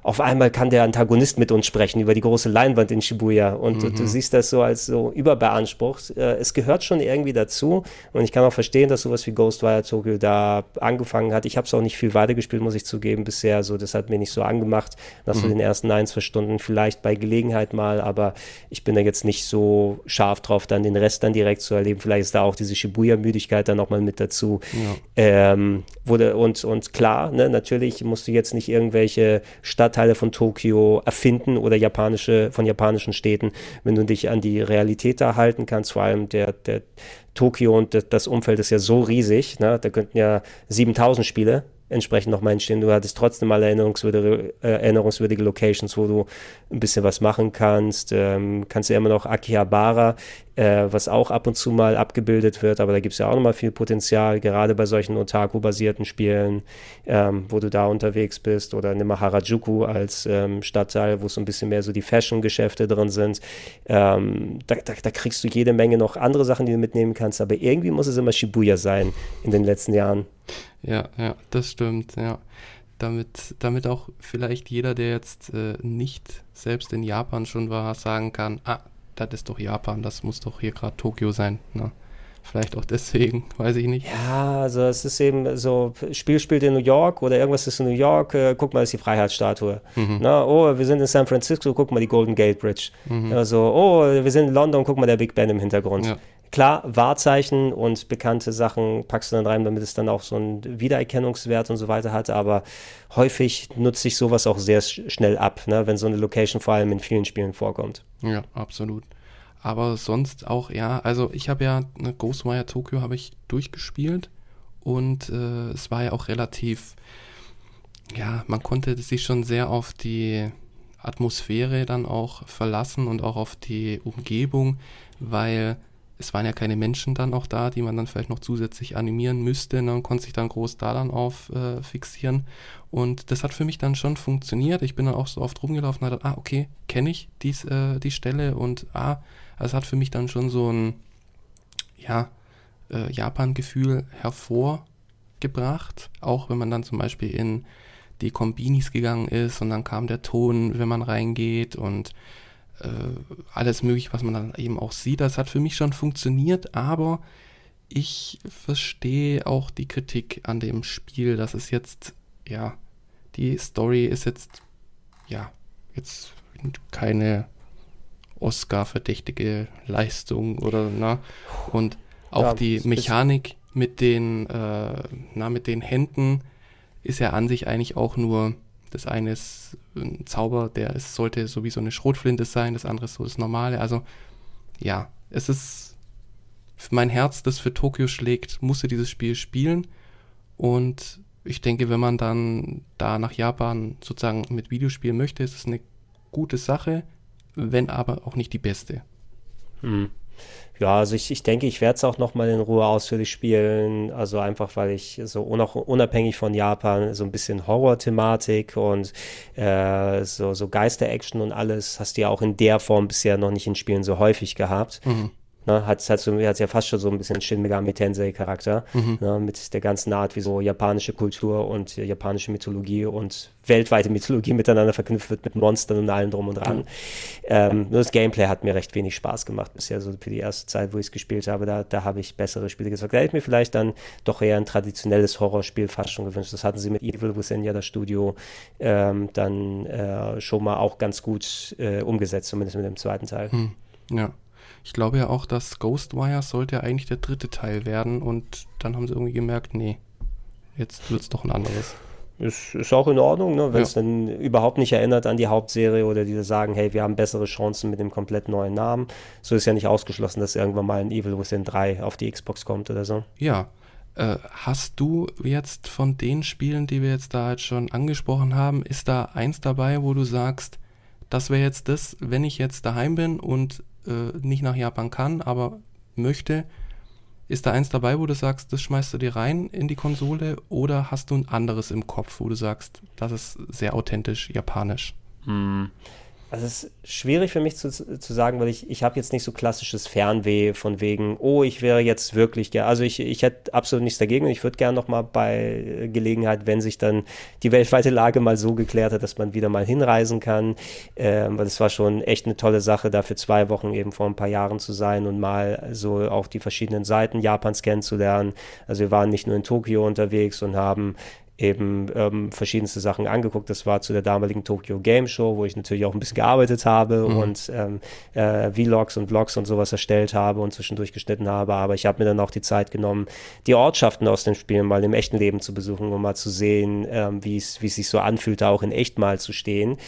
[SPEAKER 3] Auf einmal kann der Antagonist mit uns sprechen über die große Leinwand in Shibuya und mhm. du, du, siehst das so als so überbeansprucht. Äh, es gehört schon irgendwie dazu und ich kann auch verstehen, dass sowas wie Ghostwire Tokyo da angefangen hat. Ich habe es auch nicht viel weitergespielt, muss ich zugeben, bisher so, das hat mir nicht so angemacht, nach mhm. so den ersten ein, zwei Stunden, vielleicht bei Gelegenheit mal, aber ich bin da jetzt nicht so scharf drauf, dann den Rest dann direkt zu erleben. Vielleicht ist da auch diese Shibuya-Müdigkeit dann nochmal mit dazu. Ja. Ähm, wurde, und, und klar, ne, natürlich musst du jetzt nicht irgendwelche Stadtteile von Tokio erfinden oder japanische, von japanischen Städten, wenn du dich an die Realität da halten kannst, vor allem der, der Tokio und das Umfeld ist ja so riesig, ne? da könnten ja 7000 Spiele entsprechend nochmal entstehen. Du hattest trotzdem mal erinnerungswürdige, äh, erinnerungswürdige Locations, wo du ein bisschen was machen kannst. Ähm, kannst du ja immer noch Akihabara, äh, was auch ab und zu mal abgebildet wird, aber da gibt es ja auch nochmal viel Potenzial, gerade bei solchen Otaku-basierten Spielen, ähm, wo du da unterwegs bist. Oder nimm mal Harajuku als ähm, Stadtteil, wo so ein bisschen mehr so die Fashion-Geschäfte drin sind. Ähm, da, da, da kriegst du jede Menge noch andere Sachen, die du mitnehmen kannst, aber irgendwie muss es immer Shibuya sein in den letzten Jahren.
[SPEAKER 1] Ja, ja, das stimmt, ja. Damit, damit auch vielleicht jeder, der jetzt äh, nicht selbst in Japan schon war, sagen kann, ah, das ist doch Japan, das muss doch hier gerade Tokio sein. Ne? Vielleicht auch deswegen, [laughs] weiß ich nicht.
[SPEAKER 3] Ja, also es ist eben so, Spiel spielt in New York oder irgendwas ist in New York, äh, guck mal, ist die Freiheitsstatue. Mhm. Na, oh, wir sind in San Francisco, guck mal die Golden Gate Bridge. Mhm. Also, oh, wir sind in London, guck mal der Big Ben im Hintergrund. Ja. Klar, Wahrzeichen und bekannte Sachen packst du dann rein, damit es dann auch so einen Wiedererkennungswert und so weiter hat, aber häufig nutze ich sowas auch sehr schnell ab, ne, wenn so eine Location vor allem in vielen Spielen vorkommt.
[SPEAKER 1] Ja, absolut. Aber sonst auch, ja, also ich habe ja ne, Ghostwire Tokyo habe ich durchgespielt und äh, es war ja auch relativ, ja, man konnte sich schon sehr auf die Atmosphäre dann auch verlassen und auch auf die Umgebung, weil es waren ja keine Menschen dann auch da, die man dann vielleicht noch zusätzlich animieren müsste. Ne, und konnte sich dann groß da dann auf äh, fixieren. Und das hat für mich dann schon funktioniert. Ich bin dann auch so oft rumgelaufen und dachte, ah, okay, kenne ich dies, äh, die Stelle und ah, es hat für mich dann schon so ein, ja, äh, Japan-Gefühl hervorgebracht. Auch wenn man dann zum Beispiel in die Kombinis gegangen ist und dann kam der Ton, wenn man reingeht und äh, alles mögliche, was man dann eben auch sieht. Das hat für mich schon funktioniert, aber ich verstehe auch die Kritik an dem Spiel, dass es jetzt, ja, die Story ist jetzt, ja, jetzt keine Oscar-verdächtige Leistung oder, na, und auch ja, die Mechanik mit den, äh, na, mit den Händen ist ja an sich eigentlich auch nur das eine ist ein Zauber, der ist, sollte sowieso eine Schrotflinte sein, das andere ist so das Normale. Also ja, es ist mein Herz, das für Tokio schlägt, musste dieses Spiel spielen. Und ich denke, wenn man dann da nach Japan sozusagen mit Videospielen möchte, ist es eine gute Sache, wenn aber auch nicht die beste.
[SPEAKER 3] Hm. Ja, also ich, ich denke, ich werde es auch nochmal in Ruhe ausführlich spielen. Also einfach, weil ich so unabhängig von Japan so ein bisschen Horror-Thematik und äh, so, so Geister-Action und alles hast du ja auch in der Form bisher noch nicht in Spielen so häufig gehabt. Mhm. Ne, hat, hat, so, hat ja fast schon so ein bisschen Shin Megami Tensei Charakter, mhm. ne, mit der ganzen Art, wie so japanische Kultur und japanische Mythologie und weltweite Mythologie miteinander verknüpft wird mit Monstern und allem drum und dran. Mhm. Ähm, nur das Gameplay hat mir recht wenig Spaß gemacht bisher, so für die erste Zeit, wo ich es gespielt habe, da, da habe ich bessere Spiele gesagt. Da hätte ich mir vielleicht dann doch eher ein traditionelles Horrorspiel fast schon gewünscht. Das hatten sie mit Evil Within ja das Studio ähm, dann äh, schon mal auch ganz gut äh, umgesetzt, zumindest mit dem zweiten Teil.
[SPEAKER 1] Mhm. Ja. Ich glaube ja auch, dass Ghostwire sollte ja eigentlich der dritte Teil werden und dann haben sie irgendwie gemerkt, nee, jetzt wird es doch ein anderes.
[SPEAKER 3] Ist, ist auch in Ordnung, ne? wenn es ja. dann überhaupt nicht erinnert an die Hauptserie oder die sagen, hey, wir haben bessere Chancen mit dem komplett neuen Namen. So ist ja nicht ausgeschlossen, dass irgendwann mal ein Evil Within 3 auf die Xbox kommt oder so.
[SPEAKER 1] Ja. Äh, hast du jetzt von den Spielen, die wir jetzt da jetzt schon angesprochen haben, ist da eins dabei, wo du sagst, das wäre jetzt das, wenn ich jetzt daheim bin und äh, nicht nach Japan kann, aber möchte, ist da eins dabei, wo du sagst, das schmeißt du dir rein in die Konsole oder hast du ein anderes im Kopf, wo du sagst, das ist sehr authentisch japanisch?
[SPEAKER 3] Hm. Also es ist schwierig für mich zu, zu sagen, weil ich, ich habe jetzt nicht so klassisches Fernweh von wegen, oh, ich wäre jetzt wirklich gerne, also ich, ich hätte absolut nichts dagegen und ich würde gerne nochmal bei Gelegenheit, wenn sich dann die weltweite Lage mal so geklärt hat, dass man wieder mal hinreisen kann, ähm, weil es war schon echt eine tolle Sache, da für zwei Wochen eben vor ein paar Jahren zu sein und mal so auch die verschiedenen Seiten Japans kennenzulernen. Also wir waren nicht nur in Tokio unterwegs und haben eben ähm, verschiedenste Sachen angeguckt. Das war zu der damaligen Tokyo Game Show, wo ich natürlich auch ein bisschen gearbeitet habe mhm. und ähm, äh, Vlogs und Vlogs und sowas erstellt habe und zwischendurch geschnitten habe. Aber ich habe mir dann auch die Zeit genommen, die Ortschaften aus den Spielen mal im echten Leben zu besuchen, um mal zu sehen, ähm, wie es sich so anfühlt, da auch in echt mal zu stehen.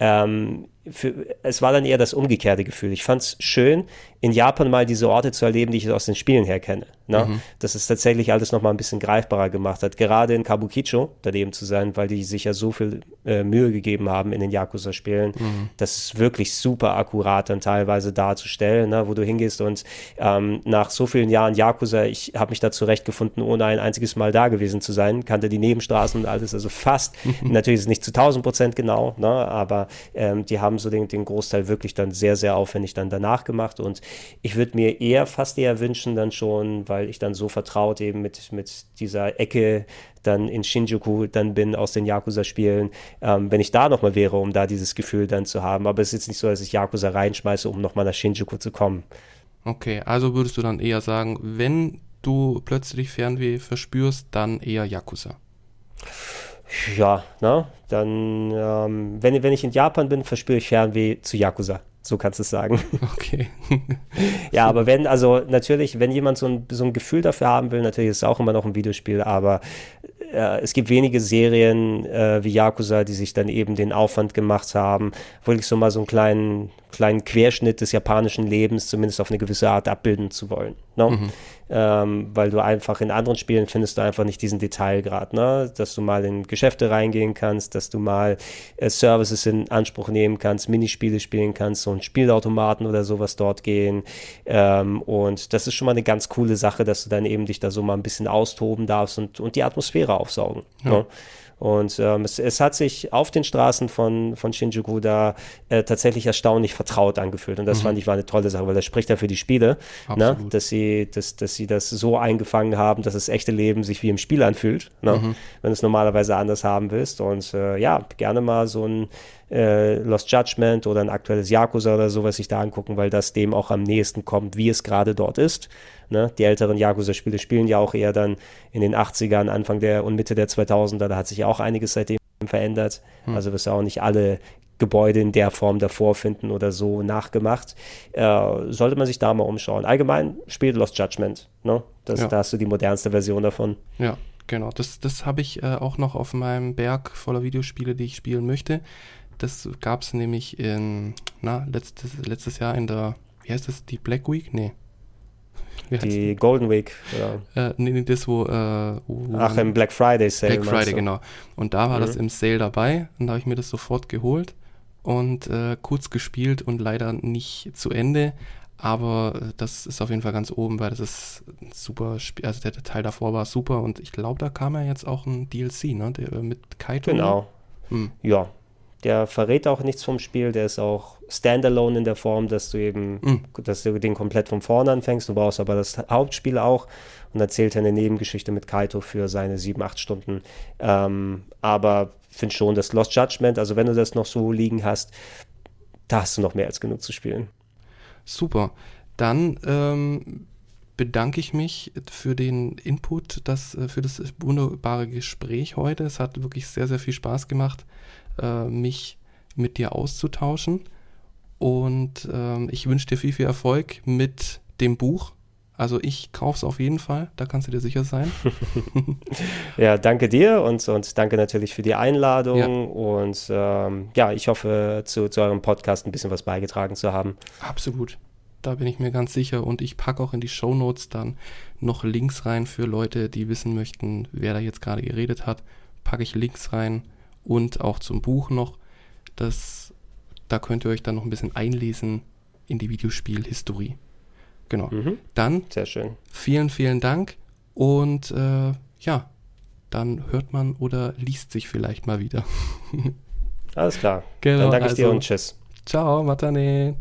[SPEAKER 3] Ähm, für, es war dann eher das umgekehrte Gefühl. Ich fand es schön, in Japan mal diese Orte zu erleben, die ich aus den Spielen her kenne. Ne? Mhm. Dass es tatsächlich alles nochmal ein bisschen greifbarer gemacht hat. Gerade in Kabukicho daneben zu sein, weil die sich ja so viel äh, Mühe gegeben haben in den Yakuza-Spielen. Mhm. Das ist wirklich super akkurat dann teilweise darzustellen, ne? wo du hingehst und ähm, nach so vielen Jahren Yakuza, ich habe mich da zurechtgefunden, ohne ein einziges Mal da gewesen zu sein, kannte die Nebenstraßen und alles, also fast. [laughs] Natürlich ist es nicht zu 1000 Prozent genau, ne? aber ähm, die haben so den, den Großteil wirklich dann sehr, sehr aufwendig dann danach gemacht und ich würde mir eher fast eher wünschen dann schon, weil ich dann so vertraut eben mit, mit dieser Ecke dann in Shinjuku dann bin aus den Yakuza-Spielen, ähm, wenn ich da nochmal wäre, um da dieses Gefühl dann zu haben. Aber es ist jetzt nicht so, dass ich Yakuza reinschmeiße, um nochmal nach Shinjuku zu kommen.
[SPEAKER 1] Okay, also würdest du dann eher sagen, wenn du plötzlich Fernweh verspürst, dann eher Yakuza.
[SPEAKER 3] Ja, ne? Dann, ähm, wenn, wenn ich in Japan bin, verspüre ich Fernweh zu Yakuza. So kannst du es sagen. [laughs]
[SPEAKER 1] Okay. [laughs]
[SPEAKER 3] ja, aber wenn, also natürlich, wenn jemand so ein, so ein Gefühl dafür haben will, natürlich ist es auch immer noch ein Videospiel, aber äh, es gibt wenige Serien äh, wie Yakuza, die sich dann eben den Aufwand gemacht haben, wirklich so mal so einen kleinen, kleinen Querschnitt des japanischen Lebens zumindest auf eine gewisse Art abbilden zu wollen. Ne? Mhm. Ähm, weil du einfach in anderen Spielen findest du einfach nicht diesen Detailgrad, ne? dass du mal in Geschäfte reingehen kannst, dass du mal äh, Services in Anspruch nehmen kannst, Minispiele spielen kannst, so ein Spielautomaten oder sowas dort gehen. Ähm, und das ist schon mal eine ganz coole Sache, dass du dann eben dich da so mal ein bisschen austoben darfst und, und die Atmosphäre aufsaugen. Ja. Ne? Und ähm, es, es, hat sich auf den Straßen von, von Shinjuku da äh, tatsächlich erstaunlich vertraut angefühlt. Und das mhm. fand ich war eine tolle Sache, weil das spricht ja für die Spiele, ne? dass, sie, dass, dass sie das so eingefangen haben, dass das echte Leben sich wie im Spiel anfühlt, ne? mhm. wenn du es normalerweise anders haben willst. Und äh, ja, gerne mal so ein äh, Lost Judgment oder ein aktuelles Yakuza oder sowas sich da angucken, weil das dem auch am nächsten kommt, wie es gerade dort ist. Ne? Die älteren Yakuza-Spiele spielen ja auch eher dann in den 80ern, Anfang der und Mitte der 2000er. Da hat sich ja auch einiges seitdem verändert. Hm. Also wirst du auch nicht alle Gebäude in der Form davor finden oder so nachgemacht. Äh, sollte man sich da mal umschauen. Allgemein spielt Lost Judgment. Ne? Das, ja. Da hast du die modernste Version davon.
[SPEAKER 1] Ja, genau. Das, das habe ich äh, auch noch auf meinem Berg voller Videospiele, die ich spielen möchte. Das gab es nämlich in, na, letztes, letztes Jahr in der, wie heißt das, die Black Week? Nee
[SPEAKER 3] die Golden Week.
[SPEAKER 1] Oder? Äh, nee, nee, das, wo, äh,
[SPEAKER 3] wo Ach, im Black Friday Sale.
[SPEAKER 1] Black Friday, genau. Und da war mhm. das im Sale dabei und da habe ich mir das sofort geholt und äh, kurz gespielt und leider nicht zu Ende. Aber äh, das ist auf jeden Fall ganz oben, weil das ist ein super Spiel. Also der Teil davor war super und ich glaube, da kam ja jetzt auch ein DLC, ne? Der, äh, mit Kaito.
[SPEAKER 3] Genau. Hm. Ja, der verrät auch nichts vom Spiel, der ist auch standalone in der Form, dass du eben, mhm. dass du den komplett von vorne anfängst. Du brauchst aber das Hauptspiel auch und erzählt eine Nebengeschichte mit Kaito für seine sieben, acht Stunden. Ähm, aber finde schon, das Lost Judgment, also wenn du das noch so liegen hast, da hast du noch mehr als genug zu spielen.
[SPEAKER 1] Super. Dann ähm, bedanke ich mich für den Input, das, äh, für das wunderbare Gespräch heute. Es hat wirklich sehr, sehr viel Spaß gemacht, äh, mich mit dir auszutauschen. Und ähm, ich wünsche dir viel, viel Erfolg mit dem Buch. Also ich kaufe es auf jeden Fall, da kannst du dir sicher sein. [laughs] [laughs]
[SPEAKER 3] ja, danke dir und, und danke natürlich für die Einladung. Ja. Und ähm, ja, ich hoffe, zu, zu eurem Podcast ein bisschen was beigetragen zu haben.
[SPEAKER 1] Absolut. Da bin ich mir ganz sicher. Und ich packe auch in die Show Notes dann noch Links rein für Leute, die wissen möchten, wer da jetzt gerade geredet hat. Packe ich Links rein und auch zum Buch noch. Das, da könnt ihr euch dann noch ein bisschen einlesen in die Videospielhistorie. Genau. Mhm. Dann
[SPEAKER 3] Sehr schön.
[SPEAKER 1] vielen, vielen Dank. Und äh, ja, dann hört man oder liest sich vielleicht mal wieder. [laughs]
[SPEAKER 3] Alles klar. Genau, dann danke ich also, dir und tschüss.
[SPEAKER 1] Ciao, Matane.